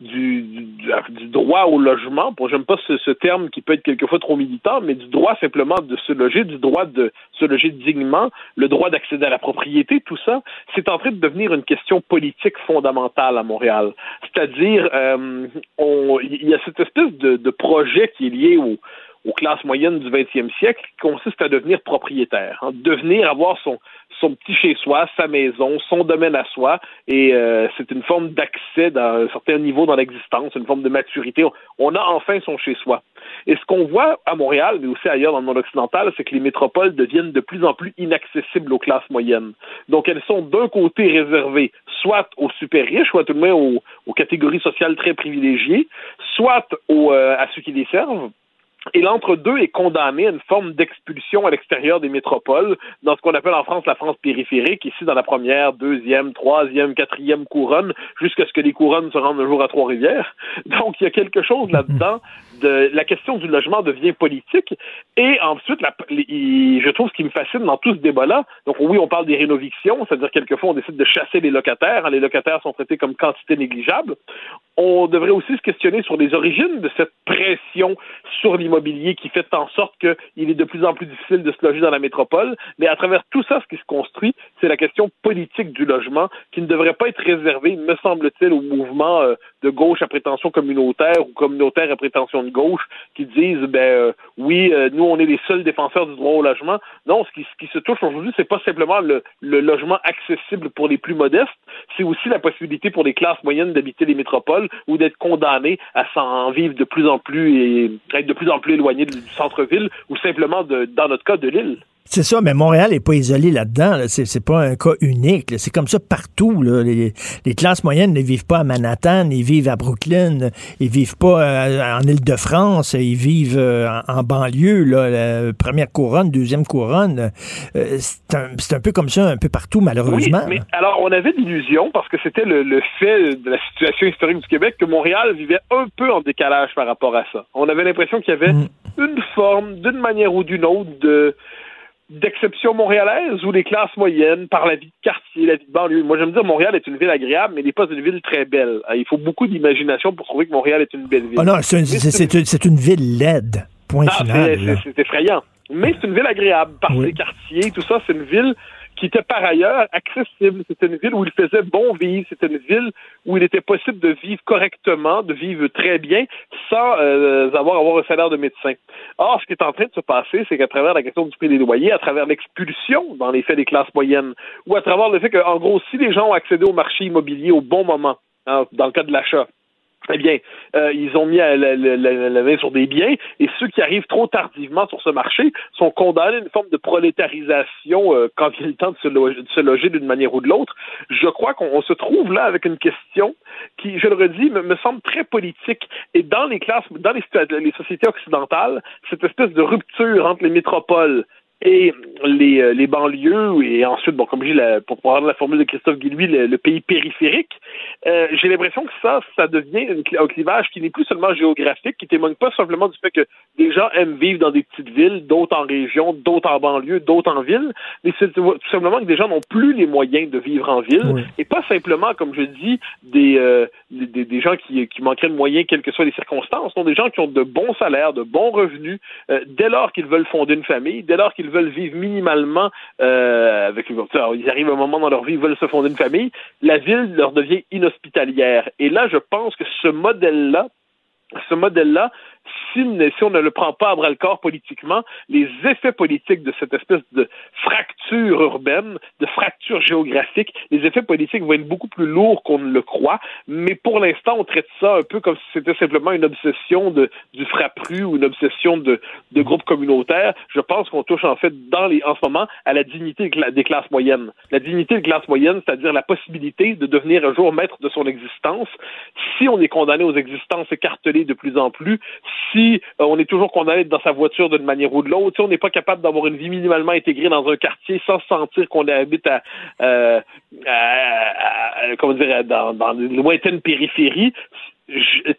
du, du, du droit au logement, pour j'aime pas ce, ce terme qui peut être quelquefois trop militant, mais du droit simplement de se loger, du droit de se loger dignement, le droit d'accéder à la propriété, tout ça, c'est en train de devenir une question politique fondamentale à Montréal. C'est-à-dire, euh, il y a cette espèce de, de projet qui est lié au aux classes moyennes du 20e siècle qui consiste à devenir propriétaire, hein, devenir avoir son petit chez soi, sa maison, son domaine à soi, et euh, c'est une forme d'accès dans un certain niveau dans l'existence, une forme de maturité. On, a enfin son chez soi. Et ce qu'on voit à Montréal, mais aussi ailleurs dans le monde occidental, c'est que les métropoles deviennent de plus en plus inaccessibles aux classes moyennes. Donc elles sont d'un côté réservées soit aux super riches, soit tout de même aux, aux catégories sociales très privilégiées, soit aux, euh, à ceux qui les servent. Et l'entre-deux est condamné à une forme d'expulsion à l'extérieur des métropoles, dans ce qu'on appelle en France la France périphérique, ici dans la première, deuxième, troisième, quatrième couronne, jusqu'à ce que les couronnes se rendent un jour à Trois-Rivières. <laughs> Donc il y a quelque chose là-dedans de la question du logement devient politique. Et ensuite, je trouve ce qui me fascine dans tout ce débat-là, donc oui, on parle des rénovictions, c'est-à-dire quelquefois on décide de chasser les locataires, hein, les locataires sont traités comme quantité négligeable. On devrait aussi se questionner sur les origines de cette pression sur l'immobilier qui fait en sorte qu'il est de plus en plus difficile de se loger dans la métropole. Mais à travers tout ça, ce qui se construit, c'est la question politique du logement qui ne devrait pas être réservée, me semble-t-il, au mouvement euh, de gauche à prétention communautaire ou communautaire à prétention de gauche qui disent ben euh, oui, euh, nous on est les seuls défenseurs du droit au logement. Non, ce qui, se touche aujourd'hui, c'est pas simplement le, le logement accessible pour les plus modestes, c'est aussi la possibilité pour les classes moyennes d'habiter les métropoles ou d'être condamnées à s'en vivre de plus en plus et être de plus en plus éloignées du centre-ville ou simplement de, dans notre cas de l'île. C'est ça, mais Montréal n'est pas isolé là-dedans. Là. C'est, c'est pas un cas unique. là. C'est comme ça partout. Là. Les, les classes moyennes ne vivent pas à Manhattan, ils vivent à Brooklyn, ils vivent pas euh, en Île-de-France, ils vivent euh, en, en banlieue, la première couronne, deuxième couronne. Euh, c'est, un, c'est un peu comme ça un peu partout, malheureusement. Oui, mais alors on avait l'illusion, parce que c'était le, le fait de la situation historique du Québec, que Montréal vivait un peu en décalage par rapport à ça. On avait l'impression qu'il y avait une forme, d'une manière ou d'une autre, de d'exception montréalaise où les classes moyennes, par la vie de quartier, la vie de banlieue. Moi, j'aime dire Montréal est une ville agréable, mais n'est pas une ville très belle. Il faut beaucoup d'imagination pour trouver que Montréal est une belle ville. Ah non, c'est, un- Mais c'est- c'est c'est- c'est une ville laide. Point ah, final. c'est effrayant. Mais c'est une ville agréable par Oui. ses quartiers, tout ça. C'est une ville qui était par ailleurs accessible. C'était une ville où il faisait bon vivre. C'était une ville où il était possible de vivre correctement, de vivre très bien, sans euh, avoir, avoir un salaire de médecin. Or, ce qui est en train de se passer, c'est qu'à travers la question du prix des loyers, à travers l'expulsion, dans les faits, des classes moyennes, ou à travers le fait que, en gros, si les gens ont accédé au marché immobilier au bon moment, hein, dans le cas de l'achat, eh bien, euh, ils ont mis la, main sur des biens et ceux qui arrivent trop tardivement sur ce marché sont condamnés à une forme de prolétarisation euh, quand vient le temps de se loger, d'une manière ou de l'autre. Je crois qu'on on se trouve là avec une question qui, je le redis, me, semble très politique. Et dans les classes, dans les sociétés occidentales, cette espèce de rupture entre les métropoles et les, euh, les banlieues et ensuite, bon, comme je dis, pour prendre la formule de Christophe Guillouis, le, pays périphérique, euh, j'ai l'impression que ça, ça devient un clivage qui n'est plus seulement géographique, qui témoigne pas simplement du fait que des gens aiment vivre dans des petites villes, d'autres en région, d'autres en banlieue, d'autres en ville, mais c'est tout simplement que des gens n'ont plus les moyens de vivre en ville et pas simplement, comme je dis, des, euh, des, des, gens qui, qui manqueraient de moyens, quelles que soient les circonstances, sont des gens qui ont de bons salaires, de bons revenus, dès lors qu'ils veulent fonder une famille, dès lors qu'ils veulent vivre minimalement euh, avec ils arrivent à un moment dans leur vie, ils veulent se fonder une famille, la ville leur devient inhospitalière. Et là, je pense que ce modèle-là, ce modèle-là si, on ne le prend pas à bras le corps politiquement, les effets politiques de cette espèce de fracture urbaine, de fracture géographique, les effets politiques vont être beaucoup plus lourds qu'on ne le croit. Mais pour l'instant, on traite ça un peu comme si c'était simplement une obsession du frappru ou une obsession de, de groupes communautaires. Je pense qu'on touche en fait dans les, en ce moment à la dignité des classes moyennes. La dignité des classes moyennes, c'est-à-dire la possibilité de devenir un jour maître de son existence. Si on est condamné aux existences écartelées de plus en plus, si euh, on est toujours condamné dans sa voiture d'une manière ou de l'autre, si on n'est pas capable d'avoir une vie minimalement intégrée dans un quartier sans sentir qu'on habite à, euh, comment dire, dans, une lointaine périphérie,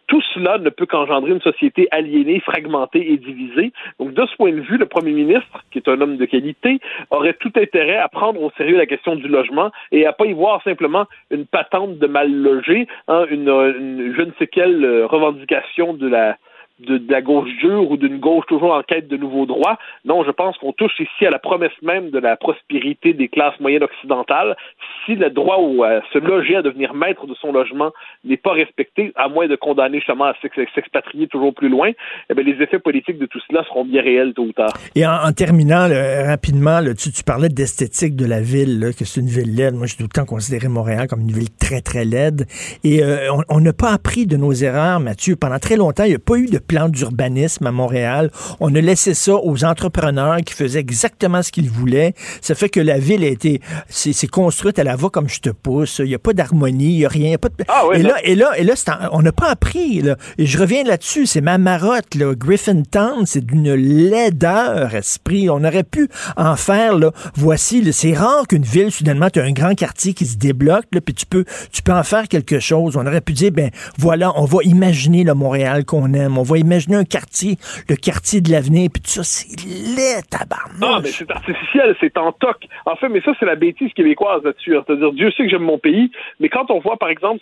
tout cela ne peut qu'engendrer une société aliénée, fragmentée et divisée. Donc, de ce point de vue, le premier ministre, qui est un homme de qualité, aurait tout intérêt à prendre au sérieux la question du logement et à pas y voir simplement une patente de mal logé, hein, une, une, je ne sais quelle revendication de la de, la gauche dure ou d'une gauche toujours en quête de nouveaux droits. Non, je pense qu'on touche ici à la promesse même de la prospérité des classes moyennes occidentales. Si le droit à euh, se loger, à devenir maître de son logement n'est pas respecté, à moins de condamner justement à s'expatrier toujours plus loin, eh bien, les effets politiques de tout cela seront bien réels tôt ou tard. Et en, terminant rapidement, tu, parlais d'esthétique de la ville, que c'est une ville laide. Moi, j'ai tout le temps considéré Montréal comme une ville très, très laide. Et euh, on n'a pas appris de nos erreurs, Mathieu. Pendant très longtemps, il n'y a pas eu de plan d'urbanisme à Montréal. On a laissé ça aux entrepreneurs qui faisaient exactement ce qu'ils voulaient. Ça fait que la ville a été, c'est construite à la va comme je te pousse. Il n'y a pas d'harmonie, il n'y a rien. pas de... Ah et, là, et, là, et là, on n'a pas appris. Là. Et je reviens là-dessus, c'est ma marotte. Là. Griffintown, c'est d'une laideur esprit. On aurait pu en faire, là, voici, c'est rare qu'une ville, soudainement, tu as un grand quartier qui se débloque, puis tu peux, tu peux en faire quelque chose. On aurait pu dire, ben voilà, on va imaginer le Montréal qu'on aime, on va imaginez un quartier, le quartier de l'avenir, puis tout ça, c'est laid, tabarnak. Non, mais c'est artificiel, c'est en toc. En fait, mais ça, c'est la bêtise québécoise là-dessus. Hein. C'est-à-dire, Dieu sait que j'aime mon pays, mais quand on voit, par exemple,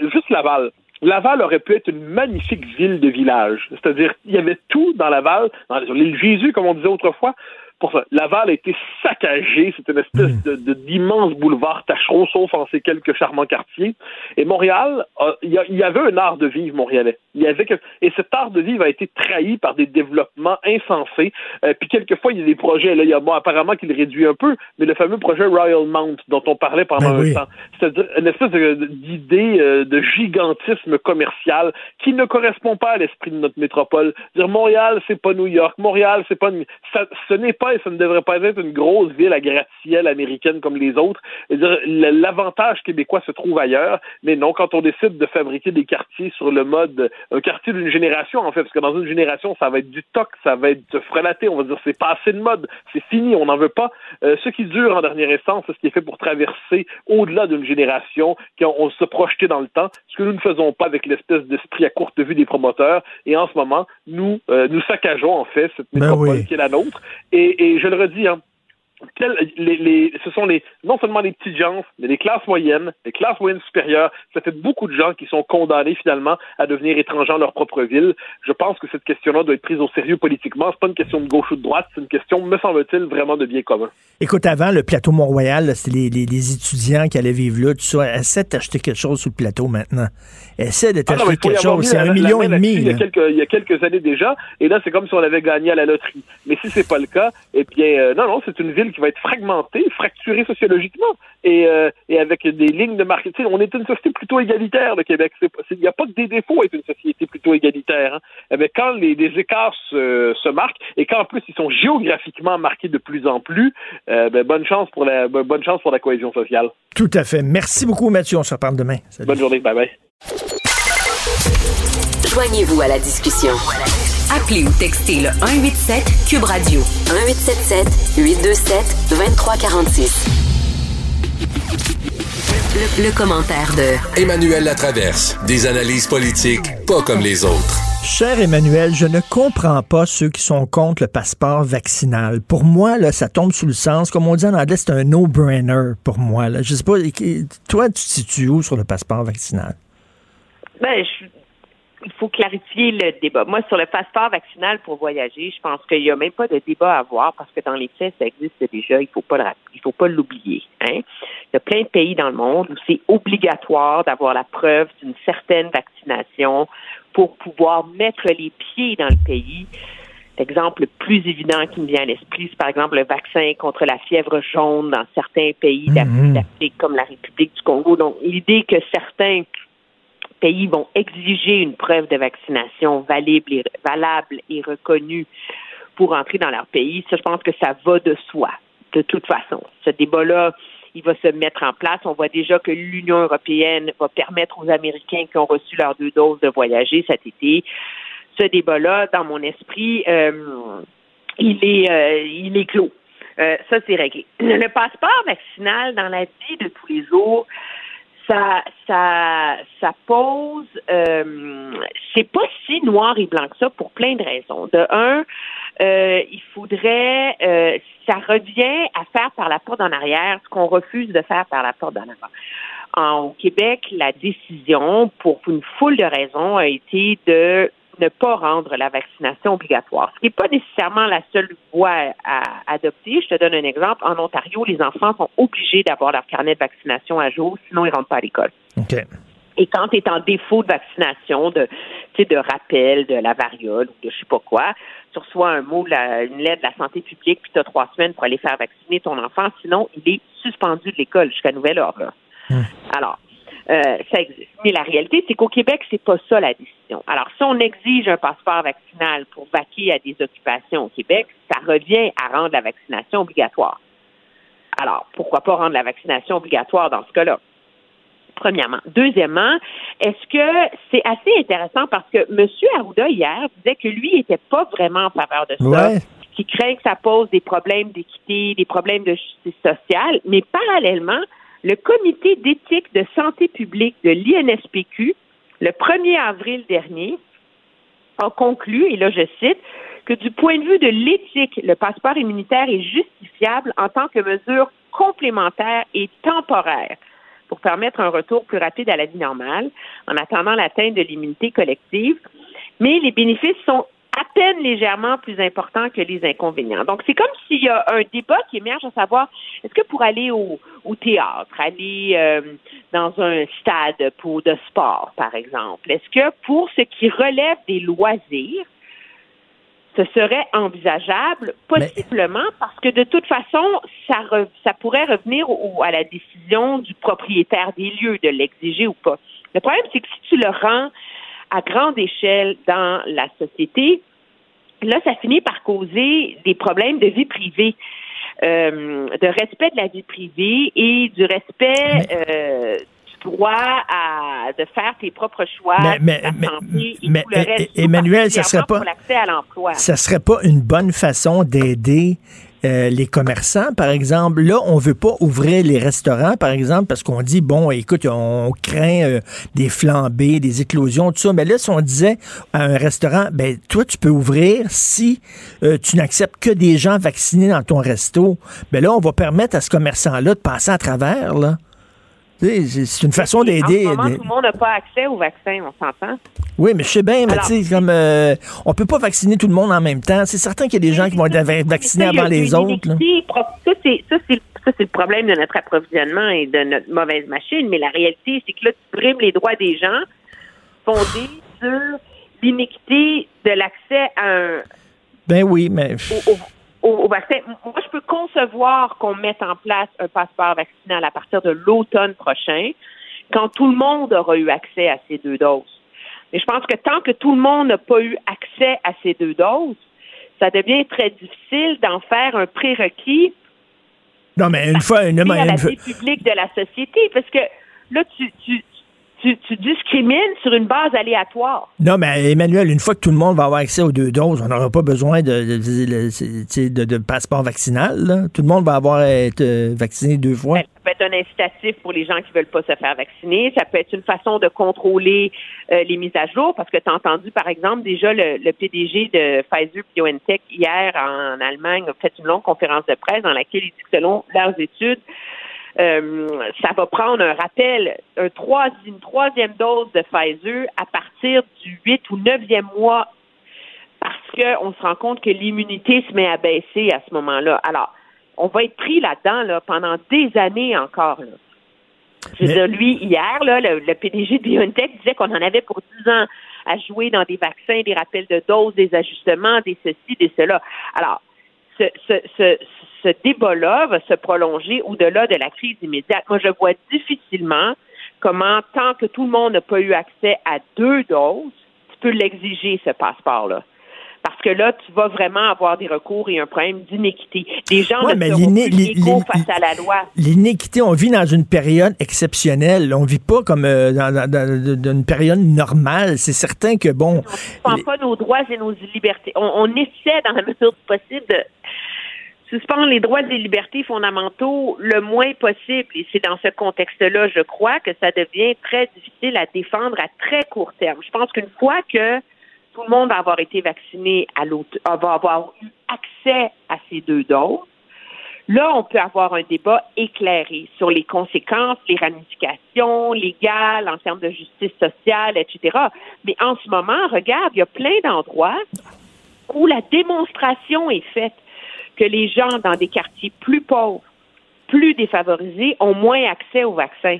juste Laval, Laval aurait pu être une magnifique ville de village. C'est-à-dire, il y avait tout dans Laval, dans l'île Jésus, comme on disait autrefois, pour ça. Laval a été saccagé. C'est une espèce hmm. de, d'immense boulevard tâcheron, sauf en ces quelques charmants quartiers. Et Montréal, il y, avait un art de vivre montréalais. Il y avait que, et cet art de vivre a été trahi par des développements insensés. Euh, puis quelquefois, il y a des projets, là, il y a bon, apparemment qu'il réduit un peu, mais le fameux projet Royal Mount dont on parlait pendant ben un temps, c'est-à-dire une espèce d'idée euh, de gigantisme commercial qui ne correspond pas à l'esprit de notre métropole. Dire Montréal, c'est pas New York. Montréal, c'est pas, ça, ce n'est pas et ça ne devrait pas être une grosse ville à gratte-ciel américaine comme les autres. L'avantage québécois se trouve ailleurs, mais non, quand on décide de fabriquer des quartiers sur le mode, un quartier d'une génération, en fait, parce que dans une génération, ça va être du toc, ça va être frelaté, on va dire c'est pas assez de mode, c'est fini, on n'en veut pas. Euh, ce qui dure en dernière instance, c'est ce qui est fait pour traverser au-delà d'une génération, qu'on se projeter dans le temps, ce que nous ne faisons pas avec l'espèce d'esprit à courte vue des promoteurs. Et en ce moment, nous, euh, nous saccageons en fait cette ben métropole qui est la nôtre. Et, et je le redis, hein, les, ce sont les, non seulement les petites gens, mais les classes moyennes, les classes moyennes supérieures. Ça fait beaucoup de gens qui sont condamnés finalement à devenir étrangers dans leur propre ville. Je pense que cette question-là doit être prise au sérieux politiquement. C'est pas une question de gauche ou de droite, c'est une question, me semble-t-il, vraiment de bien commun. Écoute, avant le plateau Mont-Royal, c'est les, les, étudiants qui allaient vivre là. Tu sais, essaie d'acheter quelque chose sur le plateau maintenant. Essaie de ah t'acheter quelque chose. C'est un million et demi. Il y, a quelques, il y a quelques années déjà, et là c'est comme si on avait gagné à la loterie. Mais si c'est pas le cas, eh bien, euh, non, non, c'est une ville qui va être fragmentée, fracturée sociologiquement, et, euh, et avec des lignes de marketing. On est une société plutôt égalitaire, le Québec. Il n'y a pas que des défauts à être une société plutôt égalitaire. Hein. Eh bien, quand les, les écarts se, se, marquent, et qu'en plus ils sont géographiquement marqués de plus en plus, euh, ben, bonne chance pour la bonne chance pour la cohésion sociale. Tout à fait. Merci beaucoup, Mathieu. On se reparle demain. Bonne journée. Bye bye. Joignez-vous à la discussion. Appelez ou textez le 187 Cube Radio 1877 827 2346. Le, le commentaire de Emmanuel Latraverse. Des analyses politiques pas comme les autres. Cher Emmanuel, je ne comprends pas ceux qui sont contre le passeport vaccinal. Pour moi, là, ça tombe sous le sens. Comme on dit en anglais, c'est un no-brainer pour moi. Là. Je sais pas, toi, tu te situes où sur le passeport vaccinal? Ben, je, il faut clarifier le débat. Moi, sur le passeport vaccinal pour voyager, je pense qu'il n'y a même pas de débat à avoir parce que dans les faits, ça existe déjà. Il faut pas le, il faut pas l'oublier. Hein? Il y a plein de pays dans le monde où c'est obligatoire d'avoir la preuve d'une certaine vaccination pour pouvoir mettre les pieds dans le pays. L'exemple le plus évident qui me vient à l'esprit, c'est par exemple le vaccin contre la fièvre jaune dans certains pays Mhm. d'Afrique comme la République du Congo. Donc, l'idée que certains pays vont exiger une preuve de vaccination valable et, reconnue pour entrer dans leur pays, ça, je pense que ça va de soi, de toute façon. Ce débat-là, il va se mettre en place. On voit déjà que l'Union européenne va permettre aux Américains qui ont reçu leurs deux doses de voyager cet été. Ce débat-là, dans mon esprit, euh, il est, euh, il est clos. Euh, ça, c'est réglé. Le passeport vaccinal dans la vie de tous les jours, ça, ça, ça pose, euh, c'est pas si noir et blanc que ça pour plein de raisons. De un, euh, il faudrait, euh, ça revient à faire par la porte en arrière ce qu'on refuse de faire par la porte en avant. En, au Québec, la décision, pour une foule de raisons, a été de ne pas rendre la vaccination obligatoire, ce qui n'est pas nécessairement la seule voie à adopter. Je te donne un exemple. En Ontario, les enfants sont obligés d'avoir leur carnet de vaccination à jour, sinon ils rentrent pas à l'école. OK. Et quand tu es en défaut de vaccination, de, de rappel de la variole ou de je sais pas quoi, tu reçois un mot, la- une lettre de la santé publique, puis tu as trois semaines pour aller faire vacciner ton enfant. Sinon, il est suspendu de l'école jusqu'à nouvel ordre. Alors, euh, ça existe. Mais la réalité, c'est qu'au Québec, c'est pas ça la décision. Alors, si on exige un passeport vaccinal pour vaquer à des occupations au Québec, ça revient à rendre la vaccination obligatoire. Alors, pourquoi pas rendre la vaccination obligatoire dans ce cas-là? Premièrement. Deuxièmement, est-ce que c'est assez intéressant parce que M. Arruda, hier, disait que lui n'était pas vraiment en faveur de ça, Ouais. qui craint que ça pose des problèmes d'équité, des problèmes de justice sociale, mais parallèlement, le comité d'éthique de santé publique de l'INSPQ, le 1er avril dernier, a conclu, et là je cite, que du point de vue de l'éthique, le passeport immunitaire est justifiable en tant que mesure complémentaire et temporaire pour permettre un retour plus rapide à la vie normale en attendant l'atteinte de l'immunité collective. Mais les bénéfices sont à peine légèrement plus importants que les inconvénients. Donc, c'est comme s'il y a un débat qui émerge à savoir, est-ce que pour aller au, au théâtre, aller euh, dans un stade pour de sport, par exemple, est-ce que pour ce qui relève des loisirs, ce serait envisageable, possiblement, parce que de toute façon, ça, re- ça pourrait revenir au- à la décision du propriétaire des lieux de l'exiger ou pas. Le problème, c'est que si tu le rends à grande échelle dans la société, là, ça finit par causer des problèmes de vie privée. euh, de respect de la vie privée et du respect euh, du droit à de faire tes propres choix, Mais- mais- ta mais- santé et mais, tout le reste. eh, Emmanuel, ça serait pas- pour l'accès à l'emploi. Ça serait pas une bonne façon d'aider euh, les commerçants, par exemple. Là, on veut pas ouvrir les restaurants, par exemple, parce qu'on dit, bon, écoute, on craint euh, des flambées, des éclosions, tout ça. Mais là, si on disait à un restaurant, ben, toi, tu peux ouvrir si euh, tu n'acceptes que des gens vaccinés dans ton resto, ben là, on va permettre à ce commerçant-là de passer à travers, là. C'est une façon d'aider. En ce moment, tout le monde n'a pas accès au vaccin, on s'entend? oui, mais je sais bien, mais tu sais, comme euh, on peut pas vacciner tout le monde en même temps. C'est certain qu'il y a des gens qui vont être va- vaccinés avant les autres. Ça, c'est ça, le problème de notre approvisionnement et de notre mauvaise machine. Mais la réalité, c'est que là, tu brimes les droits des gens fondés sur l'iniquité de l'accès à un, Ben oui, mais au, au- au vaccin. Moi, je peux concevoir qu'on mette en place un passeport vaccinal à partir de l'automne prochain, quand tout le monde aura eu accès à ces deux doses. Mais je pense que tant que tout le monde n'a pas eu accès à ces deux doses, ça devient très difficile d'en faire un prérequis non, mais une fois, une, à la une fois- vie publique de la société. Parce que là, tu, tu, tu, tu, discrimines sur une base aléatoire. Non, mais Emmanuel, une fois que tout le monde va avoir accès aux deux doses, on n'aura pas besoin de, de, de, passeport vaccinal. Tout le monde va avoir été euh, vacciné deux fois. Ben, ça peut être un incitatif pour les gens qui veulent pas se faire vacciner. Ça peut être une façon de contrôler euh, les mises à jour, parce que tu as entendu, par exemple, déjà le, le PDG de Pfizer BioNTech hier en Allemagne a fait une longue conférence de presse dans laquelle il dit que selon leurs études, euh, ça va prendre un rappel, un une troisième dose de Pfizer à partir du 8 ou 9e mois parce qu'on se rend compte que l'immunité se met à baisser à ce moment-là. Alors, on va être pris là-dedans là, pendant des années encore. Là. Je veux dire, lui, hier, là, le, PDG de BioNTech disait qu'on en avait pour 10 ans à jouer dans des vaccins, des rappels de doses, des ajustements, des ceci, des cela. Alors, ce, ce, ce débat-là va se prolonger au-delà de la crise immédiate. Moi, je vois difficilement comment, tant que tout le monde n'a pas eu accès à deux doses, tu peux l'exiger, ce passeport-là. Parce que là, tu vas vraiment avoir des recours et un problème d'inéquité. Les gens ne seront plus face à la loi. L'inéquité, on vit dans une période exceptionnelle. On vit pas comme euh, dans, une période normale. C'est certain que, bon... On ne suspend pas nos droits et nos libertés. On, on essaie, dans la mesure du possible, de suspendre les droits et libertés fondamentaux le moins possible. Et c'est dans ce contexte-là, je crois, que ça devient très difficile à défendre à très court terme. Je pense qu'une fois que tout le monde va avoir été vacciné à l'autre, va avoir eu accès à ces deux doses, là, on peut avoir un débat éclairé sur les conséquences, les ramifications légales en termes de justice sociale, etc. Mais en ce moment, regarde, il y a plein d'endroits où la démonstration est faite que les gens dans des quartiers plus pauvres, plus défavorisés, ont moins accès au vaccin.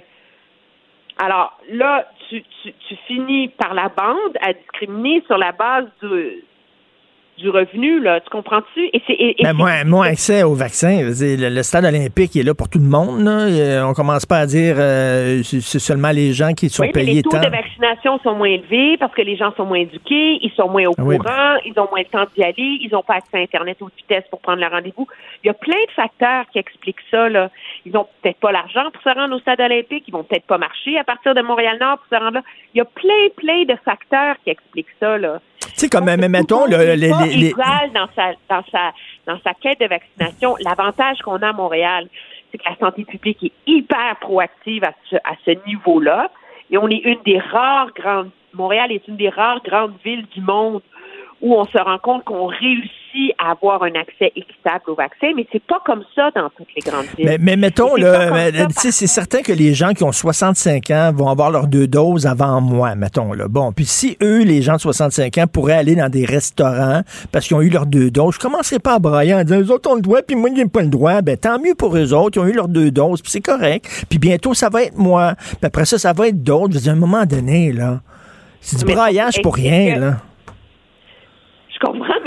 Alors là, tu, tu, tu finis par la bande à discriminer sur la base de, du revenu, là. Tu comprends-tu? Et c'est, et, ben, moins, accès au vaccin. Le, stade olympique est là pour tout le monde. Là. On commence pas à dire euh, c'est seulement les gens qui sont payés. les taux de vaccination sont moins élevés parce que les gens sont moins éduqués, ils sont moins au ah courant, ils ont moins de temps d'y aller, ils n'ont pas accès à Internet haute vitesse pour prendre le rendez-vous. Il y a plein de facteurs qui expliquent ça. Là. Ils ont peut-être pas l'argent pour se rendre au stade olympique, ils vont peut-être pas marcher à partir de Montréal-Nord pour se rendre là. Il y a plein, plein de facteurs qui expliquent ça. Là. Sais, comme, mettons, le, les, les, dans sa, dans, sa, dans sa quête de vaccination, l'avantage qu'on a à Montréal, c'est que la santé publique est hyper proactive à ce, à ce niveau-là. Et on est une des rares grandes, Montréal est une des rares grandes villes du monde où on se rend compte qu'on réussit à avoir un accès équitable au vaccin, mais c'est pas comme ça dans toutes les grandes villes. Mais, mettons, là, c'est certain que les gens qui ont 65 ans vont avoir leurs deux doses avant moi, mettons. Là. Bon, puis si eux, les gens de 65 ans, pourraient aller dans des restaurants parce qu'ils ont eu leurs deux doses, je commencerai pas à brailler en disant, eux autres ont le droit, puis moi, j'ai pas le droit. Ben, tant mieux pour eux autres, ils ont eu leurs deux doses, puis c'est correct. Puis bientôt, ça va être moi. Puis après ça, ça va être d'autres. Je veux dire, à un moment donné, là, c'est du braillage pour rien, là.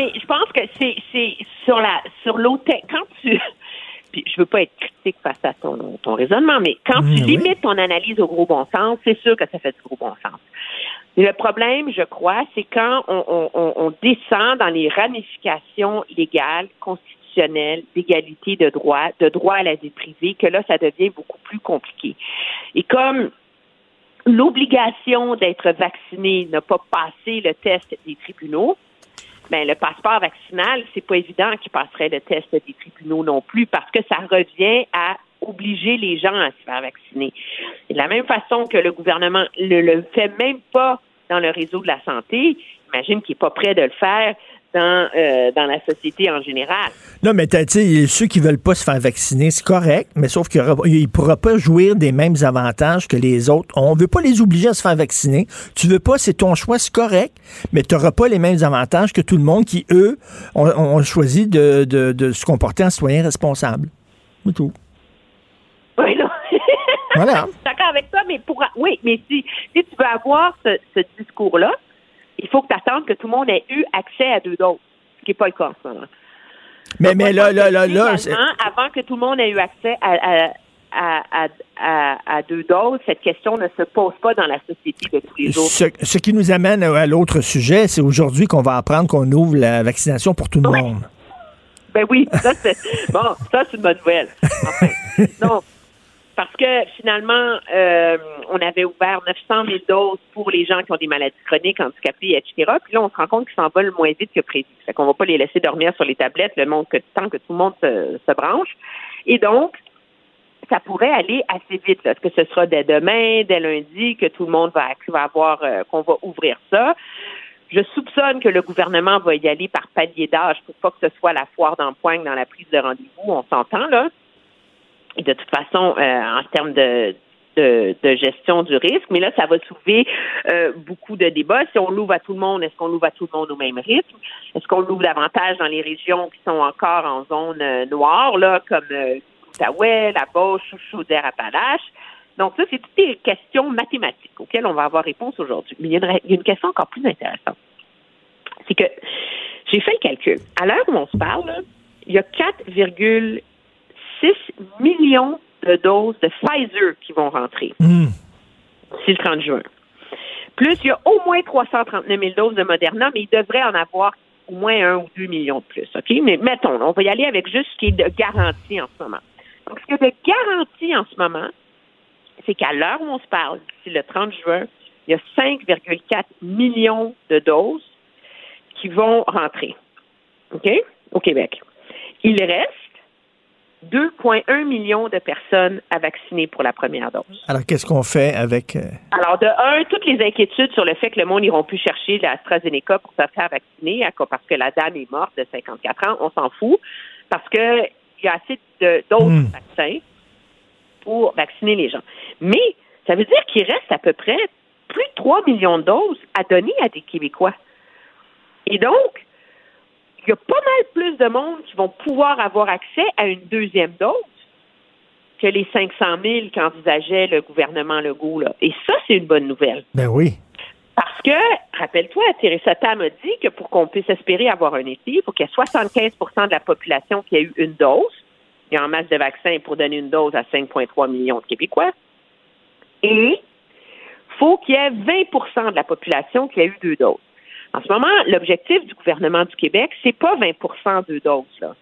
Mais je pense que c'est c'est sur la sur l'hôtel quand tu <laughs> puis je veux pas être critique face à ton, ton raisonnement, mais quand tu limites ton analyse au gros bon sens, c'est sûr que ça fait du gros bon sens. Le problème, je crois, c'est quand on, on, on, descend dans les ramifications légales, constitutionnelles, d'égalité de droit, de droit à la vie privée, que là, ça devient beaucoup plus compliqué. Et comme l'obligation d'être vacciné n'a pas passé le test des tribunaux, ben, le passeport vaccinal, c'est pas évident qu'il passerait le test des tribunaux non plus parce que ça revient à obliger les gens à se faire vacciner. De la même façon que le gouvernement ne le fait même pas dans le réseau de la santé, imagine qu'il n'est pas prêt de le faire dans, euh, dans la société en général. Non, mais tu sais, ceux qui veulent pas se faire vacciner, c'est correct, mais sauf qu'il ne pourra pas jouir des mêmes avantages que les autres. On veut pas les obliger à se faire vacciner. Tu veux pas, c'est ton choix, c'est correct, mais tu n'auras pas les mêmes avantages que tout le monde qui, eux, ont, choisi de, de, de, se comporter en citoyen responsable. C'est tout. Oui, non. voilà. <laughs> D'accord avec toi, mais pour oui, mais si, si tu veux avoir ce, ce discours-là, il faut que tu attendes que tout le monde ait eu accès à deux doses, ce qui n'est pas le cas en ce moment. Mais, mais là, là, là, là, avant que tout le monde ait eu accès à, à, à, à, deux doses, cette question ne se pose pas dans la société de tous les jours. Ce, ce qui nous amène à l'autre sujet, c'est aujourd'hui qu'on va apprendre qu'on ouvre la vaccination pour tout le monde. Ben oui, ça c'est bon, ça c'est une bonne nouvelle. Enfin, <laughs> non, parce que finalement, euh, on avait ouvert 900 000 doses pour les gens qui ont des maladies chroniques, handicapés, etc. Puis là, on se rend compte qu'ils s'envolent moins vite que prévu. Fait qu'on va pas les laisser dormir sur les tablettes le monde que tant que tout le monde se, branche. Et donc, ça pourrait aller assez vite. Est-ce que ce sera dès demain, dès lundi, que tout le monde va, va avoir, euh, qu'on va ouvrir ça? Je soupçonne que le gouvernement va y aller par palier d'âge pour pas que ce soit la foire d'empoigne dans la prise de rendez-vous. On s'entend, là. De toute façon, euh, en termes de, de, de, gestion du risque, mais là, ça va soulever euh, beaucoup de débats. Si on l'ouvre à tout le monde, est-ce qu'on l'ouvre à tout le monde au même rythme? Est-ce qu'on l'ouvre davantage dans les régions qui sont encore en zone euh, noire, là, comme euh, la Beauce, Chaudière-Appalaches? Donc, ça, c'est toutes des questions mathématiques auxquelles on va avoir réponse aujourd'hui. Mais il y, a une, y a une question encore plus intéressante. C'est que j'ai fait le calcul. À l'heure où on se parle, il y a 4,6 millions de doses de Pfizer qui vont rentrer d'ici le 30 juin. Plus, il y a au moins 339 000 doses de Moderna, mais il devrait en avoir au moins un ou deux millions de plus. OK? Mais mettons, on va y aller avec juste ce qui est de garantie en ce moment. Donc, ce qui est de garantie en ce moment, c'est qu'à l'heure où on se parle, d'ici le 30 juin, il y a 5,4 millions de doses qui vont rentrer. OK? Au Québec. Il reste 2,1 millions de personnes à vacciner pour la première dose. Alors, qu'est-ce qu'on fait avec... euh, Alors, de un, toutes les inquiétudes sur le fait que le monde n'iront plus chercher l'AstraZeneca pour se faire vacciner parce que la dame est morte de 54 ans, on s'en fout, parce que il y a assez d'autres Hmm. vaccins pour vacciner les gens. Mais ça veut dire qu'il reste à peu près plus de 3 millions de doses à donner à des Québécois. Et donc, il y a pas mal plus de monde qui vont pouvoir avoir accès à une deuxième dose que les 500 000 qu'envisageait le gouvernement Legault. Là. Et ça, c'est une bonne nouvelle. Ben oui. Parce que, rappelle-toi, Theresa Tam a dit que pour qu'on puisse espérer avoir un été, il faut qu'il y ait 75% de la population qui a eu une dose. Il y a en masse de vaccins pour donner une dose à 5,3 millions de Québécois. Et faut qu'il y ait 20% de la population qui a eu deux doses. En ce moment, l'objectif du gouvernement du Québec, c'est pas 20% de doses. Là. En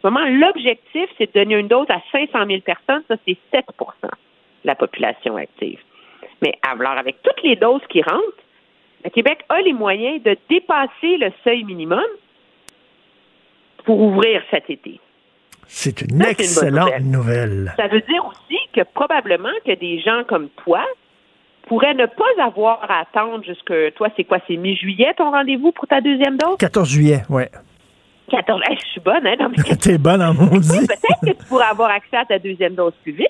ce moment, l'objectif, c'est de donner une dose à 500 000 personnes. Ça, c'est 7% de la population active. Mais alors, avec toutes les doses qui rentrent, le Québec a les moyens de dépasser le seuil minimum pour ouvrir cet été. C'est une Ça, excellente nouvelle. Ça veut dire aussi que probablement que des gens comme toi pourraient ne pas avoir à attendre jusque toi, c'est quoi, c'est mi-juillet ton rendez-vous pour ta deuxième dose? 14 juillet, ouais. 14. Hey, je suis bonne, hein? <laughs> T'es bonne en maudit. peut-être que tu pourrais avoir accès à ta deuxième dose plus vite.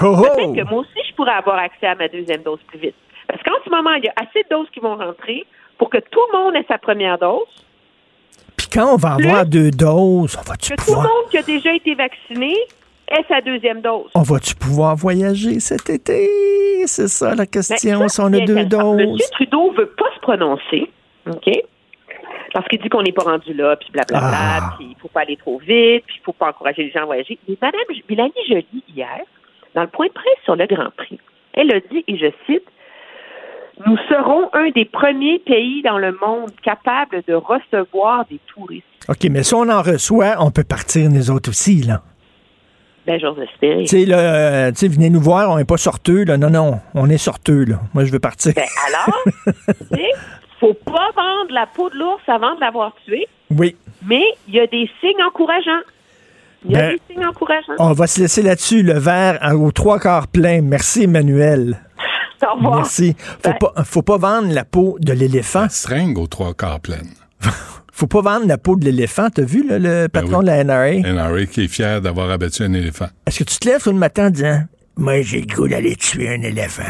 Oh, oh! Peut-être que moi aussi, je pourrais avoir accès à ma deuxième dose plus vite. Parce qu'en ce moment, il y a assez de doses qui vont rentrer pour que tout le monde ait sa première dose, Puis quand on va avoir deux doses, on va-tu que tout le pouvoir, monde qui a déjà été vacciné ait sa deuxième dose? on va-tu pouvoir voyager cet été? C'est ça la Ben, question, ça, si on a deux doses. Monsieur Trudeau veut pas se prononcer, OK? Parce qu'il dit qu'on n'est pas rendu là, puis blablabla, Ah. puis il faut pas aller trop vite, puis il faut pas encourager les gens à voyager. Mais Mme Mélanie Joly, hier, dans le point de presse sur le Grand Prix, elle a dit, et je cite, nous serons un des premiers pays dans le monde capables de recevoir des touristes. OK, mais si on en reçoit, on peut partir, nous autres aussi, là. Ben, j'ose espérer. Tu sais, là, euh, tu sais, venez nous voir, on n'est pas sorteux, là. Non, non, on est sorteux, là. Moi, je veux partir. Ben, alors, <laughs> tu sais, faut pas vendre la peau de l'ours avant de l'avoir tué. oui. Mais il y a des signes encourageants. Il y a Ben, des signes encourageants. On va se laisser là-dessus, le verre à- aux trois quarts plein. Merci, Emmanuel. <laughs> Au revoir. Merci. Faut pas, faut pas vendre la peau de l'éléphant. Seringue aux trois quarts pleine. <laughs> Faut pas vendre la peau de l'éléphant. T'as vu, là, le patron de la NRA? NRA qui est fier d'avoir abattu un éléphant. Est-ce que tu te lèves tout le matin en disant, moi, j'ai le goût d'aller tuer un éléphant?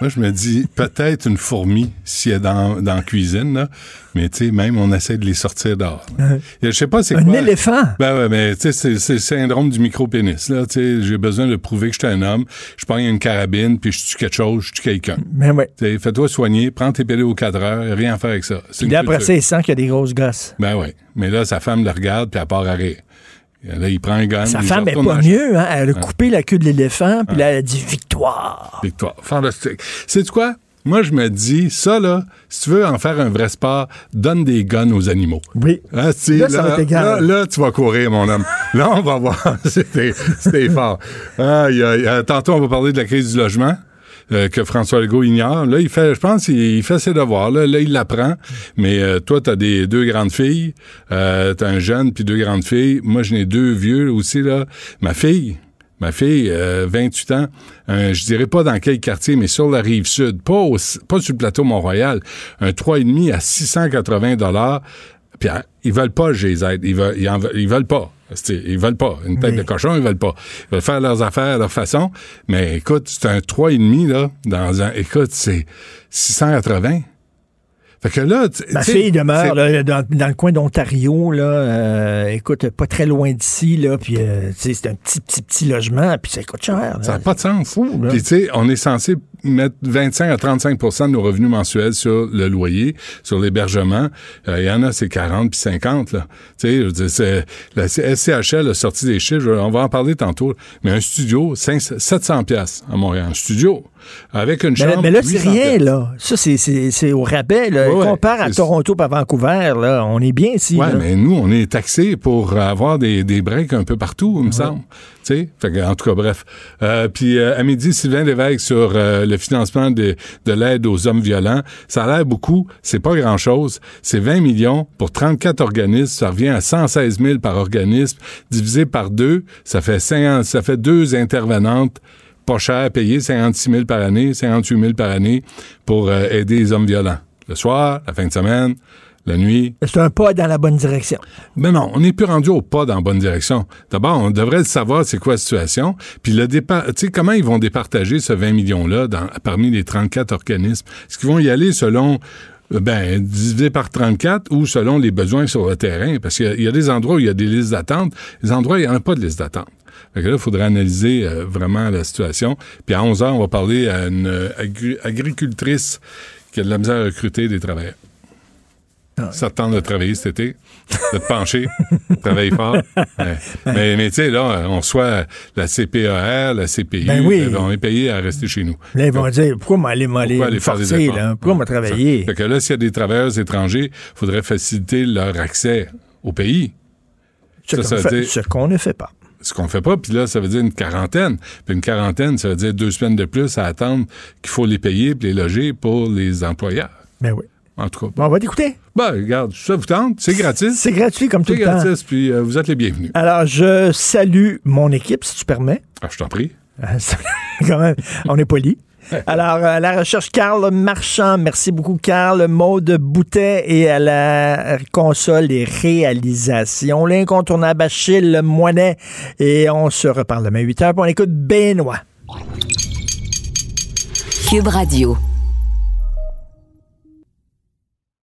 Moi, je me dis, peut-être une fourmi si elle est dans, dans la cuisine, là. mais tu sais, même on essaie de les sortir dehors. Je sais pas c'est Un quoi. éléphant? Ben ouais, mais tu sais, c'est c'est le syndrome du micro-pénis, là. Tu sais, j'ai besoin de prouver que je suis un homme. Je prends une carabine, puis je tue quelque chose, je tue quelqu'un. Ben ouais. Fais-toi soigner, prends tes pellets aux 4 heures, rien à faire avec ça. C'est Puis après ça, il sent qu'il y a des grosses gosses. Ben ouais. Mais là, sa femme le regarde, puis elle part à rire. Et Là, il prend un gun. Sa femme est pas mieux, hein? Elle a coupé la queue de l'éléphant, puis là, elle a dit victoire. Victoire. Fantastique. C'est quoi? Moi, je me dis, ça, là, si tu veux en faire un vrai sport, donne des guns aux animaux. Oui. Hein, tu Là, ça va être égal. là, là, tu vas courir, mon homme. Là, on va voir. <laughs> C'était c'était fort. Aïe, aïe, aïe. Tantôt, on va parler de la crise du logement. Euh, que François Legault ignore. Là, il fait, je pense, il, fait ses devoirs. Là, il l'apprend. Mais euh, toi, t'as des deux grandes filles, euh, t'as un jeune puis deux grandes filles. Moi, j'en ai deux vieux aussi là. Ma fille, Ma fille, euh, 28 ans, euh, je dirais pas dans quel quartier, mais sur la rive sud, pas, au- pas sur le plateau Mont-Royal, un 3,5 à 680 dollars. Puis hein, ils veulent pas, je les aide. Ils veulent, ils, en veulent, ils veulent pas. C'est- Ils veulent pas. Une tête de cochon, ils veulent pas. Ils veulent faire leurs affaires à leur façon. Mais écoute, c'est un 3,5, là, dans un, écoute, c'est 680. Fait que là, tu- Ma fille demeure là, dans, dans le coin d'Ontario, là, euh, écoute, pas très loin d'ici, là, puis euh, c'est un petit, petit, petit logement, puis ça coûte cher. là. Ça n'a pas de sens. Puis, tu sais, on est censé mettre 25 à 35% de nos revenus mensuels sur le loyer, sur l'hébergement. Euh, Il y en a, c'est 40 puis 50, là. Tu sais, je veux dire, c'est- la SCHL a sorti des chiffres, on va en parler tantôt, mais un studio, 500 700 pièces à Montréal. Un studio, avec une Mais, chambre, mais là, c'est 800 rien, là. Ça, c'est- au rabais. Là. Ouais, ouais, Compare à Toronto à Vancouver, là, on est bien ici. Là. mais nous, on est taxés pour avoir des, des breaks un peu partout, il me semble. Tu sais, fait que, en tout cas, bref. Euh, puis euh, à midi, Sylvain Lévesque sur euh, le financement de, de l'aide aux hommes violents. Ça a l'air beaucoup, c'est pas grand-chose. C'est 20 millions pour 34 organismes. Ça revient à 116 000 par organisme. Divisé par deux, ça fait, 50 ça fait deux intervenantes pas cher à payer, 56 000 par année, 58 000 par année pour euh, aider les hommes violents. Le soir, la fin de semaine, la nuit. C'est un pas dans la bonne direction. Mais non, on n'est plus rendu au pas dans la bonne direction. D'abord, on devrait savoir c'est quoi la situation. Puis le départ, tu sais, comment ils vont départager ce 20 millions-là parmi les 34 organismes? Est-ce qu'ils vont y aller selon euh, ben, divisé par 34 ou selon les besoins sur le terrain? Parce qu'il y a- il y, a des endroits où il y a des listes d'attente. Les endroits où il n'y en a pas de liste d'attente. Fait que là, il faudrait analyser euh, vraiment la situation. Puis à 11 h on va parler à une euh, agri- agricultrice qui a de la misère à recruter des travailleurs. Ça te tente de travailler cet été, de te pencher, travailler fort. <laughs> Ouais. Mais, mais tu sais, là, on reçoit la CPER, la CPI, Ben oui. euh, on est payé à rester chez nous. Là, ils vont dire, pourquoi m'aller m'aller Pourquoi? Pourquoi me travailler? Fait que là, s'il y a des travailleurs étrangers, il faudrait faciliter leur accès au pays. Ça, ça ce qu'on ne fait pas. Ce qu'on fait pas, puis là, ça veut dire une quarantaine. Puis une quarantaine, ça veut dire deux semaines de plus à attendre qu'il faut les payer puis les loger pour les employeurs. Ben oui. En tout cas. Bon, on va t'écouter. Ben, regarde, ça vous tente, c'est gratis. C'est gratuit comme tout C'est le temps. gratis, puis euh, vous êtes les bienvenus. Alors, je salue mon équipe, si tu permets. Ah, je t'en prie. Ah, <laughs> Quand même, on est poli. <laughs> Alors, à la recherche, Carl Marchand. Merci beaucoup, Carl. Maude Boutet et à la console et réalisation. L'incontournable Achille Moinet. Et on se reparle demain 8 h. On écoute Benoît. Cube Radio.